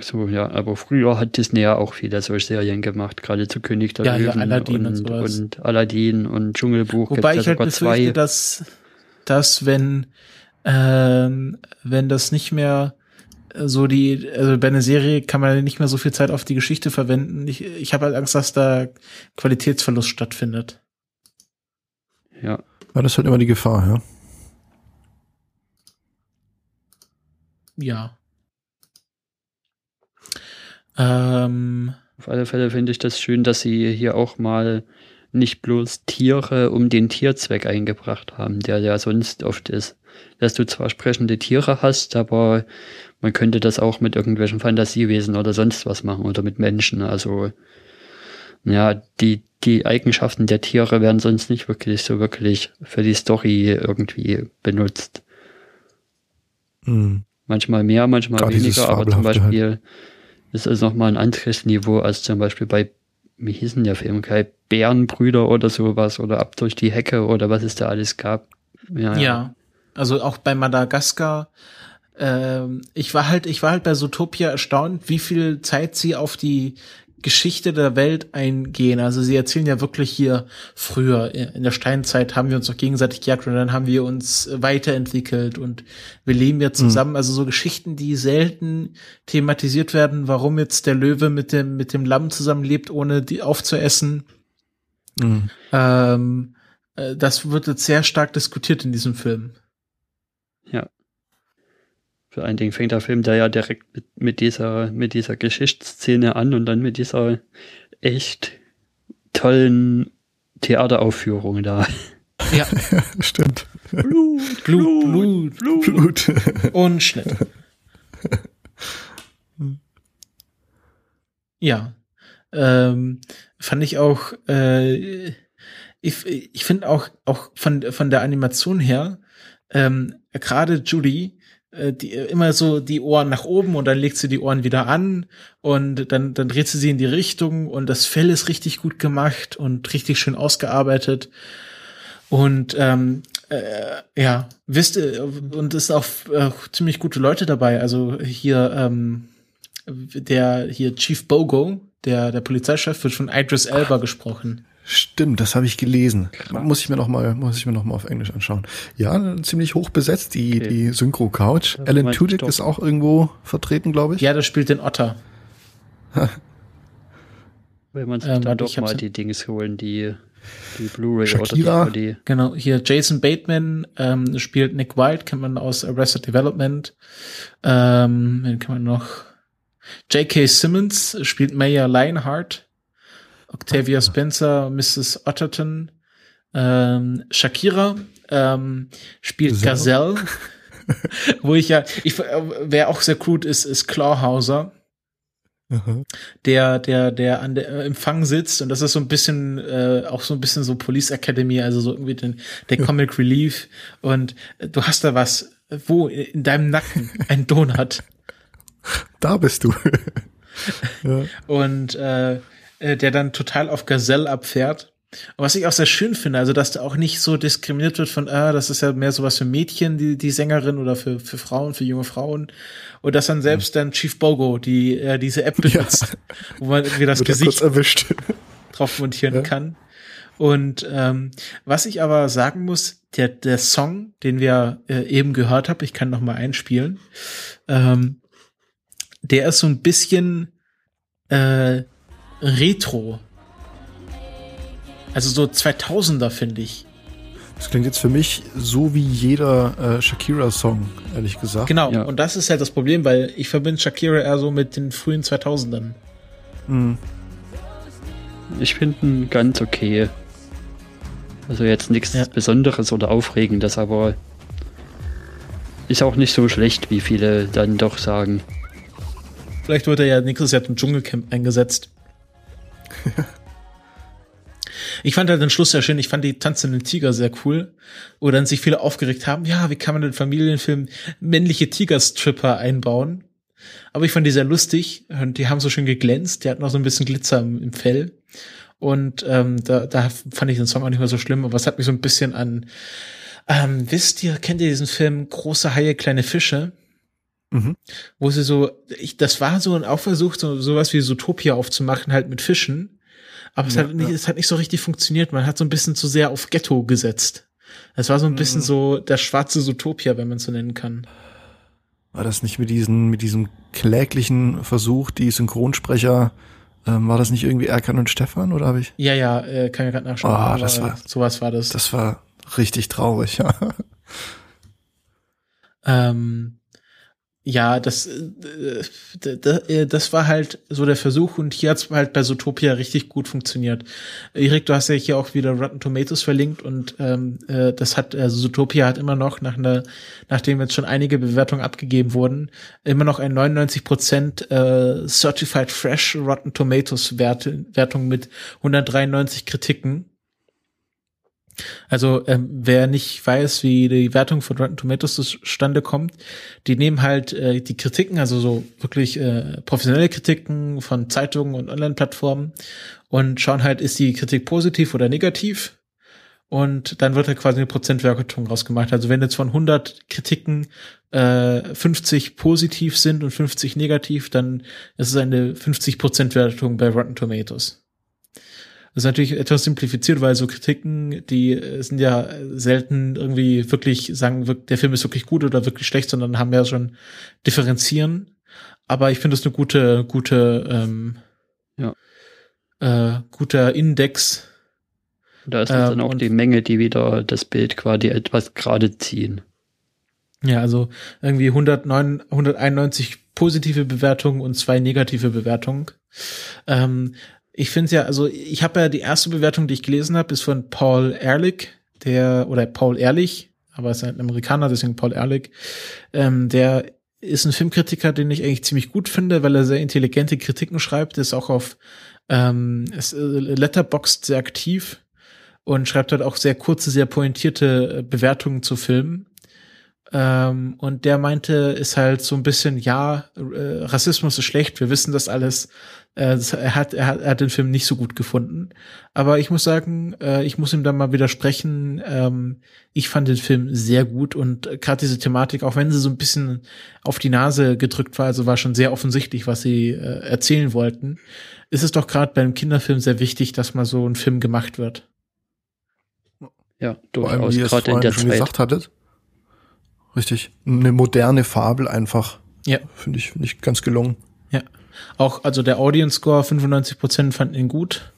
So, ja, aber früher hat Disney ja auch viele solche Serien gemacht, gerade zu König der ja, Löwen ja, Aladdin und, und, und, Aladdin und Dschungelbuch. Wobei ich halt befürchte, zwei. dass, dass wenn, ähm, wenn das nicht mehr so die, also bei einer Serie kann man nicht mehr so viel Zeit auf die Geschichte verwenden. Ich, ich habe halt Angst, dass da Qualitätsverlust stattfindet. Ja. Ja, das ist halt immer die Gefahr, ja. Ja. Ähm, Auf alle Fälle finde ich das schön, dass sie hier auch mal nicht bloß Tiere um den Tierzweck eingebracht haben, der ja sonst oft ist. Dass du zwar sprechende Tiere hast, aber man könnte das auch mit irgendwelchen Fantasiewesen oder sonst was machen oder mit Menschen. Also, ja, die, die Eigenschaften der Tiere werden sonst nicht wirklich so wirklich für die Story irgendwie benutzt. Mhm. Manchmal mehr, manchmal Gerade weniger, aber zum Beispiel halt. Ist es nochmal ein anderes Niveau als zum Beispiel bei, wie hießen der Film, Kai Bärenbrüder oder sowas oder ab durch die Hecke oder was es da alles gab. Ja, ja. also auch bei Madagaskar ähm, ich war halt, ich war halt bei Zootopia erstaunt, wie viel Zeit sie auf die Geschichte der Welt eingehen. Also sie erzählen ja wirklich hier früher, in der Steinzeit haben wir uns doch gegenseitig gejagt und dann haben wir uns weiterentwickelt und wir leben ja zusammen. Mhm. Also so Geschichten, die selten thematisiert werden, warum jetzt der Löwe mit dem, mit dem Lamm zusammenlebt, ohne die aufzuessen. Mhm. Ähm, äh, das wird jetzt sehr stark diskutiert in diesem Film. Ja. Vor allen Dingen fängt der Film da ja direkt mit, mit dieser, mit dieser Geschichtsszene an und dann mit dieser echt tollen Theateraufführung da. Ja, stimmt. Blut, Blut, Blut, Blut. Blut. Und Schnitt. Ja. Ähm, fand ich auch, äh, ich, ich finde auch, auch von, von der Animation her, ähm, gerade Judy, die, immer so die Ohren nach oben und dann legt sie die Ohren wieder an und dann, dann dreht sie sie in die Richtung und das Fell ist richtig gut gemacht und richtig schön ausgearbeitet. Und ähm, äh, ja, wisst ihr, und es ist auch äh, ziemlich gute Leute dabei. Also hier, ähm, der hier Chief Bogo, der, der Polizeichef, wird von Idris Elba gesprochen. Stimmt, das habe ich gelesen. Krass. Muss ich mir noch mal, muss ich mir noch mal auf Englisch anschauen. Ja, ziemlich hoch besetzt die okay. die Synchro Couch. Das Alan Tudyk ist auch irgendwo vertreten, glaube ich. Ja, der spielt den Otter. Wenn man sich ähm, da doch mal die Dings holen, die die Blu-ray Shakira. oder die DVD. Genau, hier Jason Bateman ähm, spielt Nick White, kennt man aus Arrested Development. Ähm, wen kann man noch? J.K. Simmons spielt Maya Lionheart. Octavia Spencer, Mrs. Otterton, ähm, Shakira ähm, spielt Gazelle, wo ich ja, ich, äh, wer auch sehr gut ist, ist Clawhauser. Der, der, der an der Empfang sitzt und das ist so ein bisschen, äh, auch so ein bisschen so Police Academy, also so irgendwie den, der Comic Relief und äh, du hast da was, wo in deinem Nacken ein Donut. Da bist du. ja. Und äh, äh, der dann total auf Gazelle abfährt. Und was ich auch sehr schön finde, also dass da auch nicht so diskriminiert wird von, ah, das ist ja mehr sowas für Mädchen, die, die Sängerin oder für, für Frauen, für junge Frauen. Und dass dann selbst dann Chief Bogo, die äh, diese App benutzt, ja. wo man irgendwie das Gesicht erwischt. drauf montieren ja. kann. Und ähm, was ich aber sagen muss, der, der Song, den wir äh, eben gehört haben, ich kann noch mal einspielen, ähm, der ist so ein bisschen äh, Retro. Also so 2000er, finde ich. Das klingt jetzt für mich so wie jeder äh, Shakira-Song, ehrlich gesagt. Genau, ja. und das ist halt das Problem, weil ich verbinde Shakira eher so mit den frühen 2000ern. Mhm. Ich finde ihn ganz okay. Also jetzt nichts ja. Besonderes oder Aufregendes, aber ist auch nicht so schlecht, wie viele dann doch sagen. Vielleicht wird er ja nächstes Jahr im Dschungelcamp eingesetzt. ich fand halt den Schluss sehr schön. Ich fand die tanzenden Tiger sehr cool. Wo dann sich viele aufgeregt haben. Ja, wie kann man in Familienfilm männliche Tigerstripper einbauen? Aber ich fand die sehr lustig und die haben so schön geglänzt. Die hatten auch so ein bisschen Glitzer im, im Fell. Und ähm, da, da fand ich den Song auch nicht mehr so schlimm, aber es hat mich so ein bisschen an, ähm, wisst ihr, kennt ihr diesen Film Große Haie, kleine Fische? Mhm. Wo sie so, ich, das war so ein Aufversuch, so sowas wie Zootopia aufzumachen, halt mit Fischen. Aber es, hat nicht, ja. es hat nicht so richtig funktioniert. Man hat so ein bisschen zu sehr auf Ghetto gesetzt. Es war so ein mhm. bisschen so der schwarze Zootopia, wenn man es so nennen kann. War das nicht mit diesen, mit diesem kläglichen Versuch, die Synchronsprecher ähm, war das nicht irgendwie Erkan und Stefan oder habe ich? Ja, ja, äh, kann ich gerade nachschauen. Oh, das war sowas war das. Das war richtig traurig, ja. ähm, ja, das, äh, äh, das war halt so der Versuch und hier hat's halt bei Zootopia richtig gut funktioniert. Erik, du hast ja hier auch wieder Rotten Tomatoes verlinkt und ähm, äh, das hat, also Zootopia hat immer noch nach einer, nachdem jetzt schon einige Bewertungen abgegeben wurden, immer noch ein 99 Prozent äh, Certified Fresh Rotten Tomatoes Werte, Wertung mit 193 Kritiken. Also ähm, wer nicht weiß, wie die Wertung von Rotten Tomatoes zustande kommt, die nehmen halt äh, die Kritiken, also so wirklich äh, professionelle Kritiken von Zeitungen und Online-Plattformen und schauen halt, ist die Kritik positiv oder negativ und dann wird halt quasi eine Prozentwertung rausgemacht. Also wenn jetzt von 100 Kritiken äh, 50 positiv sind und 50 negativ, dann ist es eine 50 Wertung bei Rotten Tomatoes. Das ist natürlich etwas simplifiziert, weil so Kritiken, die äh, sind ja selten irgendwie wirklich sagen, der Film ist wirklich gut oder wirklich schlecht, sondern haben ja schon differenzieren. Aber ich finde es eine gute, gute, ähm, ja. äh, guter Index. Da ist ähm, dann auch die Menge, die wieder das Bild quasi etwas gerade ziehen. Ja, also irgendwie 109, 191 positive Bewertungen und zwei negative Bewertungen. Ähm, ich finde es ja, also ich habe ja die erste Bewertung, die ich gelesen habe, ist von Paul Ehrlich, der, oder Paul Ehrlich, aber ist ein Amerikaner, deswegen Paul Ehrlich, ähm, der ist ein Filmkritiker, den ich eigentlich ziemlich gut finde, weil er sehr intelligente Kritiken schreibt, ist auch auf ähm, äh, Letterboxd sehr aktiv und schreibt halt auch sehr kurze, sehr pointierte äh, Bewertungen zu Filmen. Ähm, und der meinte, ist halt so ein bisschen, ja, äh, Rassismus ist schlecht, wir wissen das alles, äh, er, hat, er, hat, er hat den Film nicht so gut gefunden. Aber ich muss sagen, äh, ich muss ihm da mal widersprechen. Ähm, ich fand den Film sehr gut und gerade diese Thematik, auch wenn sie so ein bisschen auf die Nase gedrückt war, also war schon sehr offensichtlich, was sie äh, erzählen wollten, ist es doch gerade beim Kinderfilm sehr wichtig, dass mal so ein Film gemacht wird. Ja, durchaus gerade in der schon Zeit. gesagt hattet. Richtig. Eine moderne Fabel einfach. Ja. Finde ich, finde ich ganz gelungen. Auch, also der Audience Score, 95 Prozent fanden ihn gut.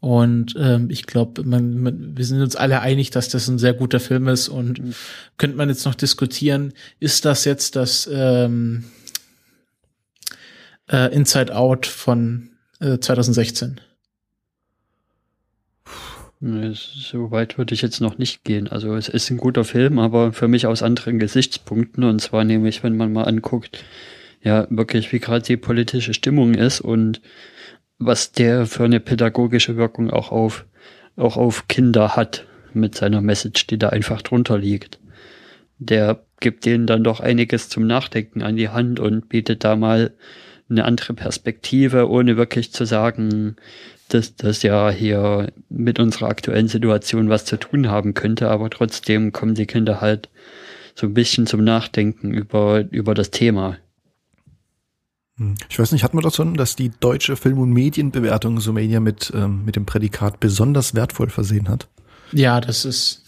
Und ähm, ich glaube, man, man, wir sind uns alle einig, dass das ein sehr guter Film ist. Und mhm. könnte man jetzt noch diskutieren, ist das jetzt das ähm, äh, Inside Out von äh, 2016? So weit würde ich jetzt noch nicht gehen. Also es ist ein guter Film, aber für mich aus anderen Gesichtspunkten. Und zwar nämlich, wenn man mal anguckt, ja wirklich, wie gerade die politische Stimmung ist und was der für eine pädagogische Wirkung auch auf, auch auf Kinder hat mit seiner Message, die da einfach drunter liegt. Der gibt denen dann doch einiges zum Nachdenken an die Hand und bietet da mal eine andere Perspektive, ohne wirklich zu sagen, dass das ja hier mit unserer aktuellen Situation was zu tun haben könnte, aber trotzdem kommen die Kinder halt so ein bisschen zum Nachdenken über, über das Thema. Hm. Ich weiß nicht, hat man das schon, dass die deutsche Film- und Medienbewertung Sumania mit, ähm, mit dem Prädikat besonders wertvoll versehen hat? Ja, das ist,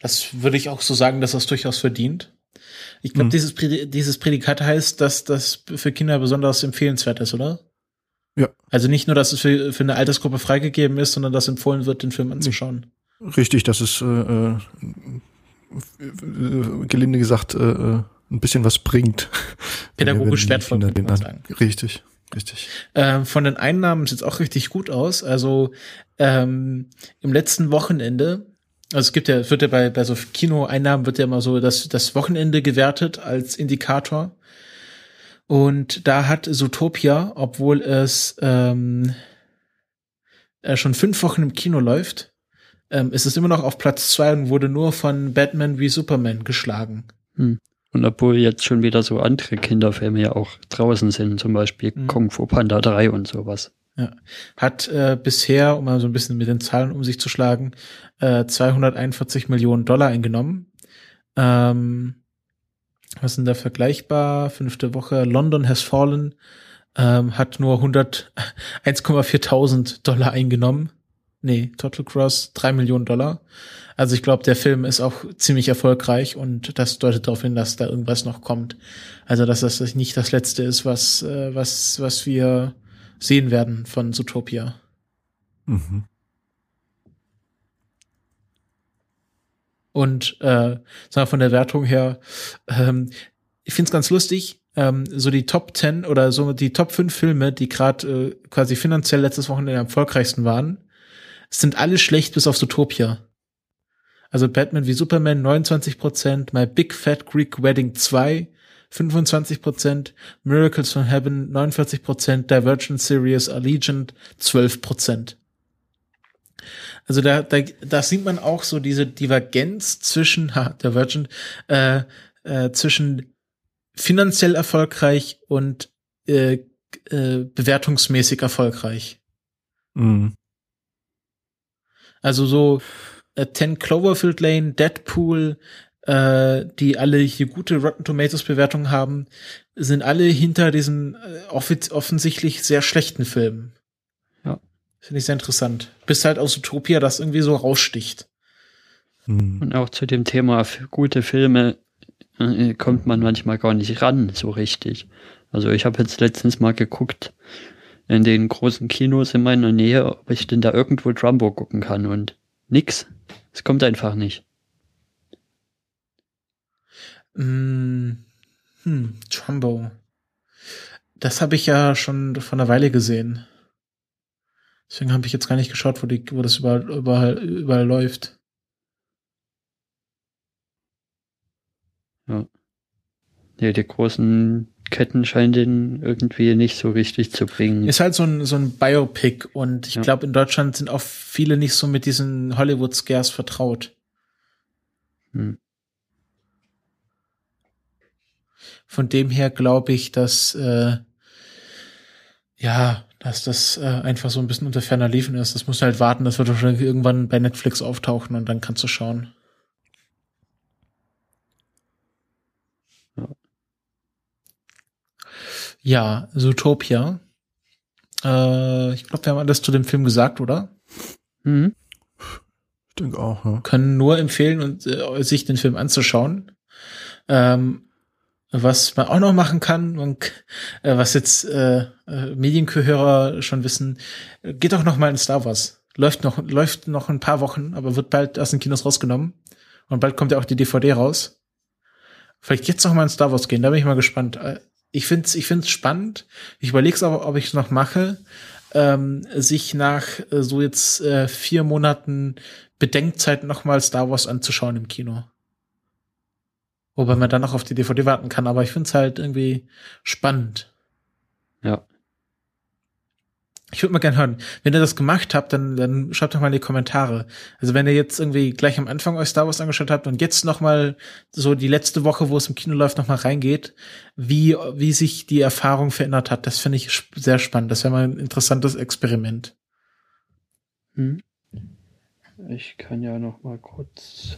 das würde ich auch so sagen, dass das durchaus verdient. Ich glaube, mhm. dieses, dieses Prädikat heißt, dass das für Kinder besonders empfehlenswert ist, oder? Ja. Also nicht nur, dass es für, für eine Altersgruppe freigegeben ist, sondern dass empfohlen wird, den Film anzuschauen. Richtig, das ist äh, äh, gelinde gesagt äh, äh, ein bisschen was bringt. Pädagogisch wertvoll, kann man sagen. Richtig. Richtig. Ähm, von den Einnahmen sieht es auch richtig gut aus. Also ähm, im letzten Wochenende, also es gibt ja, wird ja bei, bei so Kinoeinnahmen wird ja immer so das, das Wochenende gewertet als Indikator. Und da hat Zootopia, obwohl es ähm, äh, schon fünf Wochen im Kino läuft, ähm, ist es immer noch auf Platz zwei und wurde nur von Batman wie Superman geschlagen. Hm. Und obwohl jetzt schon wieder so andere Kinderfilme ja auch draußen sind, zum Beispiel mhm. Kung Fu Panda 3 und sowas. Ja. Hat äh, bisher, um mal so ein bisschen mit den Zahlen um sich zu schlagen, äh, 241 Millionen Dollar eingenommen. Ähm, was sind da vergleichbar? Fünfte Woche. London has fallen. Ähm, hat nur 100, 1,4 Dollar eingenommen. Nee, Total Cross, drei Millionen Dollar. Also ich glaube, der Film ist auch ziemlich erfolgreich und das deutet darauf hin, dass da irgendwas noch kommt. Also dass das nicht das letzte ist, was, äh, was, was wir sehen werden von Zootopia. Mhm. Und äh, sagen wir von der Wertung her, ähm, ich find's ganz lustig, ähm, so die Top 10 oder so die Top 5 Filme, die gerade äh, quasi finanziell letztes Wochenende am erfolgreichsten waren, sind alle schlecht bis auf Zootopia. Also Batman wie Superman 29%, My Big Fat Greek Wedding 2 25%, Miracles from Heaven 49%, Divergent Series Allegiant 12%. Also da, da, da sieht man auch so diese Divergenz zwischen, ha, Divergent, äh, äh, zwischen finanziell erfolgreich und äh, äh, bewertungsmäßig erfolgreich. Mhm. Also so äh, 10 Cloverfield Lane, Deadpool, äh, die alle hier gute Rotten Tomatoes Bewertungen haben, sind alle hinter diesen äh, offensichtlich sehr schlechten Filmen. Ja. Finde ich sehr interessant. Bis halt aus Utopia das irgendwie so raussticht. Hm. Und auch zu dem Thema gute Filme äh, kommt man manchmal gar nicht ran, so richtig. Also ich habe jetzt letztens mal geguckt in den großen Kinos in meiner Nähe, ob ich denn da irgendwo Trumbo gucken kann und nix. Es kommt einfach nicht. Mm, hm, Trumbo. Das habe ich ja schon vor einer Weile gesehen. Deswegen habe ich jetzt gar nicht geschaut, wo, die, wo das überall, überall, überall läuft. Ja. Nee, die großen Ketten scheinen den irgendwie nicht so richtig zu bringen. Ist halt so ein, so ein Biopic und ich ja. glaube, in Deutschland sind auch viele nicht so mit diesen Hollywood-Scares vertraut. Hm. Von dem her glaube ich, dass äh, ja, dass das äh, einfach so ein bisschen unter ferner Liefen ist. Das muss halt warten, das wird wahrscheinlich irgendwann bei Netflix auftauchen und dann kannst du schauen. Ja, Zootopia. Äh, ich glaube, wir haben alles zu dem Film gesagt, oder? Mhm. Ich denke auch, ja. Können nur empfehlen, und, äh, sich den Film anzuschauen. Ähm, was man auch noch machen kann, und, äh, was jetzt äh, äh, Medienhörer schon wissen, geht doch noch mal in Star Wars. Läuft noch, läuft noch ein paar Wochen, aber wird bald aus den Kinos rausgenommen. Und bald kommt ja auch die DVD raus. Vielleicht jetzt noch mal in Star Wars gehen, da bin ich mal gespannt. Ich finde es ich find's spannend. Ich überlege es aber, ob ich es noch mache, ähm, sich nach äh, so jetzt äh, vier Monaten Bedenkzeit nochmal Star Wars anzuschauen im Kino. Wobei man dann noch auf die DVD warten kann, aber ich finde es halt irgendwie spannend. Ja. Ich würde mal gerne hören, wenn ihr das gemacht habt, dann, dann schreibt doch mal in die Kommentare. Also wenn ihr jetzt irgendwie gleich am Anfang euch Star Wars angeschaut habt und jetzt noch mal so die letzte Woche, wo es im Kino läuft, noch mal reingeht, wie, wie sich die Erfahrung verändert hat, das finde ich sehr spannend. Das wäre mal ein interessantes Experiment. Hm. Ich kann ja noch mal kurz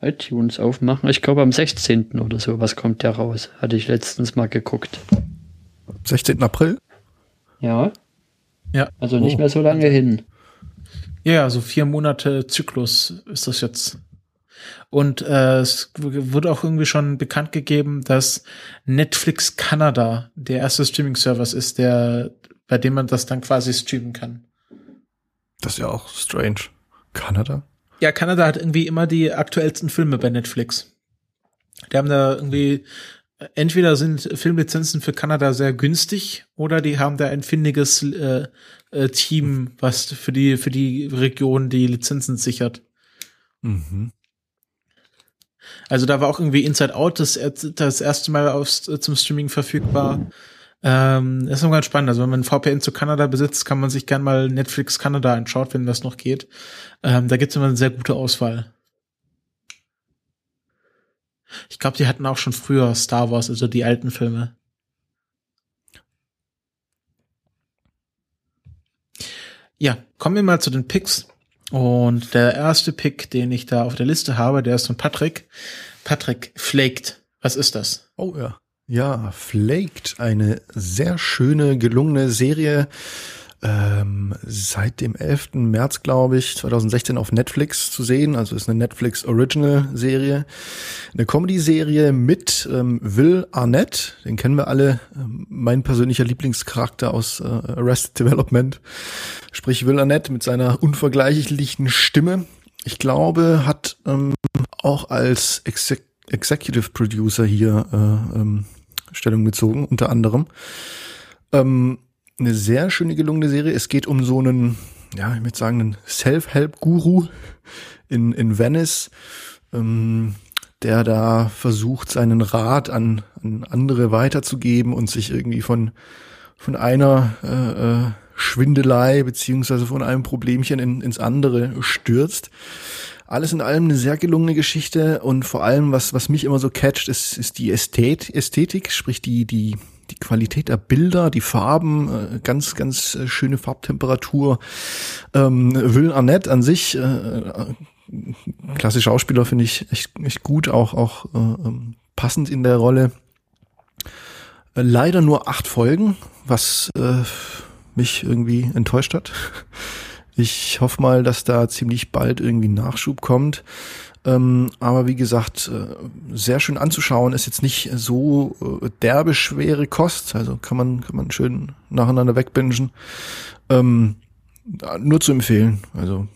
iTunes aufmachen. Ich glaube am 16. oder so, was kommt der raus? Hatte ich letztens mal geguckt. 16. April? Ja. Ja. Also nicht oh. mehr so lange hin. Ja, so vier Monate Zyklus ist das jetzt. Und äh, es wurde auch irgendwie schon bekannt gegeben, dass Netflix Kanada der erste Streaming-Service ist, der, bei dem man das dann quasi streamen kann. Das ist ja auch strange. Kanada? Ja, Kanada hat irgendwie immer die aktuellsten Filme bei Netflix. Die haben da irgendwie, entweder sind Filmlizenzen für Kanada sehr günstig oder die haben da ein findiges äh, äh, Team, was für die, für die Region die Lizenzen sichert. Mhm. Also da war auch irgendwie Inside Out das, das erste Mal aus, zum Streaming verfügbar. Ähm, ist noch ganz spannend. Also wenn man VPN zu Kanada besitzt, kann man sich gern mal Netflix Kanada anschaut, wenn das noch geht. Ähm, da gibt's immer eine sehr gute Auswahl. Ich glaube, die hatten auch schon früher Star Wars, also die alten Filme. Ja, kommen wir mal zu den Picks. Und der erste Pick, den ich da auf der Liste habe, der ist von Patrick. Patrick Flaked. Was ist das? Oh ja. Ja, Flaked, eine sehr schöne, gelungene Serie. Ähm, seit dem 11. März, glaube ich, 2016 auf Netflix zu sehen. Also ist eine Netflix Original Serie. Eine Comedy-Serie mit ähm, Will Arnett. Den kennen wir alle. Ähm, mein persönlicher Lieblingscharakter aus äh, Arrested Development. Sprich Will Arnett mit seiner unvergleichlichen Stimme. Ich glaube, hat ähm, auch als Exec Executive Producer hier äh, ähm, Stellung bezogen, unter anderem. Ähm, eine sehr schöne gelungene Serie. Es geht um so einen, ja, ich würde sagen, einen Self-Help-Guru in, in Venice, ähm, der da versucht, seinen Rat an, an andere weiterzugeben und sich irgendwie von, von einer äh, äh, Schwindelei beziehungsweise von einem Problemchen in, ins andere stürzt. Alles in allem eine sehr gelungene Geschichte und vor allem, was, was mich immer so catcht, ist, ist die Ästhet, Ästhetik, sprich die, die, die Qualität der Bilder, die Farben, äh, ganz, ganz äh, schöne Farbtemperatur. Ähm, Will Arnett an sich, äh, klasse Schauspieler finde ich echt, echt gut, auch, auch äh, ähm, passend in der Rolle. Äh, leider nur acht Folgen, was äh, mich irgendwie enttäuscht hat. Ich hoffe mal, dass da ziemlich bald irgendwie Nachschub kommt. Ähm, aber wie gesagt, äh, sehr schön anzuschauen, ist jetzt nicht so äh, derbe schwere Kost. Also kann man, kann man schön nacheinander wegbingen. Ähm, nur zu empfehlen. Also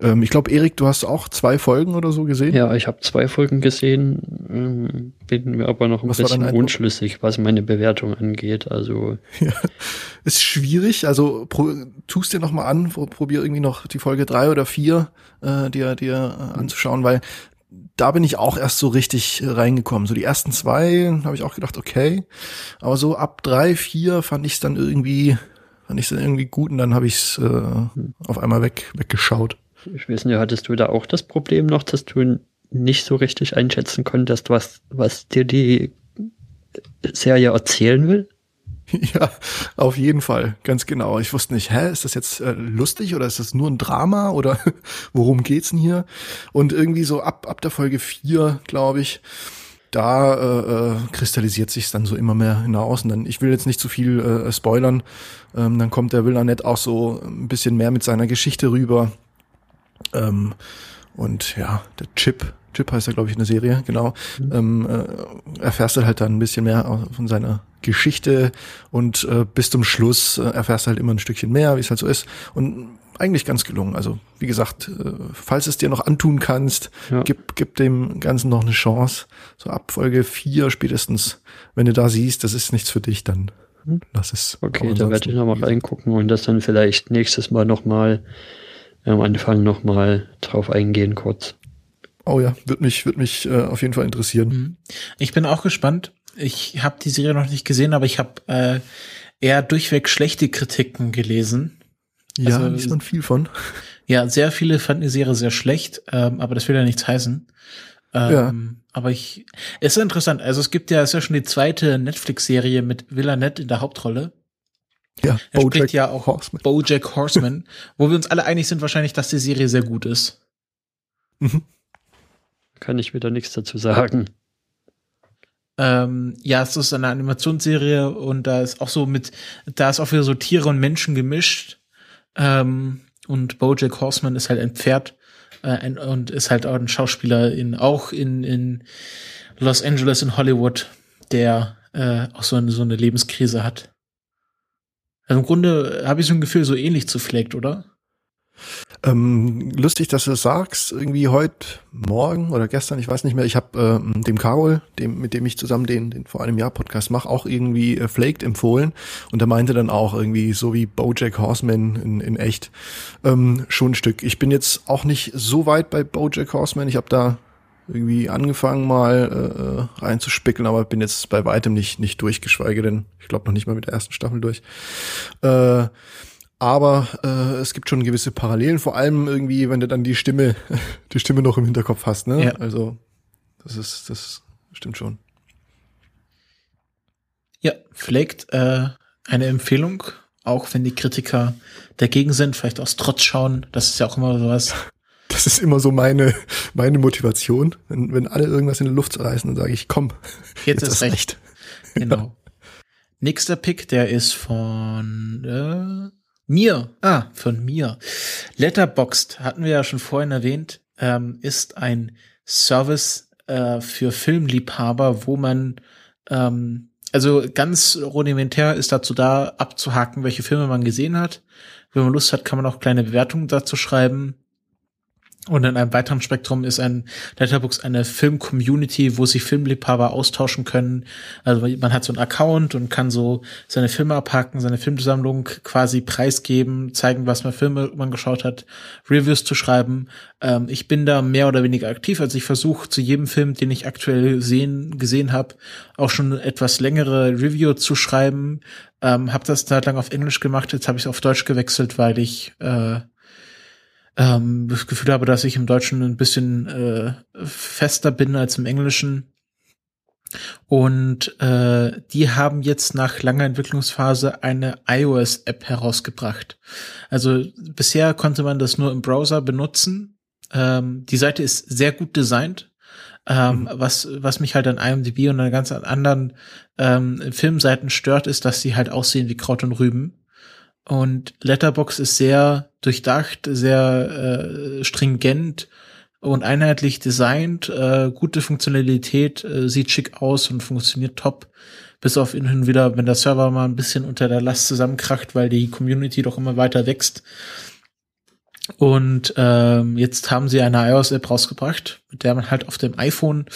ähm, ich glaube, Erik, du hast auch zwei Folgen oder so gesehen. Ja, ich habe zwei Folgen gesehen, ähm, bin mir aber noch ein was bisschen unschlüssig, was meine Bewertung angeht. Also ja, ist schwierig. Also pro, tust dir noch mal an, probier irgendwie noch die Folge drei oder vier äh, dir dir äh, anzuschauen, weil da bin ich auch erst so richtig reingekommen. So die ersten zwei habe ich auch gedacht, okay, aber so ab drei, vier fand ich es dann irgendwie, fand ich es dann irgendwie gut und dann habe ich es äh, hm. auf einmal weg weggeschaut ich weiß nicht, hattest du da auch das Problem noch, dass du nicht so richtig einschätzen konntest, was, was dir die Serie erzählen will? Ja, auf jeden Fall, ganz genau. Ich wusste nicht, hä, ist das jetzt äh, lustig oder ist das nur ein Drama oder worum geht's denn hier? Und irgendwie so ab, ab der Folge vier, glaube ich, da äh, äh, kristallisiert sich dann so immer mehr hinaus. Und dann, ich will jetzt nicht zu viel äh, spoilern, ähm, dann kommt der Will auch so ein bisschen mehr mit seiner Geschichte rüber. Ähm, und ja, der Chip, Chip heißt ja, glaube ich, in der Serie, genau. Mhm. Ähm, äh, erfährst du halt dann ein bisschen mehr von seiner Geschichte und äh, bis zum Schluss äh, erfährst du halt immer ein Stückchen mehr, wie es halt so ist. Und eigentlich ganz gelungen. Also, wie gesagt, äh, falls es dir noch antun kannst, ja. gib, gib dem Ganzen noch eine Chance. So ab Folge 4 spätestens, wenn du da siehst, das ist nichts für dich, dann mhm. lass es. Okay, da werde ich nochmal reingucken und das dann vielleicht nächstes Mal nochmal am Anfang nochmal drauf eingehen kurz. Oh ja, wird mich, wird mich äh, auf jeden Fall interessieren. Mhm. Ich bin auch gespannt. Ich habe die Serie noch nicht gesehen, aber ich habe äh, eher durchweg schlechte Kritiken gelesen. Ja, also, liest man viel von. Ja, sehr viele fanden die Serie sehr schlecht, ähm, aber das will ja nichts heißen. Ähm, ja. Aber ich, es ist interessant. Also es gibt ja, es ist ja schon die zweite Netflix-Serie mit Villanette in der Hauptrolle. Ja, er Bojack spricht ja auch Horseman. Bojack Horseman, wo wir uns alle einig sind wahrscheinlich, dass die Serie sehr gut ist. Mhm. Kann ich wieder nichts dazu sagen. Ähm, ja, es ist eine Animationsserie und da ist auch so mit, da ist auch wieder so Tiere und Menschen gemischt. Ähm, und Bojack Horseman ist halt ein Pferd äh, ein, und ist halt auch ein Schauspieler in, auch in, in Los Angeles in Hollywood, der äh, auch so eine, so eine Lebenskrise hat. Also im Grunde habe ich so ein Gefühl, so ähnlich zu Flaked, oder? Ähm, lustig, dass du das sagst. Irgendwie heute Morgen oder gestern, ich weiß nicht mehr. Ich habe ähm, dem Carol, dem mit dem ich zusammen den, den vor einem Jahr Podcast mache, auch irgendwie äh, Flaked empfohlen und er meinte dann auch irgendwie so wie BoJack Horseman in, in echt ähm, schon ein Stück. Ich bin jetzt auch nicht so weit bei BoJack Horseman. Ich habe da irgendwie angefangen mal äh, reinzuspickeln, aber bin jetzt bei weitem nicht nicht durch, geschweige denn ich glaube noch nicht mal mit der ersten Staffel durch. Äh, aber äh, es gibt schon gewisse Parallelen, vor allem irgendwie, wenn du dann die Stimme, die Stimme noch im Hinterkopf hast, ne? Ja. Also das ist, das stimmt schon. Ja, vielleicht äh, eine Empfehlung, auch wenn die Kritiker dagegen sind, vielleicht aus Trotz schauen. Das ist ja auch immer sowas. Das ist immer so meine, meine Motivation. Wenn, wenn alle irgendwas in der Luft reißen, dann sage ich, komm, Jetzt, ist recht. Genau. Nächster Pick, der ist von äh, mir. Ah, von mir. Letterboxd, hatten wir ja schon vorhin erwähnt, ähm, ist ein Service äh, für Filmliebhaber, wo man ähm, also ganz rudimentär ist dazu da, abzuhaken, welche Filme man gesehen hat. Wenn man Lust hat, kann man auch kleine Bewertungen dazu schreiben. Und in einem weiteren Spektrum ist ein Letterbox eine Film-Community, wo sich Filmliebhaber austauschen können. Also man hat so einen Account und kann so seine Filme abhaken, seine Filmsammlung quasi preisgeben, zeigen, was man Filme man geschaut hat, Reviews zu schreiben. Ähm, ich bin da mehr oder weniger aktiv. Also ich versuche zu jedem Film, den ich aktuell sehen, gesehen habe, auch schon etwas längere Review zu schreiben. Ähm, habe das da lang auf Englisch gemacht, jetzt habe ich es auf Deutsch gewechselt, weil ich äh, ähm, das Gefühl habe, dass ich im Deutschen ein bisschen äh, fester bin als im Englischen. Und äh, die haben jetzt nach langer Entwicklungsphase eine iOS-App herausgebracht. Also bisher konnte man das nur im Browser benutzen. Ähm, die Seite ist sehr gut designt. Ähm, mhm. was, was mich halt an IMDb und an ganz anderen ähm, Filmseiten stört, ist, dass sie halt aussehen wie Kraut und Rüben. Und Letterbox ist sehr durchdacht, sehr äh, stringent und einheitlich designt, äh, gute Funktionalität, äh, sieht schick aus und funktioniert top. Bis auf hin wieder, wenn der Server mal ein bisschen unter der Last zusammenkracht, weil die Community doch immer weiter wächst. Und ähm, jetzt haben sie eine iOS-App rausgebracht, mit der man halt auf dem iPhone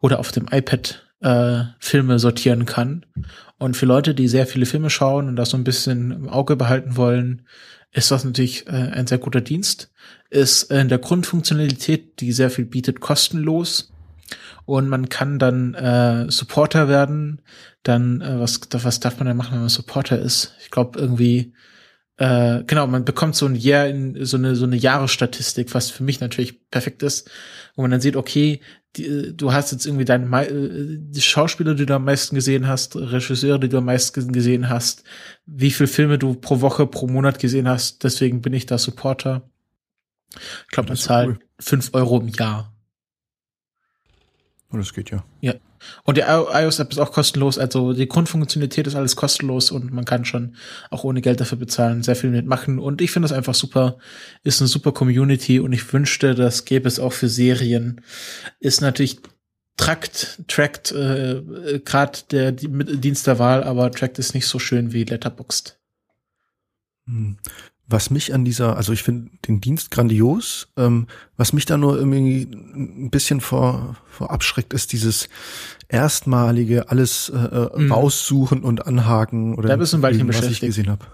oder auf dem iPad äh, Filme sortieren kann. Und für Leute, die sehr viele Filme schauen und das so ein bisschen im Auge behalten wollen, ist das natürlich äh, ein sehr guter Dienst. Ist in der Grundfunktionalität, die sehr viel bietet, kostenlos. Und man kann dann äh, Supporter werden. Dann, äh, was, was darf man denn machen, wenn man Supporter ist? Ich glaube, irgendwie äh, genau, man bekommt so ein Jahr in so eine so eine Jahresstatistik, was für mich natürlich perfekt ist, wo man dann sieht, okay, die, du hast jetzt irgendwie deine äh, die Schauspieler, die du am meisten gesehen hast, Regisseure, die du am meisten gesehen hast, wie viele Filme du pro Woche, pro Monat gesehen hast. Deswegen bin ich da Supporter. Ich glaube, man zahlt cool. fünf Euro im Jahr. Oh, das geht ja. Ja. Und die iOS-App ist auch kostenlos, also die Grundfunktionalität ist alles kostenlos und man kann schon auch ohne Geld dafür bezahlen, sehr viel mitmachen. Und ich finde das einfach super, ist eine super Community und ich wünschte, das gäbe es auch für Serien. Ist natürlich Trakt, Tracked, äh, gerade der Dienst der Wahl, aber Tracked ist nicht so schön wie Letterboxd. Was mich an dieser, also ich finde den Dienst grandios, ähm, was mich da nur irgendwie ein bisschen vor, vor abschreckt, ist dieses erstmalige alles äh, äh mhm. raussuchen und anhaken oder da bist ein was ich gesehen habe.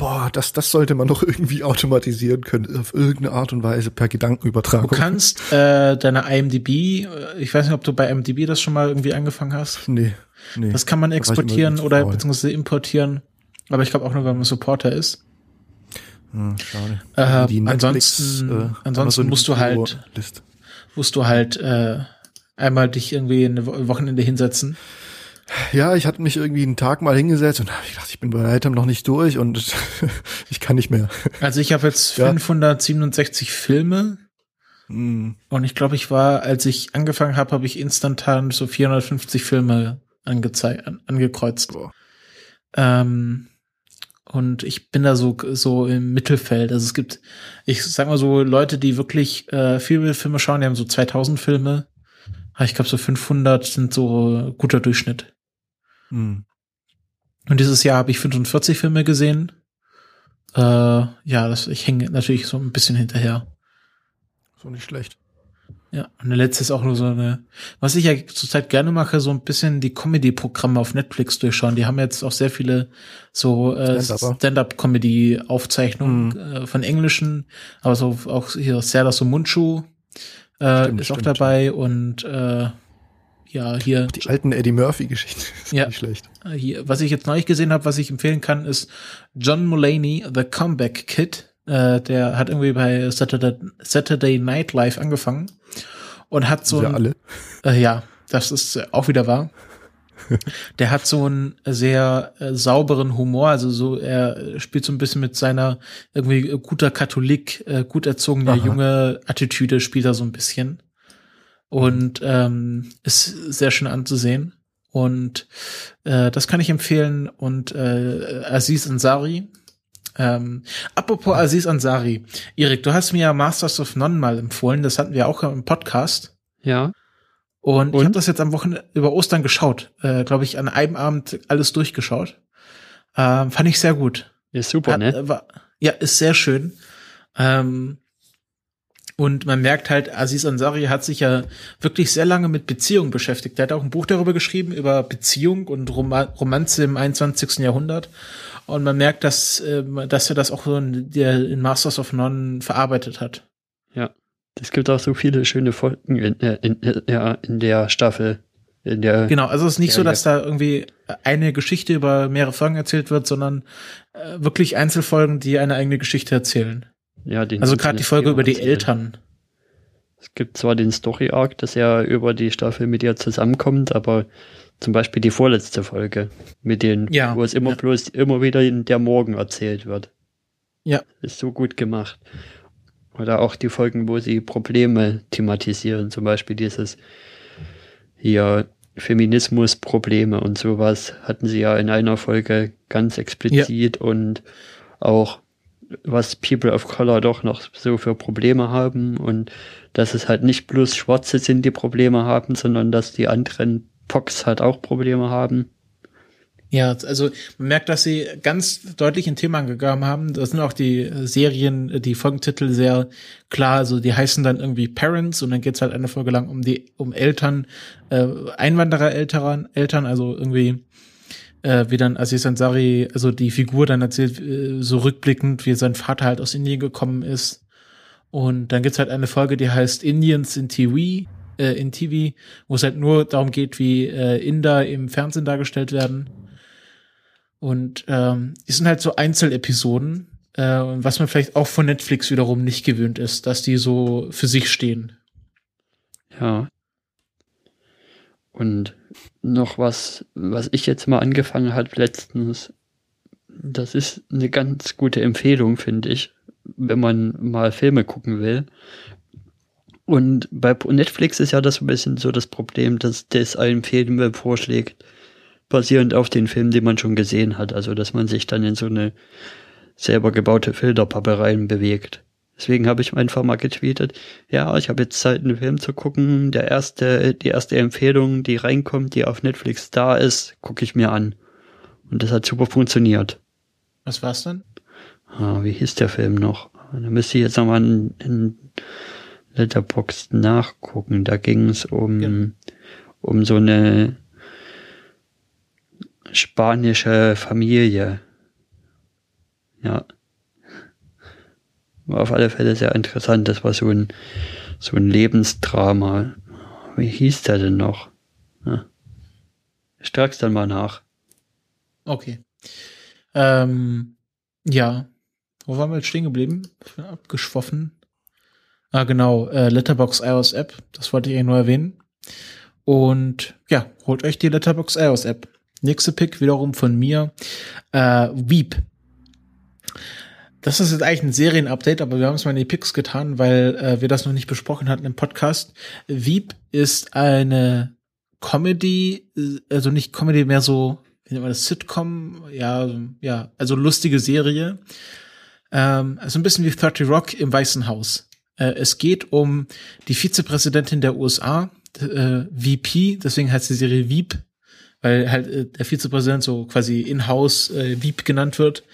Boah, das, das sollte man doch irgendwie automatisieren können, auf irgendeine Art und Weise per Gedankenübertragung. Du kannst äh, deine IMDb, äh, ich weiß nicht, ob du bei IMDb das schon mal irgendwie angefangen hast. Nee. nee das kann man exportieren oder beziehungsweise importieren. Aber ich glaube auch nur, wenn man Supporter ist. Hm, schade. Äh, Die Netflix, ansonsten, äh, ansonsten musst du halt, List. musst du halt äh, einmal dich irgendwie ein Wochenende hinsetzen. Ja, ich hatte mich irgendwie einen Tag mal hingesetzt und ich dachte, ich bin bei weitem noch nicht durch und ich kann nicht mehr. Also ich habe jetzt ja. 567 Filme mm. und ich glaube, ich war, als ich angefangen habe, habe ich instantan so 450 Filme angezeigt, angekreuzt. Boah. Ähm, und ich bin da so, so im Mittelfeld. Also es gibt, ich sag mal so, Leute, die wirklich äh, viele Filme schauen, die haben so 2000 Filme. Aber ich glaube, so 500 sind so guter Durchschnitt. Hm. Und dieses Jahr habe ich 45 Filme gesehen. äh, ja, das, ich hänge natürlich so ein bisschen hinterher. So nicht schlecht. Ja, und der letzte ist auch nur so eine, was ich ja zurzeit gerne mache, so ein bisschen die Comedy-Programme auf Netflix durchschauen. Die haben jetzt auch sehr viele so äh, Stand-up-Comedy-Aufzeichnungen mhm. äh, von Englischen, aber so auch hier Serdar Munchu äh, stimmt, ist stimmt. auch dabei und äh, ja, hier. Die alten Eddie Murphy-Geschichten. Ja. Nicht schlecht. Hier, was ich jetzt neulich gesehen habe, was ich empfehlen kann, ist John Mulaney, The Comeback Kid. Äh, der hat irgendwie bei Saturday, Saturday Night Live angefangen und hat so ein, alle. Äh, ja, das ist auch wieder wahr. Der hat so einen sehr äh, sauberen Humor, also so er spielt so ein bisschen mit seiner irgendwie guter Katholik, äh, gut erzogener Aha. junge Attitüde spielt er so ein bisschen und ähm, ist sehr schön anzusehen und äh, das kann ich empfehlen und äh, Aziz Ansari ähm, apropos Aziz Ansari. Erik, du hast mir ja Masters of None mal empfohlen. Das hatten wir auch im Podcast. Ja. Und, Und? ich habe das jetzt am Wochenende über Ostern geschaut. Äh, Glaube ich, an einem Abend alles durchgeschaut. Ähm, fand ich sehr gut. Ist super, Hat, ne? War, ja, ist sehr schön. Ähm, und man merkt halt, Aziz Ansari hat sich ja wirklich sehr lange mit Beziehungen beschäftigt. Er hat auch ein Buch darüber geschrieben, über Beziehung und Romanze im 21. Jahrhundert. Und man merkt, dass, äh, dass er das auch so in, der, in Masters of None verarbeitet hat. Ja. Es gibt auch so viele schöne Folgen in, äh, in, in, ja, in der Staffel. In der genau, also es ist nicht so, dass da irgendwie eine Geschichte über mehrere Folgen erzählt wird, sondern äh, wirklich Einzelfolgen, die eine eigene Geschichte erzählen. Ja, den also gerade die Folge über die erzählen. Eltern. Es gibt zwar den Story Arc, dass er über die Staffel mit ihr zusammenkommt, aber zum Beispiel die vorletzte Folge, mit denen, ja, wo es immer ja. bloß immer wieder in der Morgen erzählt wird. Ja. Ist so gut gemacht. Oder auch die Folgen, wo sie Probleme thematisieren, zum Beispiel dieses hier Feminismus-Probleme und sowas hatten sie ja in einer Folge ganz explizit ja. und auch was People of Color doch noch so für Probleme haben und dass es halt nicht bloß Schwarze sind, die Probleme haben, sondern dass die anderen Fox halt auch Probleme haben. Ja, also man merkt, dass sie ganz deutlich ein Thema angegangen haben. Das sind auch die Serien, die Folgentitel sehr klar. Also die heißen dann irgendwie Parents und dann geht's halt eine Folge lang um die um Eltern, äh, Einwanderer-Eltern, Eltern, also irgendwie äh, wie dann Aziz Ansari, also die Figur dann erzählt, äh, so rückblickend, wie sein Vater halt aus Indien gekommen ist. Und dann gibt's halt eine Folge, die heißt Indians in TV äh, in TV, wo es halt nur darum geht, wie äh, Inder im Fernsehen dargestellt werden. Und ähm, es sind halt so Einzelepisoden, äh, was man vielleicht auch von Netflix wiederum nicht gewöhnt ist, dass die so für sich stehen. Ja. Und noch was, was ich jetzt mal angefangen hat letztens, das ist eine ganz gute Empfehlung, finde ich, wenn man mal Filme gucken will. Und bei Netflix ist ja das ein bisschen so das Problem, dass das einen Film vorschlägt, basierend auf den Filmen, die man schon gesehen hat. Also, dass man sich dann in so eine selber gebaute Filterpappe rein bewegt. Deswegen habe ich einfach mal getweetet, ja, ich habe jetzt Zeit, einen Film zu gucken. Der erste, die erste Empfehlung, die reinkommt, die auf Netflix da ist, gucke ich mir an. Und das hat super funktioniert. Was war's denn? Ah, wie hieß der Film noch? Da müsste ich jetzt nochmal in, in Letterboxd nachgucken. Da ging es um, ja. um so eine spanische Familie. Ja. War auf alle Fälle sehr interessant. Das war so ein, so ein Lebensdrama. Wie hieß der denn noch? Ja. Ich trag's dann mal nach. Okay. Ähm, ja. Wo waren wir jetzt stehen geblieben? Ich bin abgeschwoffen. Ah, genau, äh, Letterbox iOS App, das wollte ich ja nur erwähnen. Und ja, holt euch die Letterbox iOS App. Nächste Pick wiederum von mir, äh, Weep. Das ist jetzt eigentlich ein Serienupdate, aber wir haben es mal in die Picks getan, weil äh, wir das noch nicht besprochen hatten im Podcast. Weep ist eine Comedy, äh, also nicht Comedy, mehr so, wie nennt man das, Sitcom, ja, ja, also lustige Serie. Ähm, also ein bisschen wie 30 Rock im Weißen Haus. Äh, es geht um die Vizepräsidentin der USA, äh, VP, deswegen heißt die Serie Veep, weil halt äh, der Vizepräsident so quasi in-house äh, Veep genannt wird.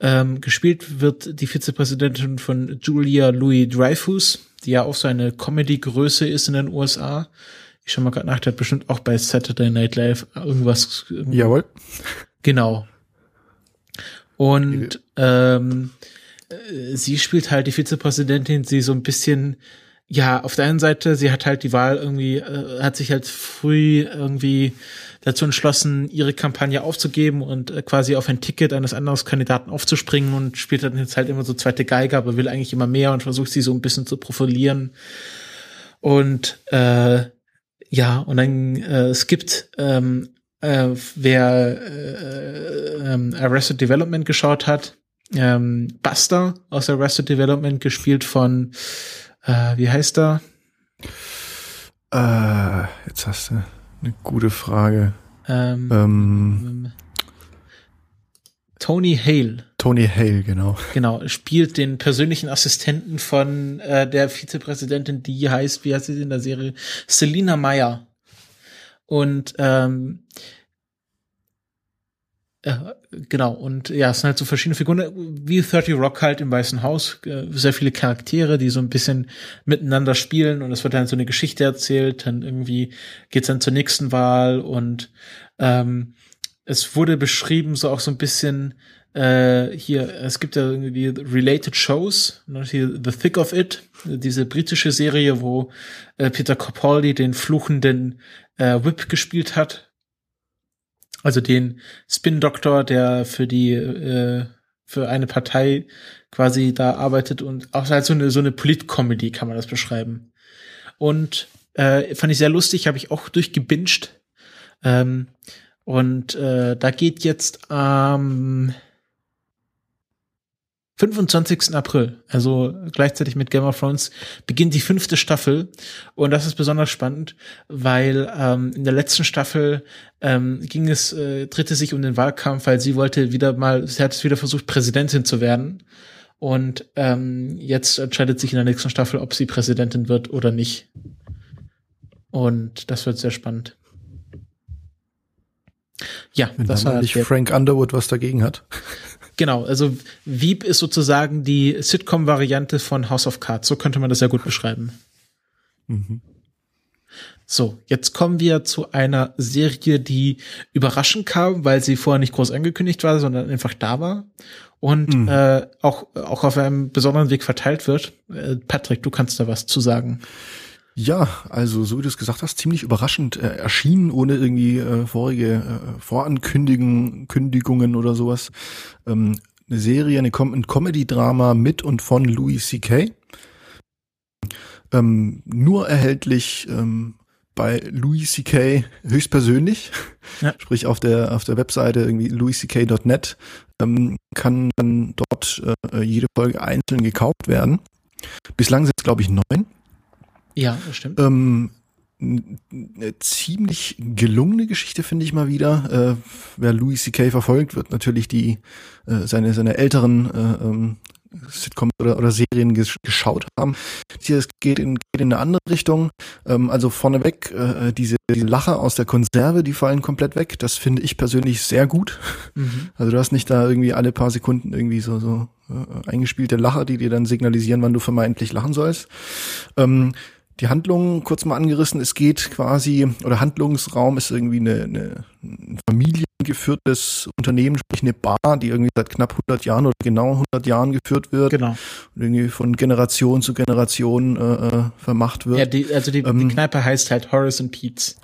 Ähm, gespielt wird die Vizepräsidentin von Julia Louis Dreyfus, die ja auch so eine Comedy-Größe ist in den USA. Ich schau mal gerade nach, der hat bestimmt auch bei Saturday Night Live irgendwas. Jawohl. Genau. Und ähm, äh, sie spielt halt die Vizepräsidentin, sie so ein bisschen ja, auf der einen Seite, sie hat halt die Wahl irgendwie, äh, hat sich halt früh irgendwie dazu entschlossen, ihre Kampagne aufzugeben und äh, quasi auf ein Ticket eines anderen Kandidaten aufzuspringen und spielt dann jetzt halt immer so zweite Geige, aber will eigentlich immer mehr und versucht sie so ein bisschen zu profilieren. Und äh, ja, und dann äh, es gibt ähm, äh, wer äh, äh, Arrested Development geschaut hat, ähm, Buster aus Arrested Development gespielt von äh, wie heißt er? Äh, jetzt hast du eine gute Frage. Ähm, ähm, Tony Hale. Tony Hale, genau. Genau, spielt den persönlichen Assistenten von äh, der Vizepräsidentin, die heißt, wie heißt sie in der Serie? Selina Meyer. Und ähm, äh, genau, und ja, es sind halt so verschiedene Figuren, wie 30 Rock halt im Weißen Haus, äh, sehr viele Charaktere, die so ein bisschen miteinander spielen und es wird dann so eine Geschichte erzählt, dann irgendwie geht's dann zur nächsten Wahl und ähm, es wurde beschrieben, so auch so ein bisschen äh, hier, es gibt ja irgendwie Related Shows, ne, hier The Thick of It, diese britische Serie, wo äh, Peter Capaldi den fluchenden äh, Whip gespielt hat also den Spin-Doktor, der für die, äh, für eine Partei quasi da arbeitet und auch halt so eine, so eine Polit-Comedy kann man das beschreiben. Und äh, fand ich sehr lustig, habe ich auch durchgebinged. Ähm, und äh, da geht jetzt am ähm, 25. April, also gleichzeitig mit Game of Thrones, beginnt die fünfte Staffel. Und das ist besonders spannend, weil ähm, in der letzten Staffel ähm, ging es, äh, drehte sich um den Wahlkampf, weil sie wollte wieder mal, sie hat es wieder versucht, Präsidentin zu werden. Und ähm, jetzt entscheidet sich in der nächsten Staffel, ob sie Präsidentin wird oder nicht. Und das wird sehr spannend. Ja, Wenn das war nicht Frank Underwood was dagegen hat. Genau, also Veep ist sozusagen die Sitcom-Variante von House of Cards. So könnte man das ja gut beschreiben. Mhm. So, jetzt kommen wir zu einer Serie, die überraschend kam, weil sie vorher nicht groß angekündigt war, sondern einfach da war und mhm. äh, auch, auch auf einem besonderen Weg verteilt wird. Äh, Patrick, du kannst da was zu sagen. Ja, also so wie du es gesagt hast, ziemlich überraschend äh, erschienen, ohne irgendwie äh, vorige äh, Vorankündigungen Kündigungen oder sowas. Ähm, eine Serie, eine Com ein Comedy-Drama mit und von Louis C.K. Ähm, nur erhältlich ähm, bei Louis C.K. höchstpersönlich, ja. sprich auf der auf der Webseite irgendwie louisck.net ähm, kann dann dort äh, jede Folge einzeln gekauft werden. Bislang sind es glaube ich neun. Ja, das stimmt. Ähm, eine ziemlich gelungene Geschichte finde ich mal wieder. Äh, wer Louis C.K. verfolgt, wird natürlich die äh, seine seine älteren äh, ähm, Sitcoms oder, oder Serien gesch geschaut haben. Hier es geht in, geht in eine andere Richtung. Ähm, also vorneweg äh, diese, diese Lacher aus der Konserve, die fallen komplett weg. Das finde ich persönlich sehr gut. Mhm. Also du hast nicht da irgendwie alle paar Sekunden irgendwie so so äh, eingespielte Lacher, die dir dann signalisieren, wann du vermeintlich lachen sollst. Ähm, die Handlung kurz mal angerissen. Es geht quasi, oder Handlungsraum ist irgendwie eine, eine ein familiengeführtes Unternehmen, sprich eine Bar, die irgendwie seit knapp 100 Jahren oder genau 100 Jahren geführt wird. Genau. Und irgendwie von Generation zu Generation äh, äh, vermacht wird. Ja, die, also die, ähm, die Kneipe heißt halt Horace and Pete's.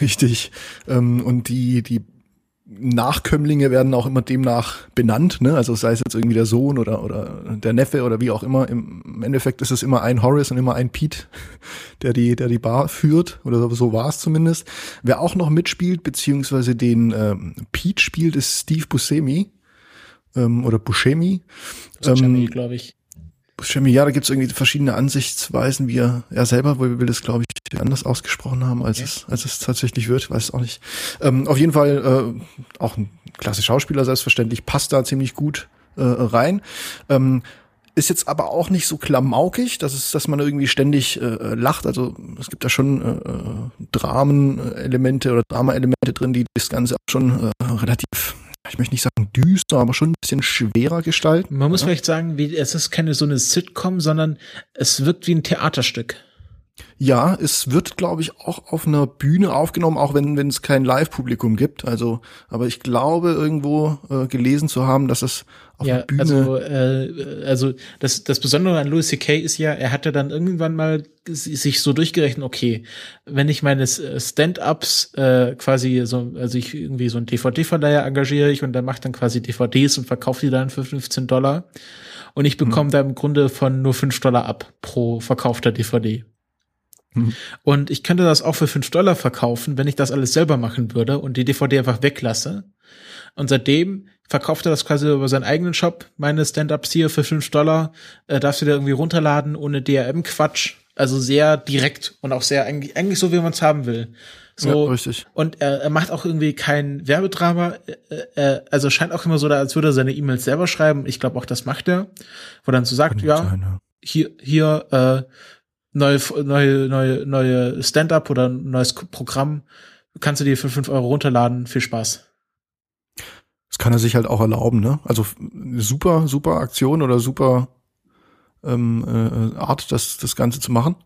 Richtig. Ähm, und die, die Nachkömmlinge werden auch immer demnach benannt, ne? Also sei es jetzt irgendwie der Sohn oder oder der Neffe oder wie auch immer. Im Endeffekt ist es immer ein Horace und immer ein Pete, der die der die Bar führt oder so war es zumindest. Wer auch noch mitspielt beziehungsweise den ähm, Pete spielt, ist Steve Buscemi ähm, oder Buscemi. Buscemi, ähm, glaube ich. Ja, da gibt es irgendwie verschiedene Ansichtsweisen, wie er, er selber will das, glaube ich, anders ausgesprochen haben, als, ja. es, als es tatsächlich wird, weiß auch nicht. Ähm, auf jeden Fall äh, auch ein klasse Schauspieler, selbstverständlich, passt da ziemlich gut äh, rein. Ähm, ist jetzt aber auch nicht so klamaukig, dass es, dass man irgendwie ständig äh, lacht. Also es gibt da schon äh, äh Dramenelemente oder Drama-Elemente drin, die das Ganze auch schon äh, relativ ich möchte nicht sagen düster, aber schon ein bisschen schwerer gestalten. Man muss ja? vielleicht sagen, wie, es ist keine so eine Sitcom, sondern es wirkt wie ein Theaterstück. Ja, es wird, glaube ich, auch auf einer Bühne aufgenommen, auch wenn wenn es kein Live-Publikum gibt. Also, aber ich glaube irgendwo äh, gelesen zu haben, dass es auf ja, der Bühne. also, äh, also das, das Besondere an Louis C.K. ist ja, er hatte dann irgendwann mal sich so durchgerechnet, okay, wenn ich meine Stand-ups äh, quasi so, also ich irgendwie so ein DVD-Verleiher engagiere ich und der macht dann quasi DVDs und verkauft die dann für 15 Dollar und ich bekomme hm. da im Grunde von nur 5 Dollar ab pro verkaufter DVD. Hm. Und ich könnte das auch für 5 Dollar verkaufen, wenn ich das alles selber machen würde und die DVD einfach weglasse. Und seitdem verkauft er das quasi über seinen eigenen Shop, meine Stand-Ups hier für 5 Dollar, äh, darfst du dir irgendwie runterladen ohne DRM-Quatsch. Also sehr direkt und auch sehr eigentlich, eigentlich so, wie man es haben will. So, ja, richtig. Und er, er macht auch irgendwie kein Werbedrama. Äh, äh, also scheint auch immer so, als würde er seine E-Mails selber schreiben. Ich glaube auch, das macht er. Wo dann so sagt, ja, sein, ja, hier, hier, äh, neue, neue, neue, neue Stand-up oder neues Programm kannst du dir für fünf Euro runterladen. Viel Spaß. Das kann er sich halt auch erlauben, ne? Also super, super Aktion oder super ähm, äh, Art, das, das Ganze zu machen.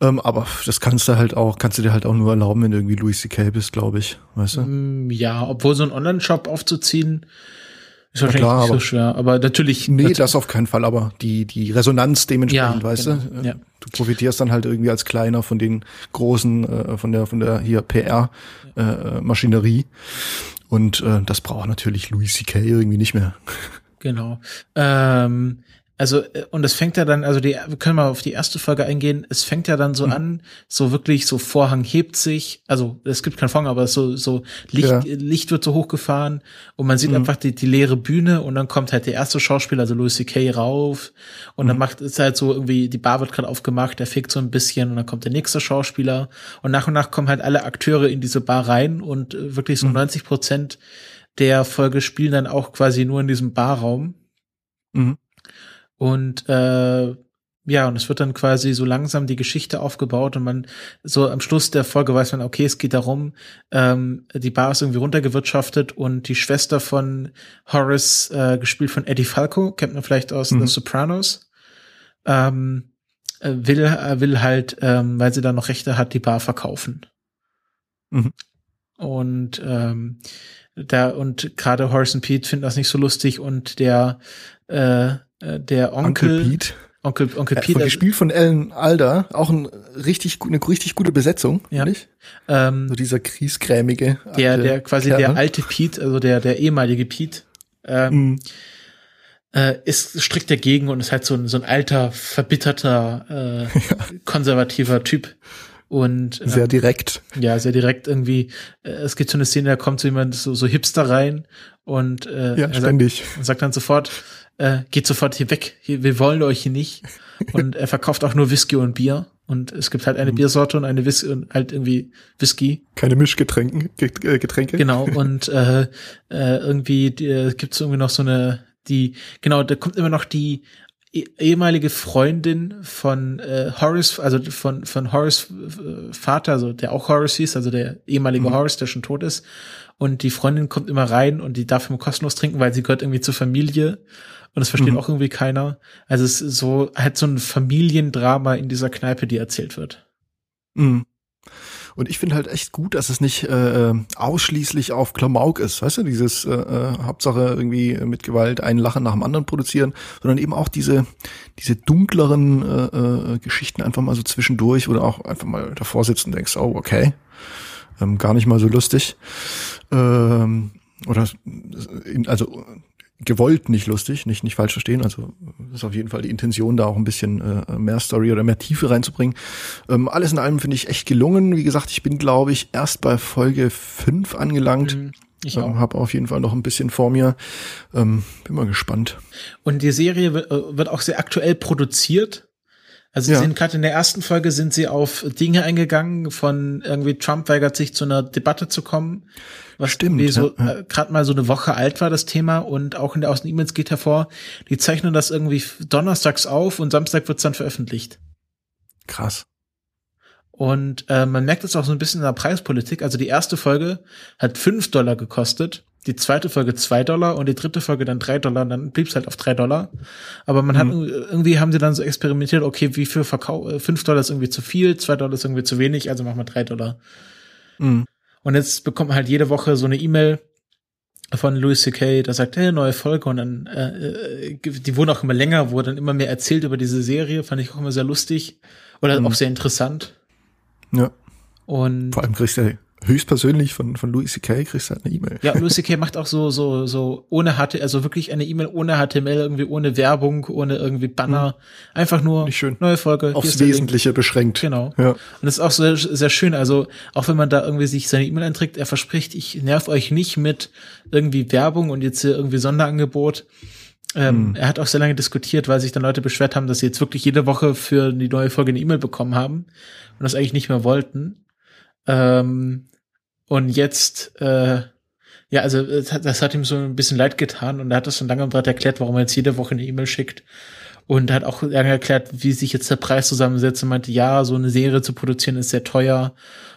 Ähm, aber das kannst du halt auch, kannst du dir halt auch nur erlauben, wenn du irgendwie Louis C.K. bist, glaube ich. Weißt du? Mm, ja, obwohl so ein Online-Shop aufzuziehen, ist wahrscheinlich klar, nicht so schwer, aber natürlich. Nee, das auf keinen Fall, aber die, die Resonanz dementsprechend, ja, weißt genau, du? Ja. Du profitierst dann halt irgendwie als Kleiner von den großen, äh, von der, von der hier PR-Maschinerie. Äh, Und äh, das braucht natürlich Louis C.K. irgendwie nicht mehr. Genau. Ähm, also, äh, und es fängt ja dann, also die, wir können mal auf die erste Folge eingehen, es fängt ja dann so mhm. an, so wirklich, so Vorhang hebt sich, also es gibt keinen Vorhang, aber so, so Licht, ja. Licht wird so hochgefahren und man sieht mhm. einfach die, die leere Bühne und dann kommt halt der erste Schauspieler, also Louis C.K. rauf und mhm. dann macht es halt so irgendwie, die Bar wird gerade aufgemacht, der fegt so ein bisschen und dann kommt der nächste Schauspieler und nach und nach kommen halt alle Akteure in diese Bar rein und äh, wirklich so 90 mhm. Prozent der Folge spielen dann auch quasi nur in diesem Barraum. Mhm. Und äh, ja, und es wird dann quasi so langsam die Geschichte aufgebaut und man so am Schluss der Folge weiß man, okay, es geht darum, ähm, die Bar ist irgendwie runtergewirtschaftet und die Schwester von Horace, äh, gespielt von Eddie Falco, kennt man vielleicht aus mhm. The Sopranos, ähm, äh, will, äh, will halt, ähm, weil sie da noch Rechte hat, die Bar verkaufen. Mhm. Und ähm, da und gerade Horace und Pete finden das nicht so lustig und der äh, äh, der Onkel, Onkel Pete. Onkel, Onkel Pete. Äh, gespielt von Ellen Alder, auch ein richtig, eine richtig gute Besetzung, ja. nicht? Ähm, so dieser kriesgrämige. Der, der quasi Kerl. der alte Pete, also der, der ehemalige Pete, ähm, mm. äh, ist strikt dagegen und ist halt so ein, so ein alter, verbitterter, äh, ja. konservativer Typ. Und ähm, sehr direkt. Ja, sehr direkt irgendwie. Äh, es gibt so eine Szene, da kommt so jemand so, so Hipster rein und äh, ja, er ständig. Sagt, sagt dann sofort, äh, geht sofort hier weg, hier, wir wollen euch hier nicht. Und er verkauft auch nur Whisky und Bier. Und es gibt halt eine mhm. Biersorte und eine Whisky und halt irgendwie Whisky. Keine Mischgetränke. Getränke. Genau, und äh, äh, irgendwie äh, gibt es irgendwie noch so eine, die, genau, da kommt immer noch die eh, ehemalige Freundin von äh, Horace, also von, von Horace äh, Vater, also der auch Horace hieß, also der ehemalige mhm. Horace, der schon tot ist. Und die Freundin kommt immer rein und die darf immer kostenlos trinken, weil sie gehört irgendwie zur Familie. Und das versteht mhm. auch irgendwie keiner. Also es ist so halt so ein Familiendrama in dieser Kneipe, die erzählt wird. Mhm. Und ich finde halt echt gut, dass es nicht äh, ausschließlich auf Klamauk ist, weißt du, dieses äh, äh, Hauptsache irgendwie mit Gewalt ein Lachen nach dem anderen produzieren, sondern eben auch diese diese dunkleren äh, äh, Geschichten einfach mal so zwischendurch oder auch einfach mal davor sitzen und denkst, oh okay, ähm, gar nicht mal so lustig. Ähm, oder also gewollt nicht lustig, nicht, nicht falsch verstehen. Also ist auf jeden Fall die Intention, da auch ein bisschen äh, mehr Story oder mehr Tiefe reinzubringen. Ähm, alles in allem finde ich echt gelungen. Wie gesagt, ich bin, glaube ich, erst bei Folge 5 angelangt. Mhm. Ich ähm, habe auf jeden Fall noch ein bisschen vor mir. Ähm, bin mal gespannt. Und die Serie äh, wird auch sehr aktuell produziert. Also ja. sie sind gerade in der ersten Folge sind sie auf Dinge eingegangen, von irgendwie Trump weigert sich zu einer Debatte zu kommen, was Stimmt, so ja, äh, gerade mal so eine Woche alt war das Thema und auch in der aus den E-Mails geht hervor, die zeichnen das irgendwie donnerstags auf und Samstag wird's dann veröffentlicht. Krass. Und äh, man merkt es auch so ein bisschen in der Preispolitik. Also die erste Folge hat fünf Dollar gekostet die zweite Folge zwei Dollar und die dritte Folge dann drei Dollar, und dann blieb es halt auf drei Dollar. Aber man hat Mhm. irgendwie haben sie dann so experimentiert, okay, wie viel Verkauf, äh, fünf Dollar ist irgendwie zu viel, zwei Dollar ist irgendwie zu wenig, also machen wir drei Dollar. Mhm. Und jetzt bekommt man halt jede Woche so eine E-Mail von Louis C.K., da sagt, hey, neue Folge und dann, äh, äh, die wurden auch immer länger, wo dann immer mehr erzählt über diese Serie, fand ich auch immer sehr lustig oder Mhm. auch sehr interessant. Ja. Und Vor allem kriegst du höchstpersönlich von, von Louis C.K. kriegst du halt eine E-Mail. ja, Louis C.K. macht auch so, so, so ohne HTML, also wirklich eine E-Mail ohne HTML, irgendwie ohne Werbung, ohne irgendwie Banner, einfach nur schön. neue Folge. Aufs. Wesentliche beschränkt. Genau. Ja. Und das ist auch sehr, sehr schön. Also, auch wenn man da irgendwie sich seine E-Mail einträgt, er verspricht, ich nerv euch nicht mit irgendwie Werbung und jetzt hier irgendwie Sonderangebot. Ähm, Er hat auch sehr lange diskutiert, weil sich dann Leute beschwert haben, dass sie jetzt wirklich jede Woche für die neue Folge eine E-Mail bekommen haben und das eigentlich nicht mehr wollten. Ähm, und jetzt, äh, ja, also das hat, das hat ihm so ein bisschen leid getan und er hat das schon lange und breit erklärt, warum er jetzt jede Woche eine E-Mail schickt und hat auch lange erklärt, wie sich jetzt der Preis zusammensetzt und meinte, ja, so eine Serie zu produzieren ist sehr teuer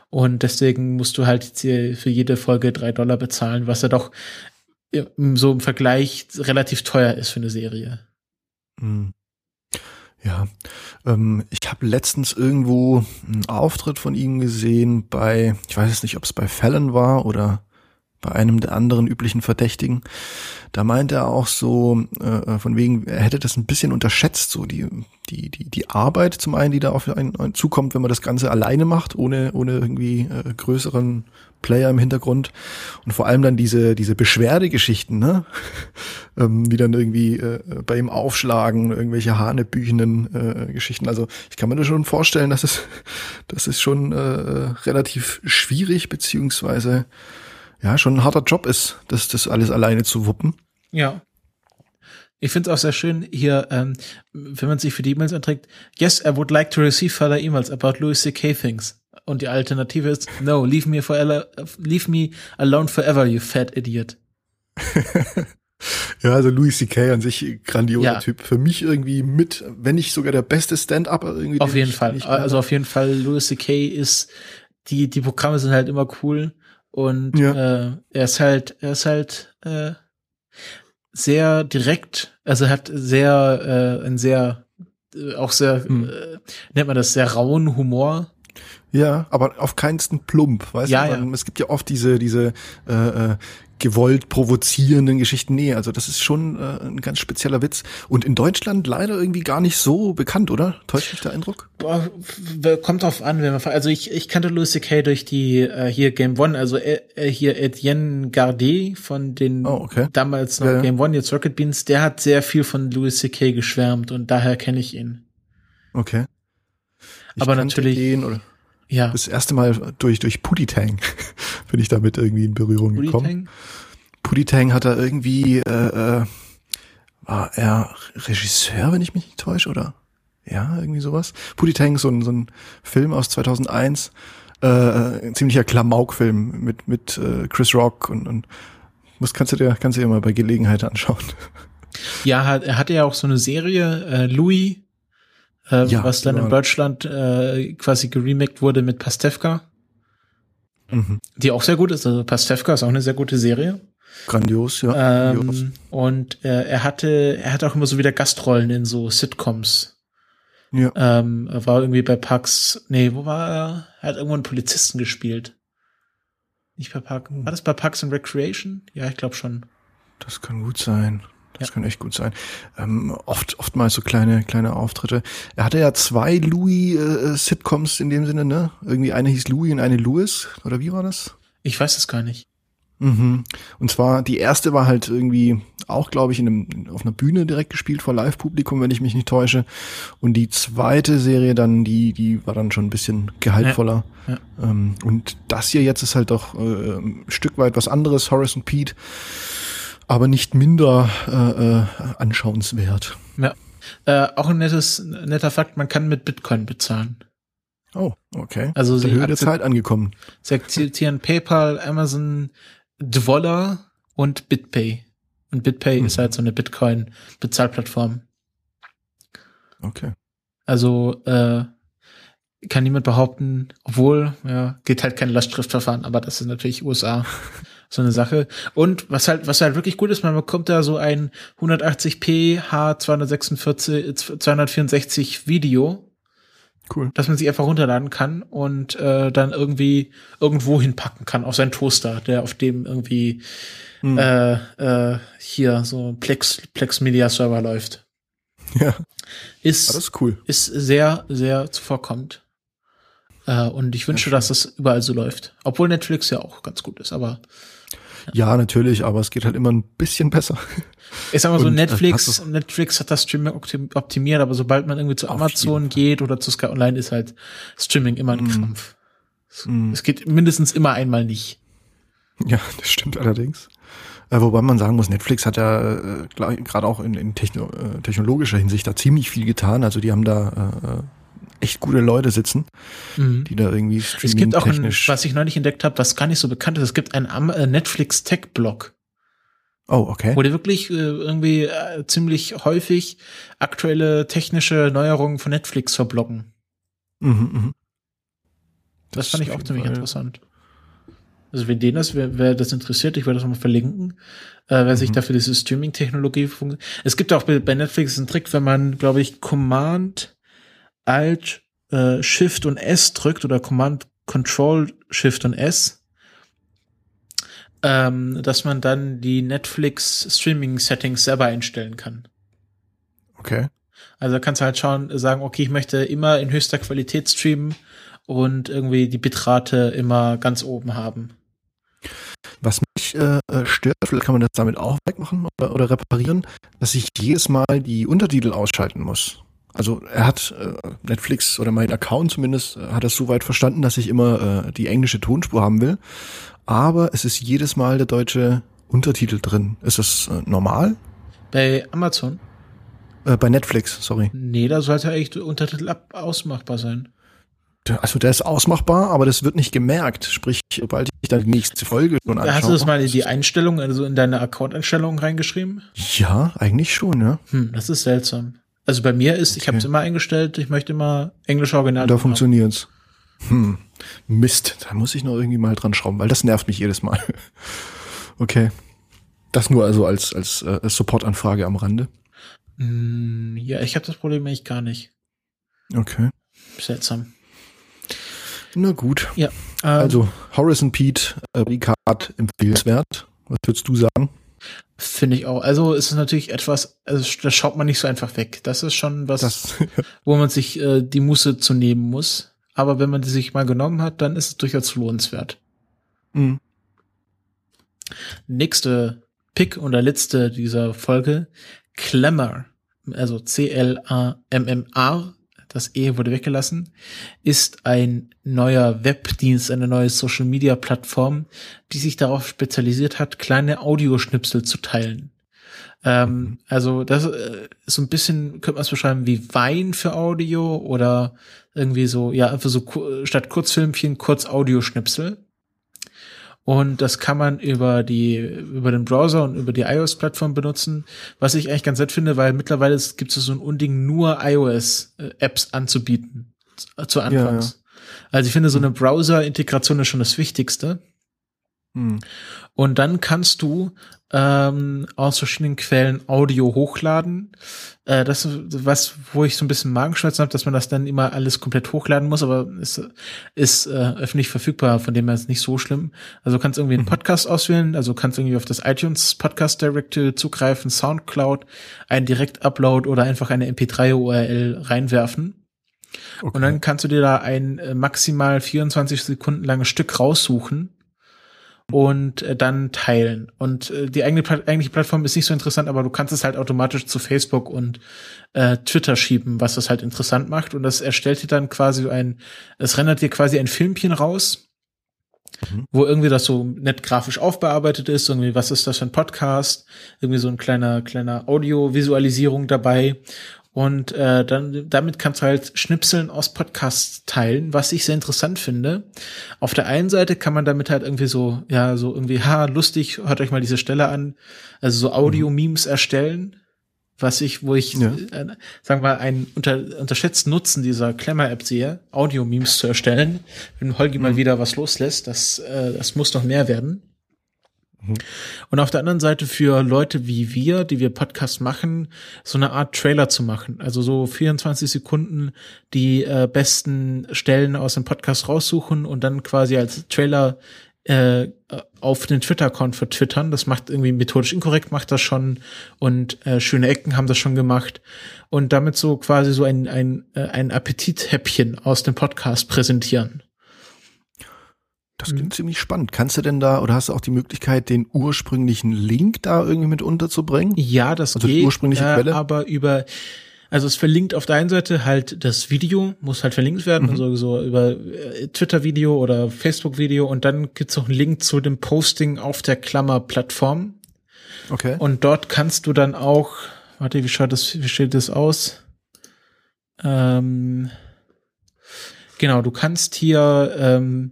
und deswegen musst du halt für jede Folge drei Dollar bezahlen, was ja doch ja, so im Vergleich relativ teuer ist für eine Serie. Mhm. Ja, ähm, ich habe letztens irgendwo einen Auftritt von ihm gesehen bei, ich weiß jetzt nicht, ob es bei Fallon war oder bei einem der anderen üblichen Verdächtigen. Da meinte er auch so, äh, von wegen, er hätte das ein bisschen unterschätzt, so die, die, die, die Arbeit zum einen, die da auf einen, einen zukommt, wenn man das Ganze alleine macht, ohne, ohne irgendwie äh, größeren Player im Hintergrund. Und vor allem dann diese, diese Beschwerdegeschichten, ne? ähm, die dann irgendwie äh, bei ihm aufschlagen, irgendwelche hanebüchenden äh, Geschichten. Also ich kann mir das schon vorstellen, dass es, dass es schon äh, relativ schwierig beziehungsweise ja schon ein harter Job ist, das, das alles alleine zu wuppen. Ja. Ich finde es auch sehr schön hier, ähm, wenn man sich für die E-Mails anträgt, yes, I would like to receive further emails about Louis C.K. things. Und die Alternative ist, no, leave me forever, leave me alone forever, you fat idiot. Ja, also Louis C.K. an sich grandioser Ja. Typ. Für mich irgendwie mit, wenn nicht sogar der beste Stand-Upper irgendwie. Auf den jeden ich- Fall. Also auf jeden Fall, Louis C.K. ist, die, die Programme sind halt immer cool und Ja. äh, er ist halt, er ist halt äh, sehr direkt, also hat sehr, äh, ein sehr, äh, auch sehr, Hm. äh, nennt man das, sehr rauen Humor. Ja, aber auf keinsten plump, weißt Ja, du? Man, Es gibt ja oft diese, diese äh, äh, gewollt provozierenden Geschichten. Nee, also das ist schon äh, ein ganz spezieller Witz. Und in Deutschland leider irgendwie gar nicht so bekannt, oder? Täuscht mich der Eindruck? Boah, kommt drauf an, wenn man, also ich, ich kannte Louis C.K. durch die, äh, hier Game One, also äh, äh, hier Etienne Gardet von den Oh, okay. damals noch Ja, ja. Game One, jetzt Rocket Beans, der hat sehr viel von Louis C.K. geschwärmt und daher kenne ich ihn. Okay. Ich Aber natürlich- Den, oder Ja. das erste Mal durch, durch Puditang bin ich damit irgendwie in Berührung Wu-Tang? gekommen. Puditang hat da irgendwie, äh, äh, war er Regisseur, wenn ich mich nicht täusche, oder? Ja, irgendwie sowas. Puditang, so ein, so ein Film aus 2001, äh, ein ziemlicher Klamauk-Film mit, mit äh, Chris Rock und, und muss, kannst du dir, kannst du dir mal bei Gelegenheit anschauen. Ja, hat- er hatte ja auch so eine Serie, äh, Louis, äh, Ja, was dann die in Deutschland äh, quasi geremaked wurde mit Pastewka, Mhm. die auch sehr gut ist. Also Pastewka ist auch eine sehr gute Serie. Grandios, ja. grandios. Ähm, und äh, er hatte, er hatte auch immer so wieder Gastrollen in so Sitcoms. Ja. Ähm, er war irgendwie bei Parks, nee, wo war er? Er hat irgendwo einen Polizisten gespielt. Nicht bei Park, war das bei Parks and Recreation? Ja, ich glaube schon. Das kann gut sein. Das Ja. kann echt gut sein. Ähm, oft, oftmals so kleine, kleine Auftritte. Er hatte ja zwei Louis-Sitcoms in dem Sinne, ne? Irgendwie eine hieß Louis und eine Louis. Oder wie war das? Ich weiß es gar nicht. Mhm. Und zwar, die erste war halt irgendwie auch, glaube ich, in einem, auf einer Bühne direkt gespielt vor Live-Publikum, wenn ich mich nicht täusche. Und die zweite Serie dann, die, die war dann schon ein bisschen gehaltvoller. Ja, Ähm, und das hier jetzt ist halt doch äh, ein Stück weit was anderes, Horace und Pete, aber nicht minder äh, äh, anschauenswert. Ja. Äh, auch ein nettes, netter Fakt, man kann mit Bitcoin bezahlen. Oh, okay. Also sie Höhe der Zeit angekommen. Sie akzeptieren PayPal, Amazon, Dwoller und BitPay. Und BitPay Mhm. ist halt so eine Bitcoin-Bezahlplattform. Okay. Also äh, kann niemand behaupten, obwohl, ja, geht halt kein Lastschriftverfahren, aber das ist natürlich USA. so eine Sache. Und was halt, was halt wirklich gut ist, man bekommt da so ein 180p H246, 264 Video. Cool. Dass man sich einfach runterladen kann und äh, dann irgendwie irgendwo hinpacken kann auf seinen Toaster, der auf dem irgendwie hm. äh, äh, hier so Plex, Plex Media Server läuft. Ja. Ist, das ist cool. Ist sehr, sehr zuvorkommend. Äh, und ich wünsche, ja, dass das überall so läuft. Obwohl Netflix ja auch ganz gut ist, aber. Ja. natürlich, aber es geht halt immer ein bisschen besser. Ich sag mal so, äh, Netflix, Netflix hat das Streaming optimiert, aber sobald man irgendwie zu Amazon geht oder zu Sky Online ist halt Streaming immer ein mm. Krampf. Mm. Es geht mindestens immer einmal nicht. Ja, das stimmt allerdings. Äh, wobei man sagen muss, Netflix hat ja äh, gerade auch in, in techno, äh, technologischer Hinsicht da ziemlich viel getan. Also die haben da äh, echt gute Leute sitzen, mhm. die da irgendwie streaming Es gibt auch, ein, was ich neulich entdeckt habe, was gar nicht so bekannt ist, es gibt einen äh, Netflix Tech Blog. Oh, okay. Wo die wirklich äh, irgendwie äh, ziemlich häufig aktuelle technische Neuerungen von Netflix verbloggen. Mhm, mh. Das, das fand ich auch ziemlich Fall. interessant. Also wenn den das, wer, wer das interessiert, ich werde das nochmal verlinken, äh, wer mhm. sich dafür diese Streaming-Technologie Es gibt auch bei, bei Netflix einen Trick, wenn man, glaube ich, Command, Alt, äh, Shift und S drückt oder Command, Control, Shift und S, ähm, dass man dann die Netflix Streaming-Settings selber einstellen kann. Okay. Also da kannst du halt schauen, sagen, okay, ich möchte immer in höchster Qualität streamen und irgendwie die Bitrate immer ganz oben haben. Was mich äh, stört, vielleicht kann man das damit auch wegmachen oder, oder reparieren, dass ich jedes Mal die Untertitel ausschalten muss. Also er hat äh, Netflix oder mein Account zumindest äh, hat das so weit verstanden, dass ich immer äh, die englische Tonspur haben will. Aber es ist jedes Mal der deutsche Untertitel drin. Ist das äh, normal? Bei Amazon? Äh, bei Netflix, sorry. Nee, da sollte eigentlich der Untertitel ab ausmachbar sein also der ist ausmachbar, aber das wird nicht gemerkt. Sprich, sobald ich dann die nächste Folge schon anschaue. Hast du das mal in die Einstellung, also in deine Account-Einstellungen reingeschrieben? Ja, eigentlich schon, ja. Hm, das ist seltsam. Also bei mir ist, ich habe es immer eingestellt, ich möchte immer englische Original. Da funktioniert's. Hm, Mist, da muss ich noch irgendwie mal dran schrauben, weil das nervt mich jedes Mal. okay. Das nur also als, als äh, Support-Anfrage am Rande. Hm, ja, ich habe das Problem eigentlich gar nicht. Okay. Seltsam. Na gut. Ja. Ähm, also Horace Pete, äh, Ricard empfehlenswert. Was würdest du sagen? Finde ich auch. Also ist es natürlich etwas, also das schaut man nicht so einfach weg. Das ist schon was, das, wo man sich äh, die Muße zu nehmen muss. Aber wenn man die sich mal genommen hat, dann ist es durchaus lohnenswert. Mhm. Nächste Pick oder letzte dieser Folge, Clamor, also C-L-A-M-M-R, das E wurde weggelassen, ist ein neuer Webdienst, eine neue Social Media Plattform, die sich darauf spezialisiert hat, kleine Audioschnipsel zu teilen. Ähm, also das äh, ist so ein bisschen, könnte man es beschreiben, wie Wein für Audio oder irgendwie so, ja, einfach so statt Kurzfilmchen kurz Audioschnipsel. Und das kann man über die, über den Browser und über die iOS-Plattform benutzen, was ich eigentlich ganz nett finde, weil mittlerweile gibt es so ein Unding, nur iOS-Apps anzubieten. Zu Anfangs. Ja, ja. Also ich finde, so eine Browser-Integration ist schon das Wichtigste. Hm. Und dann kannst du ähm, aus verschiedenen Quellen Audio hochladen. Äh, das ist was, wo ich so ein bisschen Magenschmerzen habe, dass man das dann immer alles komplett hochladen muss, aber es ist äh, öffentlich verfügbar, von dem her ist es nicht so schlimm. Also du kannst irgendwie einen mhm. Podcast auswählen, also kannst irgendwie auf das iTunes Podcast Directory zugreifen, Soundcloud, einen Direkt-Upload oder einfach eine MP3 URL reinwerfen. Okay. Und dann kannst du dir da ein äh, maximal 24 Sekunden langes Stück raussuchen und äh, dann teilen. Und äh, die eigene, eigentliche Plattform ist nicht so interessant, aber du kannst es halt automatisch zu Facebook und äh, Twitter schieben, was das halt interessant macht. Und das erstellt dir dann quasi ein, es rendert dir quasi ein Filmchen raus, mhm. wo irgendwie das so nett grafisch aufbearbeitet ist, irgendwie, was ist das für ein Podcast, irgendwie so ein kleiner, kleiner Audiovisualisierung dabei. Und äh, dann damit kannst du halt Schnipseln aus Podcasts teilen, was ich sehr interessant finde. Auf der einen Seite kann man damit halt irgendwie so, ja, so irgendwie, ha, lustig, hört euch mal diese Stelle an, also so Audio-Memes erstellen, was ich, wo ich, ja. äh, sagen wir mal, einen unter, unterschätzten Nutzen dieser Klemmer-App sehe, Audio-Memes zu erstellen. Wenn Holgi mhm. mal wieder was loslässt, das, äh, das muss noch mehr werden. Und auf der anderen Seite für Leute wie wir, die wir Podcasts machen, so eine Art Trailer zu machen. Also so 24 Sekunden die äh, besten Stellen aus dem Podcast raussuchen und dann quasi als Trailer äh, auf den Twitter-Account vertwittern. Das macht irgendwie methodisch inkorrekt, macht das schon und äh, schöne Ecken haben das schon gemacht und damit so quasi so ein, ein, äh, ein Appetithäppchen aus dem Podcast präsentieren. Das klingt mhm. ziemlich spannend. Kannst du denn da oder hast du auch die Möglichkeit, den ursprünglichen Link da irgendwie mit unterzubringen? Ja, das also geht, ursprüngliche äh, Quelle? aber über also es verlinkt auf der einen Seite halt das Video, muss halt verlinkt werden, mhm. also so über äh, Twitter-Video oder Facebook-Video und dann gibt's auch einen Link zu dem Posting auf der Klammer-Plattform. Okay. Und dort kannst du dann auch, warte, wie schaut das, wie steht das aus? Ähm, genau, du kannst hier ähm,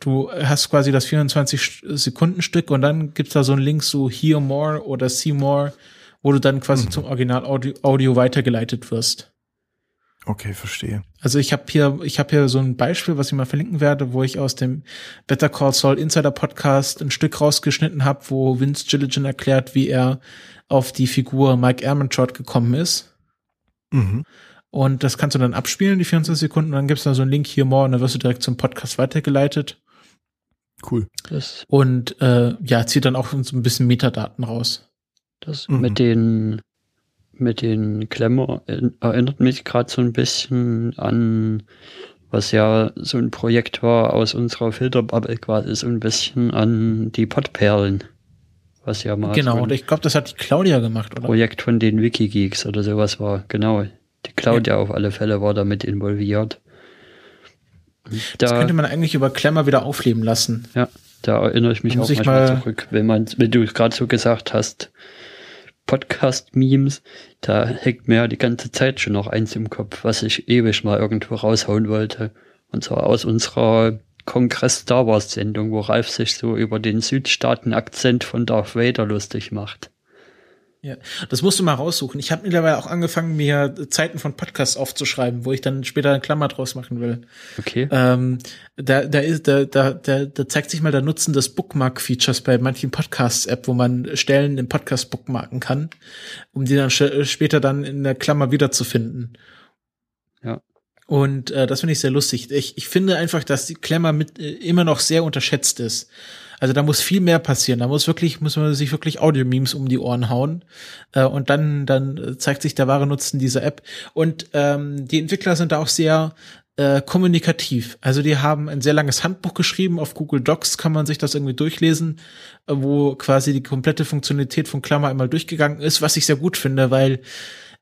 du hast quasi das 24 Sekunden Stück und dann gibt's da so einen Link so Hear More oder See More wo du dann quasi mhm. zum Original Audio, Audio weitergeleitet wirst. Okay, verstehe. Also ich habe hier, ich habe hier so ein Beispiel, was ich mal verlinken werde, wo ich aus dem Better Call Saul Insider Podcast ein Stück rausgeschnitten habe, wo Vince Gilligan erklärt, wie er auf die Figur Mike Ehrmantraut gekommen ist. Mhm. Und das kannst du dann abspielen, die 24 Sekunden, und dann gibt's da so einen Link hier more und dann wirst du direkt zum Podcast weitergeleitet. Cool. Das und äh, ja, zieht dann auch so ein bisschen Metadaten raus. Das mhm. mit den mit den Klemmer erinnert mich gerade so ein bisschen an was ja so ein Projekt war aus unserer Filterbubble quasi so ein bisschen an die Pottperlen. Was ja mal genau, so und ich glaube, das hat die Claudia gemacht, oder? Projekt von den Wikigeeks oder sowas war. Genau. Die Claudia ja. auf alle Fälle war damit involviert. Da, das könnte man eigentlich über Klemmer wieder aufleben lassen. Ja, da erinnere ich mich auch ich manchmal zurück, wenn man, wenn du gerade so gesagt hast, Podcast-Memes, da hängt mir ja die ganze Zeit schon noch eins im Kopf, was ich ewig mal irgendwo raushauen wollte. Und zwar aus unserer Kongress Star Wars Sendung, wo Ralf sich so über den Südstaaten-Akzent von Darth Vader lustig macht. Ja, das musst du mal raussuchen. Ich habe mittlerweile auch angefangen, mir Zeiten von Podcasts aufzuschreiben, wo ich dann später eine Klammer draus machen will. Okay. Ähm, da, da ist, da, da, da, da zeigt sich mal der Nutzen des Bookmark-Features bei manchen Podcasts-App, wo man Stellen im Podcast bookmarken kann, um die dann später dann in der Klammer wiederzufinden. Ja. Und äh, das finde ich sehr lustig. Ich, ich finde einfach, dass die Klammer mit äh, immer noch sehr unterschätzt ist. Also da muss viel mehr passieren. Da muss wirklich, muss man sich wirklich Audio-Memes um die Ohren hauen. Äh, und dann, dann zeigt sich der wahre Nutzen dieser App. Und ähm, die Entwickler sind da auch sehr äh, kommunikativ. Also die haben ein sehr langes Handbuch geschrieben. Auf Google Docs kann man sich das irgendwie durchlesen, äh, wo quasi die komplette Funktionalität von Klammer einmal durchgegangen ist, was ich sehr gut finde, weil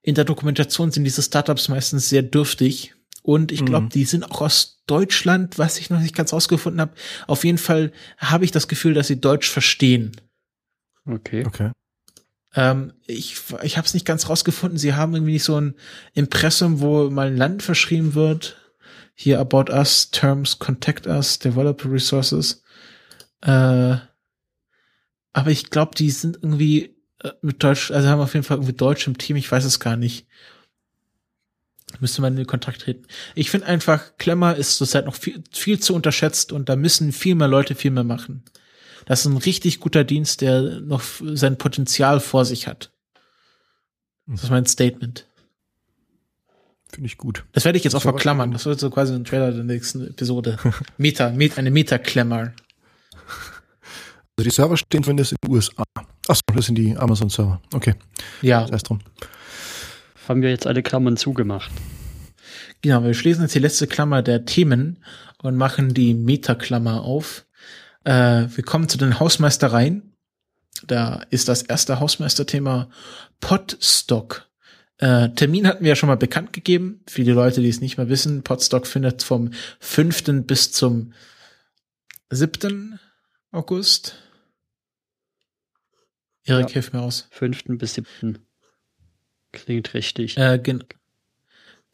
in der Dokumentation sind diese Startups meistens sehr dürftig und ich glaube, mhm. die sind auch aus Deutschland, was ich noch nicht ganz rausgefunden habe. Auf jeden Fall habe ich das Gefühl, dass sie Deutsch verstehen. Okay. Okay. Ähm, ich ich habe es nicht ganz rausgefunden. Sie haben irgendwie nicht so ein Impressum, wo mal ein Land verschrieben wird. Hier About Us, Terms, Contact Us, Developer Resources. Äh, aber ich glaube, die sind irgendwie äh, mit Deutsch, also haben auf jeden Fall irgendwie Deutsch im Team. Ich weiß es gar nicht. Müsste man in den Kontakt treten. Ich finde einfach, Klemmer ist zurzeit noch viel, viel zu unterschätzt und da müssen viel mehr Leute viel mehr machen. Das ist ein richtig guter Dienst, der noch sein Potenzial vor sich hat. Das ist mein Statement. Finde ich gut. Das werde ich jetzt auch verklammern. Das wird so quasi ein Trailer der nächsten Episode. Meta, Meta eine Meta-Klemmer. Also die Server stehen zumindest in den USA. Achso, das sind die Amazon-Server. Okay. Ja. Das heißt drum haben wir jetzt alle Klammern zugemacht. Genau, wir schließen jetzt die letzte Klammer der Themen und machen die Metaklammer auf. Äh, wir kommen zu den Hausmeistereien. Da ist das erste Hausmeisterthema Podstock. Äh, Termin hatten wir ja schon mal bekannt gegeben. Für die Leute, die es nicht mehr wissen, Podstock findet vom 5. bis zum 7. August. Erik, ja, hilf mir aus. 5. bis 7. Klingt richtig. Äh, gen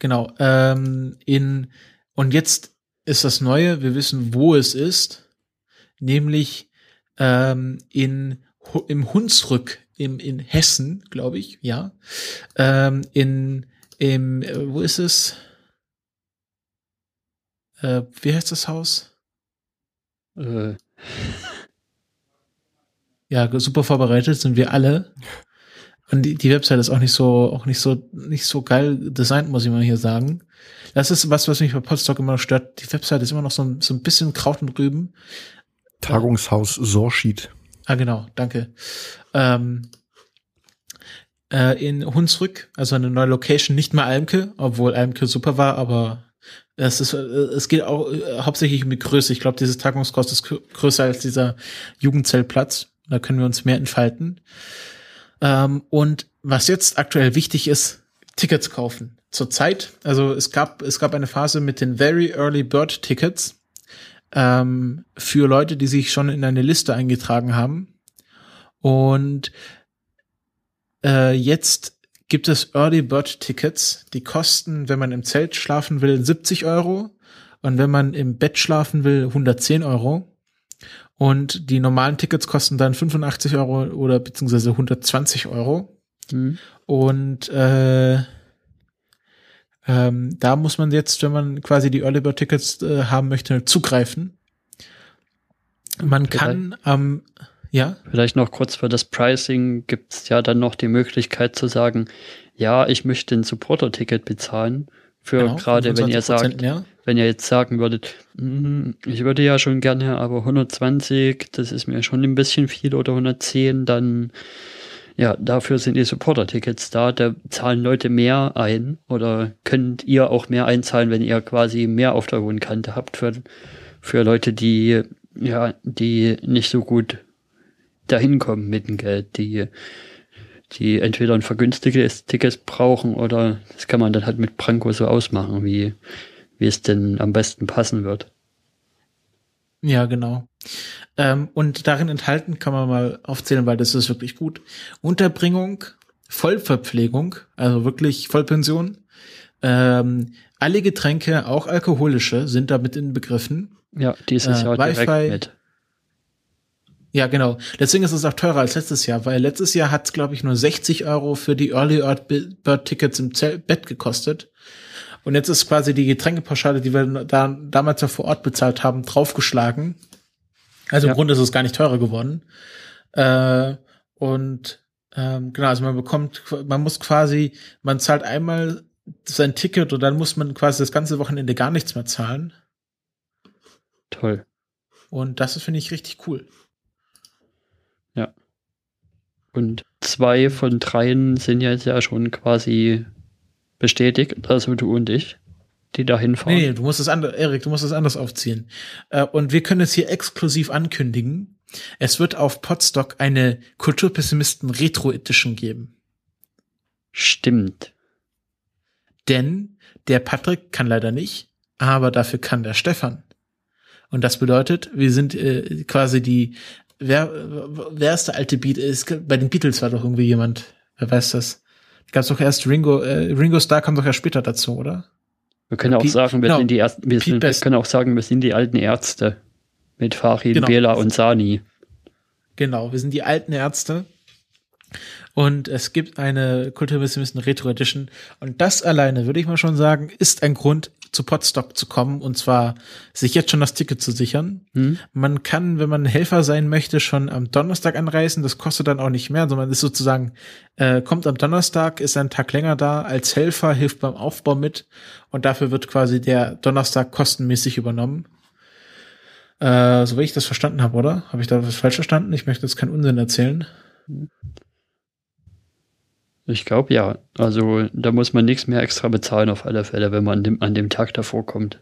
genau. Ähm, in und jetzt ist das Neue. Wir wissen, wo es ist, nämlich ähm, in im Hunsrück im in Hessen, glaube ich. Ja. Ähm, in im äh, wo ist es? Äh, wie heißt das Haus? Äh. ja, super vorbereitet sind wir alle. Und die, die Website ist auch nicht so, auch nicht so, nicht so geil designt, muss ich mal hier sagen. Das ist was, was mich bei Podstock immer stört. Die Website ist immer noch so, so ein bisschen Kraut und Rüben. Tagungshaus Sorschied. Ah, genau, danke. Ähm, äh, in Hunsrück, also eine neue Location, nicht mehr Almke, obwohl Almke super war, aber es ist, äh, es geht auch äh, hauptsächlich um die Größe. Ich glaube, dieses Tagungskost ist größer als dieser Jugendzellplatz. Da können wir uns mehr entfalten. Ähm, und was jetzt aktuell wichtig ist, Tickets kaufen. Zurzeit, also es gab, es gab eine Phase mit den Very Early Bird Tickets ähm, für Leute, die sich schon in eine Liste eingetragen haben. Und äh, jetzt gibt es Early Bird Tickets, die kosten, wenn man im Zelt schlafen will, 70 Euro und wenn man im Bett schlafen will, 110 Euro. Und die normalen Tickets kosten dann 85 Euro oder beziehungsweise 120 Euro. Mhm. Und äh, ähm, da muss man jetzt, wenn man quasi die Early Bird Tickets äh, haben möchte, zugreifen. Man Vielleicht. kann am, ähm, ja. Vielleicht noch kurz für das Pricing gibt es ja dann noch die Möglichkeit zu sagen, ja, ich möchte ein Supporter-Ticket bezahlen. Für genau, gerade wenn ihr sagt, mehr. Wenn ihr jetzt sagen würdet, mm, ich würde ja schon gerne, aber 120, das ist mir schon ein bisschen viel oder 110, dann ja, dafür sind die Supporter-Tickets da. Da zahlen Leute mehr ein oder könnt ihr auch mehr einzahlen, wenn ihr quasi mehr auf der hohen Kante habt für, für Leute, die ja, die nicht so gut dahin kommen mit dem Geld, die die entweder ein vergünstigtes Ticket brauchen oder das kann man dann halt mit Branko so ausmachen, wie, wie es denn am besten passen wird. Ja, genau. Ähm, und darin enthalten kann man mal aufzählen, weil das ist wirklich gut. Unterbringung, Vollverpflegung, also wirklich Vollpension. Ähm, alle Getränke, auch alkoholische, sind damit inbegriffen. Ja, dieses Jahr äh, Wi-Fi, mit. Ja, genau. Deswegen ist es auch teurer als letztes Jahr, weil letztes Jahr hat es, glaube ich, nur 60 Euro für die Early Bird Tickets im Zelt Bett gekostet. Und jetzt ist quasi die Getränkepauschale, die wir da damals ja vor Ort bezahlt haben, draufgeschlagen. Also ja. im Grunde ist es gar nicht teurer geworden. Äh, und ähm, genau, also man bekommt, man muss quasi, man zahlt einmal sein Ticket und dann muss man quasi das ganze Wochenende gar nichts mehr zahlen. Toll. Und das finde ich richtig cool. Ja. Und zwei von dreien sind jetzt ja schon quasi bestätigt, also du und ich, die da hinfahren. Nee, du musst es anders, Erik, du musst es anders aufziehen. Äh, und wir können es hier exklusiv ankündigen. Es wird auf Podstock eine Kulturpessimisten Retro Edition geben. Stimmt. Denn der Patrick kann leider nicht, aber dafür kann der Stefan. Und das bedeutet, wir sind äh, quasi die wer, wer ist der alte Beat? Ist, bei den Beatles war doch irgendwie jemand. Wer weiß das? Gab's doch erst Ringo, äh, Ringo Starr kam doch ja später dazu, oder? Wir können auch sagen, wir genau, sind die ersten, wir, sind, wir, können auch sagen, wir sind die alten Ärzte. Mit Farid, genau. Bela und Sani. Genau, wir sind die alten Ärzte. Und es gibt eine Kulturpessimisten Retro Edition. Und das alleine, würde ich mal schon sagen, ist ein Grund, zu Podstock zu kommen und zwar sich jetzt schon das Ticket zu sichern. Mhm. Man kann, wenn man Helfer sein möchte, schon am Donnerstag anreisen. Das kostet dann auch nicht mehr, sondern ist sozusagen, äh, kommt am Donnerstag, ist einen Tag länger da als Helfer, hilft beim Aufbau mit und dafür wird quasi der Donnerstag kostenmäßig übernommen. Äh, so wie ich das verstanden habe, oder? Habe ich da was falsch verstanden? Ich möchte jetzt keinen Unsinn erzählen. Ich glaube ja. Also da muss man nichts mehr extra bezahlen auf alle Fälle, wenn man an dem, an dem Tag davor kommt.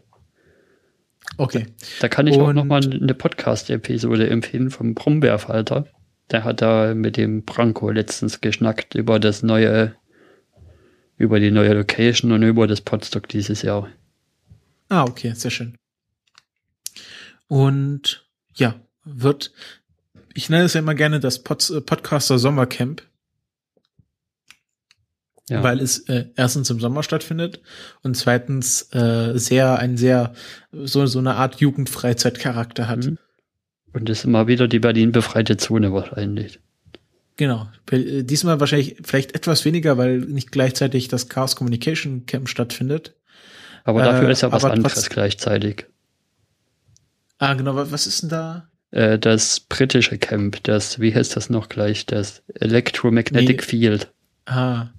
Okay. Da kann ich Und auch noch mal eine Podcast-Episode empfehlen vom Brombeerfalter. Der hat da mit dem Branko letztens geschnackt über das neue, über die neue Location und über das Podstock dieses Jahr. Ah, okay, sehr schön. Und ja, wird, ich nenne es ja immer gerne das Pod Podcaster Sommercamp ja. weil es äh, erstens im Sommer stattfindet und zweitens äh, sehr ein sehr so so eine Art Jugendfreizeitcharakter hat. Mhm. Und das ist immer wieder die Berlin befreite Zone wahrscheinlich. Genau. Äh, diesmal wahrscheinlich vielleicht etwas weniger, weil nicht gleichzeitig das Chaos Communication Camp stattfindet. Aber dafür äh, ist ja was anderes gleichzeitig. Ah, genau. Was ist denn da? Äh, das britische Camp, das, wie heißt das noch gleich? Das Electromagnetic Nee. Field. Ah.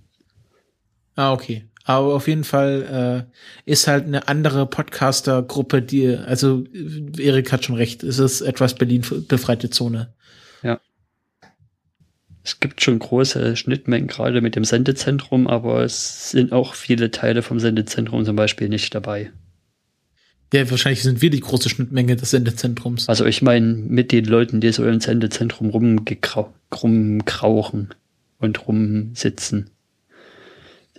Ah, okay. Aber auf jeden Fall äh, ist halt eine andere Podcaster-Gruppe, die, also äh, Erik hat schon recht, es ist etwas Berlin befreite Zone. Es gibt schon große Schnittmengen gerade mit dem Sendezentrum, aber es sind auch viele Teile vom Sendezentrum zum Beispiel nicht dabei. Ja, wahrscheinlich sind wir die große Schnittmenge des Sendezentrums. Also ich meine mit den Leuten, die so im Sendezentrum rumkrauchen und rumsitzen.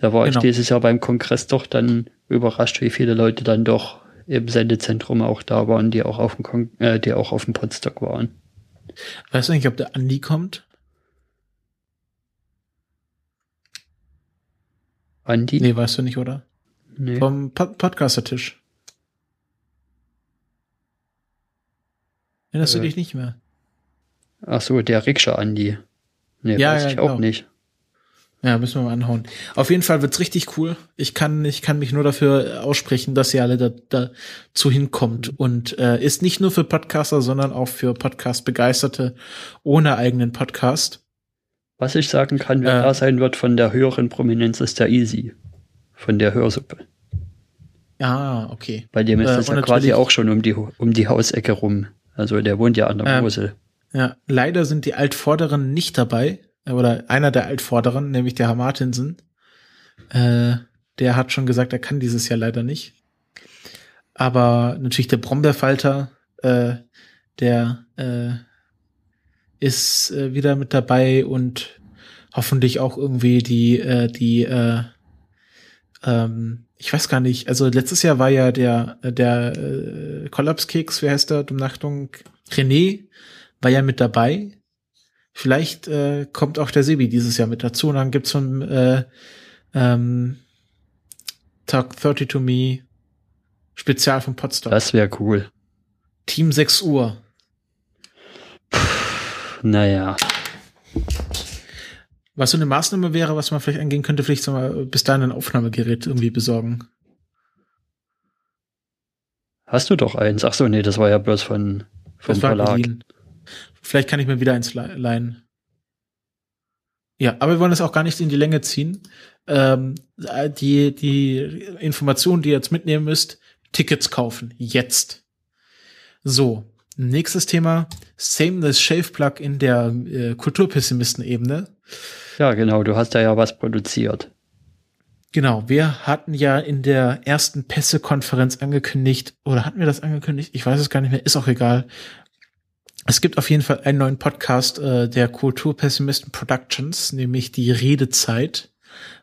Da war Genau. ich dieses Jahr beim Kongress doch dann überrascht, wie viele Leute dann doch im Sendezentrum auch da waren, die auch auf dem, Kon äh, die auch auf dem Podstock waren. Weißt du eigentlich, ob der Andi kommt? Andi? Nee, weißt du nicht, oder? Nee. Vom Pod Podcaster-Tisch. Erinnerst du Äh. dich nicht mehr? Ach so, der Rikscha Andi. Nee, Ja, weiß ja, ich auch genau. nicht. Ja, müssen wir mal anhauen. Auf jeden Fall wird's richtig cool. Ich kann, ich kann mich nur dafür aussprechen, dass ihr alle da, dazu hinkommt. Und äh, ist nicht nur für Podcaster, sondern auch für Podcast-Begeisterte ohne eigenen Podcast. Was ich sagen kann, wer Äh. da sein wird von der höheren Prominenz, ist der Easy. Von der Hörsuppe. Ah, okay. Bei dem ist Äh, das ja quasi auch schon um die, um die Hausecke rum. Also der wohnt ja an der Ähm, Mosel. Ja, leider sind die Altvorderen nicht dabei. Oder einer der Altvorderen, nämlich der Herr Martinsen. Äh, der hat schon gesagt, er kann dieses Jahr leider nicht. Aber natürlich der Brombeerfalter, äh, der äh, ist äh, wieder mit dabei und hoffentlich auch irgendwie die, äh, die, äh, ähm, ich weiß gar nicht, also letztes Jahr war ja der, der äh, Kollapskeks, wie heißt der, Umnachtung, René war ja mit dabei. Vielleicht äh, kommt auch der Sebi dieses Jahr mit dazu und dann gibt's so ein äh, ähm, Talk 30 to Me Spezial vom Potsdam. Das wäre cool. Team 6 Uhr. Naja. Was so eine Maßnahme wäre, was man vielleicht angehen könnte, vielleicht so mal bis dahin ein Aufnahmegerät irgendwie besorgen. Hast du doch eins? Ach so, nee, das war ja bloß von, vom Das Verlag. geliehen. Vielleicht kann ich mir wieder eins le- leihen. Ja, aber wir wollen das auch gar nicht in die Länge ziehen. Ähm, äh, die, die Information, die ihr jetzt mitnehmen müsst, Tickets kaufen. Jetzt. So. Nächstes Thema. Same the Shave Plug in der äh, Kulturpessimisten-Ebene. Ja, genau, du hast da ja was produziert. Genau, wir hatten ja in der ersten Pressekonferenz angekündigt, oder hatten wir das angekündigt? Ich weiß es gar nicht mehr, ist auch egal. Es gibt auf jeden Fall einen neuen Podcast äh, der Kulturpessimisten Productions, nämlich die Redezeit,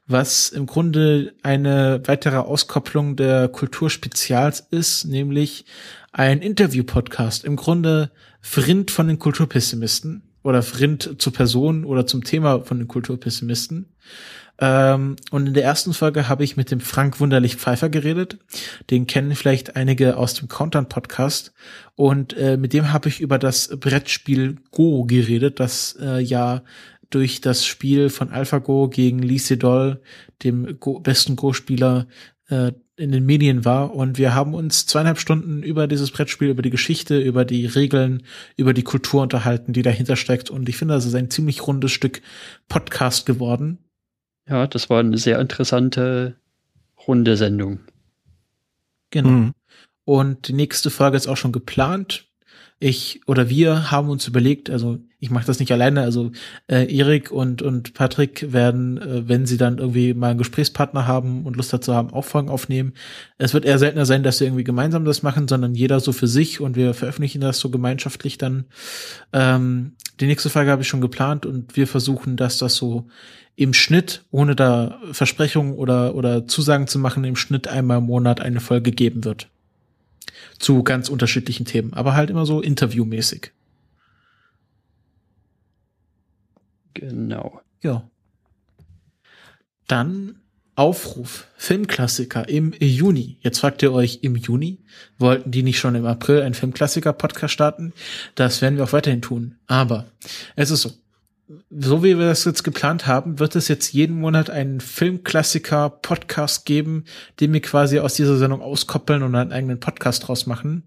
was im Grunde eine weitere Auskopplung der Kulturspezials ist, nämlich ein Interview-Podcast. Im Grunde Vrind von den Kulturpessimisten oder Vrind zur Person oder zum Thema von den Kulturpessimisten. Ähm, und in der ersten Folge habe ich mit dem Frank Wunderlich Pfeiffer geredet. Den kennen vielleicht einige aus dem Countdown Podcast. Und äh, mit dem habe ich über das Brettspiel Go geredet, das äh, ja durch das Spiel von AlphaGo gegen Lee Sedol, dem Go besten Go-Spieler, äh, in den Medien war. Und wir haben uns zweieinhalb Stunden über dieses Brettspiel, über die Geschichte, über die Regeln, über die Kultur unterhalten, die dahinter steckt. Und ich finde, das ist ein ziemlich rundes Stück Podcast geworden. Ja, das war eine sehr interessante runde Sendung. Genau. Mhm. Und die nächste Folge ist auch schon geplant. Ich oder wir haben uns überlegt, also ich mache das nicht alleine, also äh, Erik und und Patrick werden, äh, wenn sie dann irgendwie mal einen Gesprächspartner haben und Lust dazu haben, auch Folgen aufnehmen. Es wird eher seltener sein, dass wir irgendwie gemeinsam das machen, sondern jeder so für sich und wir veröffentlichen das so gemeinschaftlich dann. Ähm, die nächste Folge habe ich schon geplant und wir versuchen, dass das so im Schnitt, ohne da Versprechungen oder oder Zusagen zu machen, im Schnitt einmal im Monat eine Folge geben wird zu ganz unterschiedlichen Themen, aber halt immer so interviewmäßig. Genau. Ja. Dann Aufruf, Filmklassiker im Juni. Jetzt fragt ihr euch, im Juni? Wollten die nicht schon im April einen Filmklassiker-Podcast starten? Das werden wir auch weiterhin tun. Aber es ist so. So wie wir das jetzt geplant haben, wird es jetzt jeden Monat einen Filmklassiker-Podcast geben, den wir quasi aus dieser Sendung auskoppeln und einen eigenen Podcast draus machen.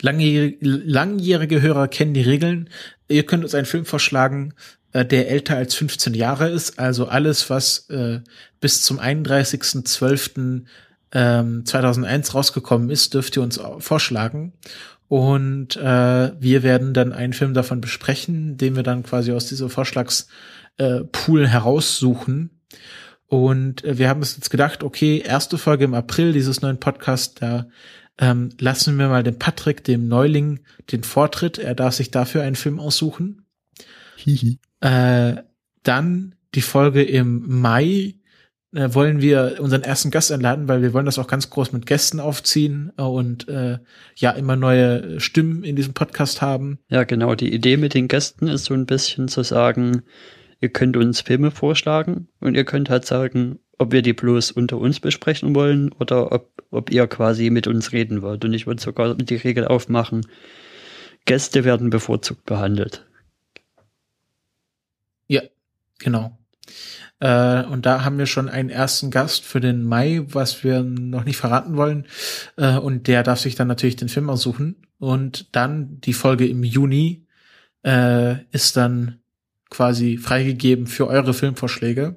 Langjährige, langjährige Hörer kennen die Regeln. Ihr könnt uns einen Film vorschlagen, äh, der älter als 15 Jahre ist. Also alles, was äh, bis zum 31.12. Ähm, 2001 rausgekommen ist, dürft ihr uns vorschlagen. Und äh, wir werden dann einen Film davon besprechen, den wir dann quasi aus dieser Vorschlagspool äh, heraussuchen. Und äh, wir haben uns jetzt gedacht, okay, erste Folge im April dieses neuen Podcast, da ähm, lassen wir mal dem Patrick, dem Neuling, den Vortritt. Er darf sich dafür einen Film aussuchen. Hihi. Äh, dann die Folge im Mai äh, wollen wir unseren ersten Gast einladen, weil wir wollen das auch ganz groß mit Gästen aufziehen und äh, ja immer neue Stimmen in diesem Podcast haben. Ja, genau. Die Idee mit den Gästen ist so ein bisschen zu sagen, ihr könnt uns Filme vorschlagen und ihr könnt halt sagen, ob wir die bloß unter uns besprechen wollen oder ob, ob ihr quasi mit uns reden wollt. Und ich würde sogar die Regel aufmachen, Gäste werden bevorzugt behandelt. Ja, genau. Äh, und da haben wir schon einen ersten Gast für den Mai, was wir noch nicht verraten wollen. Äh, und der darf sich dann natürlich den Film aussuchen. Und dann die Folge im Juni äh, ist dann quasi freigegeben für eure Filmvorschläge.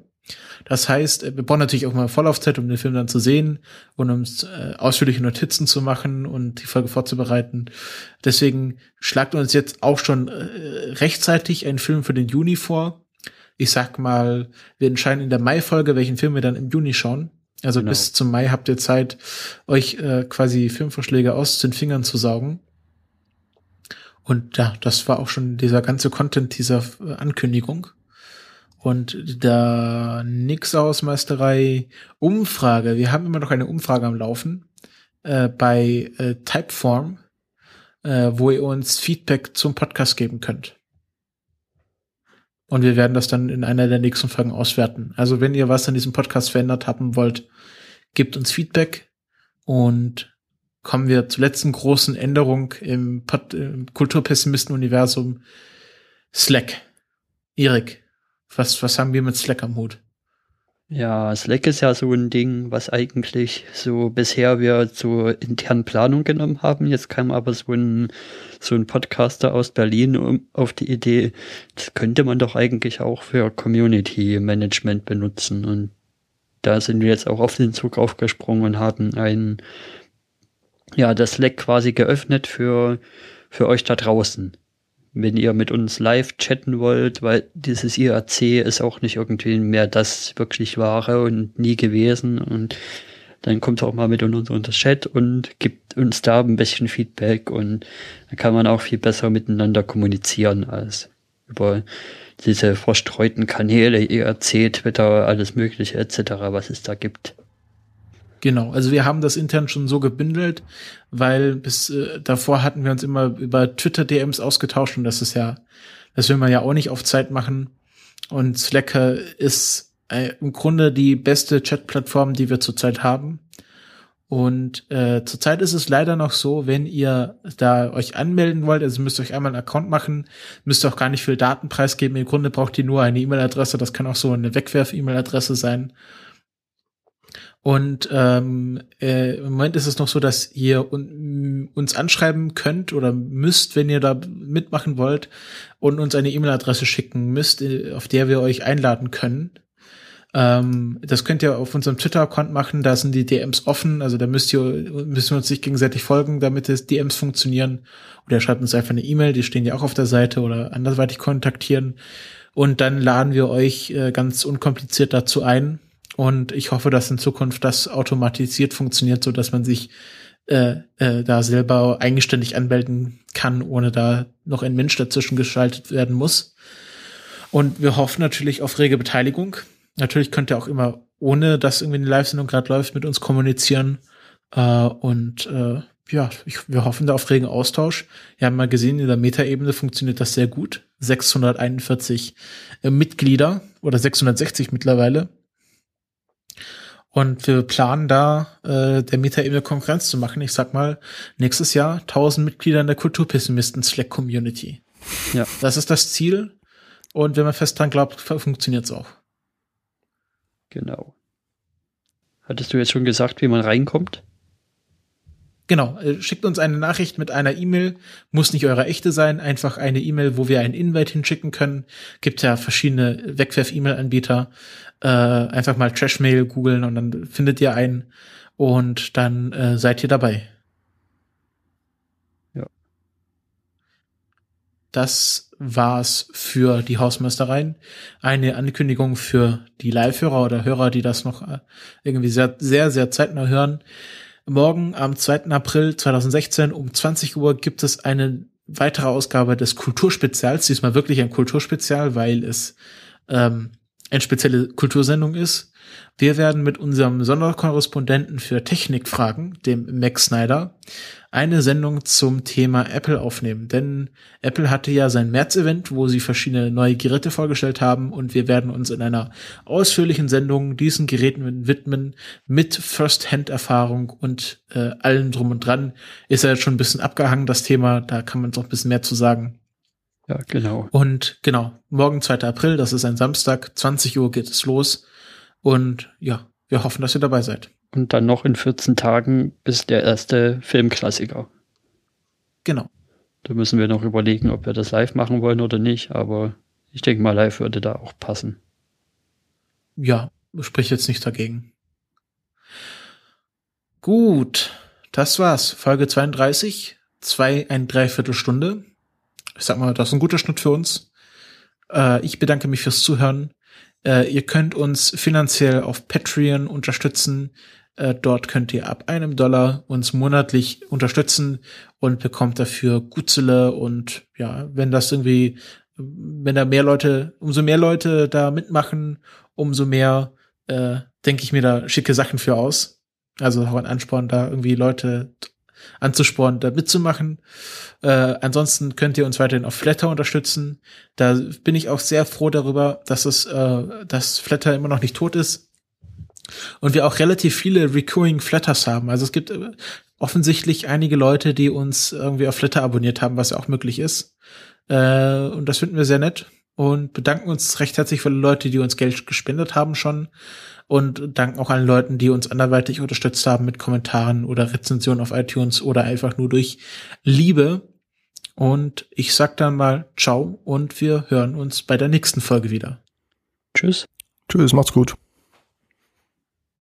Das heißt, äh, wir brauchen natürlich auch mal Vorlaufzeit, um den Film dann zu sehen und um äh, ausführliche Notizen zu machen und die Folge vorzubereiten. Deswegen schlagt uns jetzt auch schon äh, rechtzeitig einen Film für den Juni vor. Ich sag mal, wir entscheiden in der Mai-Folge, welchen Film wir dann im Juni schauen. Also genau. bis zum Mai habt ihr Zeit, euch äh, quasi Filmvorschläge aus den Fingern zu saugen. Und ja, das war auch schon dieser ganze Content dieser äh, Ankündigung. Und der Nix Ausmeisterei Umfrage. Wir haben immer noch eine Umfrage am Laufen äh, bei äh, Typeform, äh, wo ihr uns Feedback zum Podcast geben könnt. Und wir werden das dann in einer der nächsten Folgen auswerten. Also wenn ihr was an diesem Podcast verändert haben wollt, gebt uns Feedback und kommen wir zur letzten großen Änderung im, im Kulturpessimisten-Universum. Slack. Erik, was, was haben wir mit Slack am Hut? Ja, Slack ist ja so ein Ding, was eigentlich so bisher wir zur internen Planung genommen haben. Jetzt kam aber so ein, so ein Podcaster aus Berlin um, auf die Idee, das könnte man doch eigentlich auch für Community Management benutzen. Und da sind wir jetzt auch auf den Zug aufgesprungen und haben ein, ja, das Slack quasi geöffnet für, für euch da draußen wenn ihr mit uns live chatten wollt, weil dieses IRC ist auch nicht irgendwie mehr das wirklich wahre und nie gewesen und dann kommt auch mal mit uns unter Chat und gibt uns da ein bisschen Feedback und dann kann man auch viel besser miteinander kommunizieren als über diese verstreuten Kanäle, IRC, Twitter, alles mögliche etc., was es da gibt. Genau, also wir haben das intern schon so gebündelt, weil bis äh, davor hatten wir uns immer über Twitter-DMs ausgetauscht und das ist ja, das will man ja auch nicht auf Zeit machen. Und Slack ist äh, im Grunde die beste Chat-Plattform, die wir zurzeit haben. Und äh, zurzeit ist es leider noch so, wenn ihr da euch anmelden wollt, also müsst ihr euch einmal einen Account machen, müsst ihr auch gar nicht viel Daten preisgeben. Im Grunde braucht ihr nur eine E-Mail-Adresse, das kann auch so eine Wegwerf-E-Mail-Adresse sein. Und ähm, äh, im Moment ist es noch so, dass ihr un uns anschreiben könnt oder müsst, wenn ihr da mitmachen wollt und uns eine E-Mail-Adresse schicken müsst, äh, auf der wir euch einladen können. Ähm, das könnt ihr auf unserem Twitter-Account machen, da sind die DMs offen, also da müsst ihr, müssen wir uns nicht gegenseitig folgen, damit es DMs funktionieren. Oder schreibt uns einfach eine E-Mail, die stehen ja auch auf der Seite oder andersweitig kontaktieren. Und dann laden wir euch äh, ganz unkompliziert dazu ein und ich hoffe, dass in Zukunft das automatisiert funktioniert, so dass man sich äh, äh, da selber eigenständig anmelden kann, ohne da noch ein Mensch dazwischen geschaltet werden muss. Und wir hoffen natürlich auf rege Beteiligung. Natürlich könnt ihr auch immer, ohne dass irgendwie eine Live-Sendung gerade läuft, mit uns kommunizieren. Äh, und äh, ja, ich, wir hoffen da auf regen Austausch. Wir haben mal gesehen, in der Metaebene funktioniert das sehr gut. 641 äh, Mitglieder oder 660 mittlerweile. Und wir planen da, äh, der Meta-Ebene Konkurrenz zu machen. Ich sag mal, nächstes Jahr 1000 Mitglieder in der Kulturpessimisten Slack Community. Ja. Das ist das Ziel. Und wenn man fest dran glaubt, funktioniert's auch. Genau. Hattest du jetzt schon gesagt, wie man reinkommt? genau, äh, schickt uns eine Nachricht mit einer E-Mail, muss nicht eure echte sein, einfach eine E-Mail, wo wir einen Invite hinschicken können. Gibt ja verschiedene Wegwerf-E-Mail-Anbieter. Äh, einfach mal Trashmail googeln und dann findet ihr einen und dann äh, seid ihr dabei. Ja. Das war's für die Hausmeistereien. Eine Ankündigung für die Live-Hörer oder Hörer, die das noch äh, irgendwie sehr, sehr, sehr zeitnah hören. Morgen am 2. April 2016 um 20 Uhr gibt es eine weitere Ausgabe des Kulturspezials. Diesmal wirklich ein Kulturspezial, weil es ähm, eine spezielle Kultursendung ist. Wir werden mit unserem Sonderkorrespondenten für Technikfragen, dem Max Snyder, eine Sendung zum Thema Apple aufnehmen. Denn Apple hatte ja sein März-Event, wo sie verschiedene neue Geräte vorgestellt haben und wir werden uns in einer ausführlichen Sendung diesen Geräten widmen mit First-Hand-Erfahrung und äh, allem drum und dran. Ist ja jetzt schon ein bisschen abgehangen, das Thema, da kann man noch ein bisschen mehr zu sagen. Ja, genau. Und genau, morgen 2. April, das ist ein Samstag, 20 Uhr geht es los. Und ja, wir hoffen, dass ihr dabei seid. Und dann noch in 14 Tagen ist der erste Filmklassiker. Genau. Da müssen wir noch überlegen, ob wir das live machen wollen oder nicht, aber ich denke mal, live würde da auch passen. Ja, spricht jetzt nicht dagegen. Gut, das war's. Folge 32, zwei, ein Dreiviertelstunde. Ich sag mal, das ist ein guter Schnitt für uns. Äh, ich bedanke mich fürs Zuhören. Äh, ihr könnt uns finanziell auf Patreon unterstützen. Äh, dort könnt ihr ab einem Dollar uns monatlich unterstützen und bekommt dafür Gutzele und ja, wenn das irgendwie, wenn da mehr Leute, umso mehr Leute da mitmachen, umso mehr äh, denke ich mir da schicke Sachen für aus. Also auch ein Ansporn, da irgendwie Leute anzuspornen, da mitzumachen. Äh, ansonsten könnt ihr uns weiterhin auf Flatter unterstützen. Da bin ich auch sehr froh darüber, dass es, äh, dass Flatter immer noch nicht tot ist. Und wir auch relativ viele Recurring Flatters haben. Also es gibt äh, offensichtlich einige Leute, die uns irgendwie auf Flatter abonniert haben, was ja auch möglich ist. Äh, und das finden wir sehr nett und bedanken uns recht herzlich für die Leute, die uns Geld gespendet haben schon und danken auch allen Leuten, die uns anderweitig unterstützt haben mit Kommentaren oder Rezensionen auf iTunes oder einfach nur durch Liebe. Und ich sag dann mal ciao und wir hören uns bei der nächsten Folge wieder. Tschüss. Tschüss, macht's gut.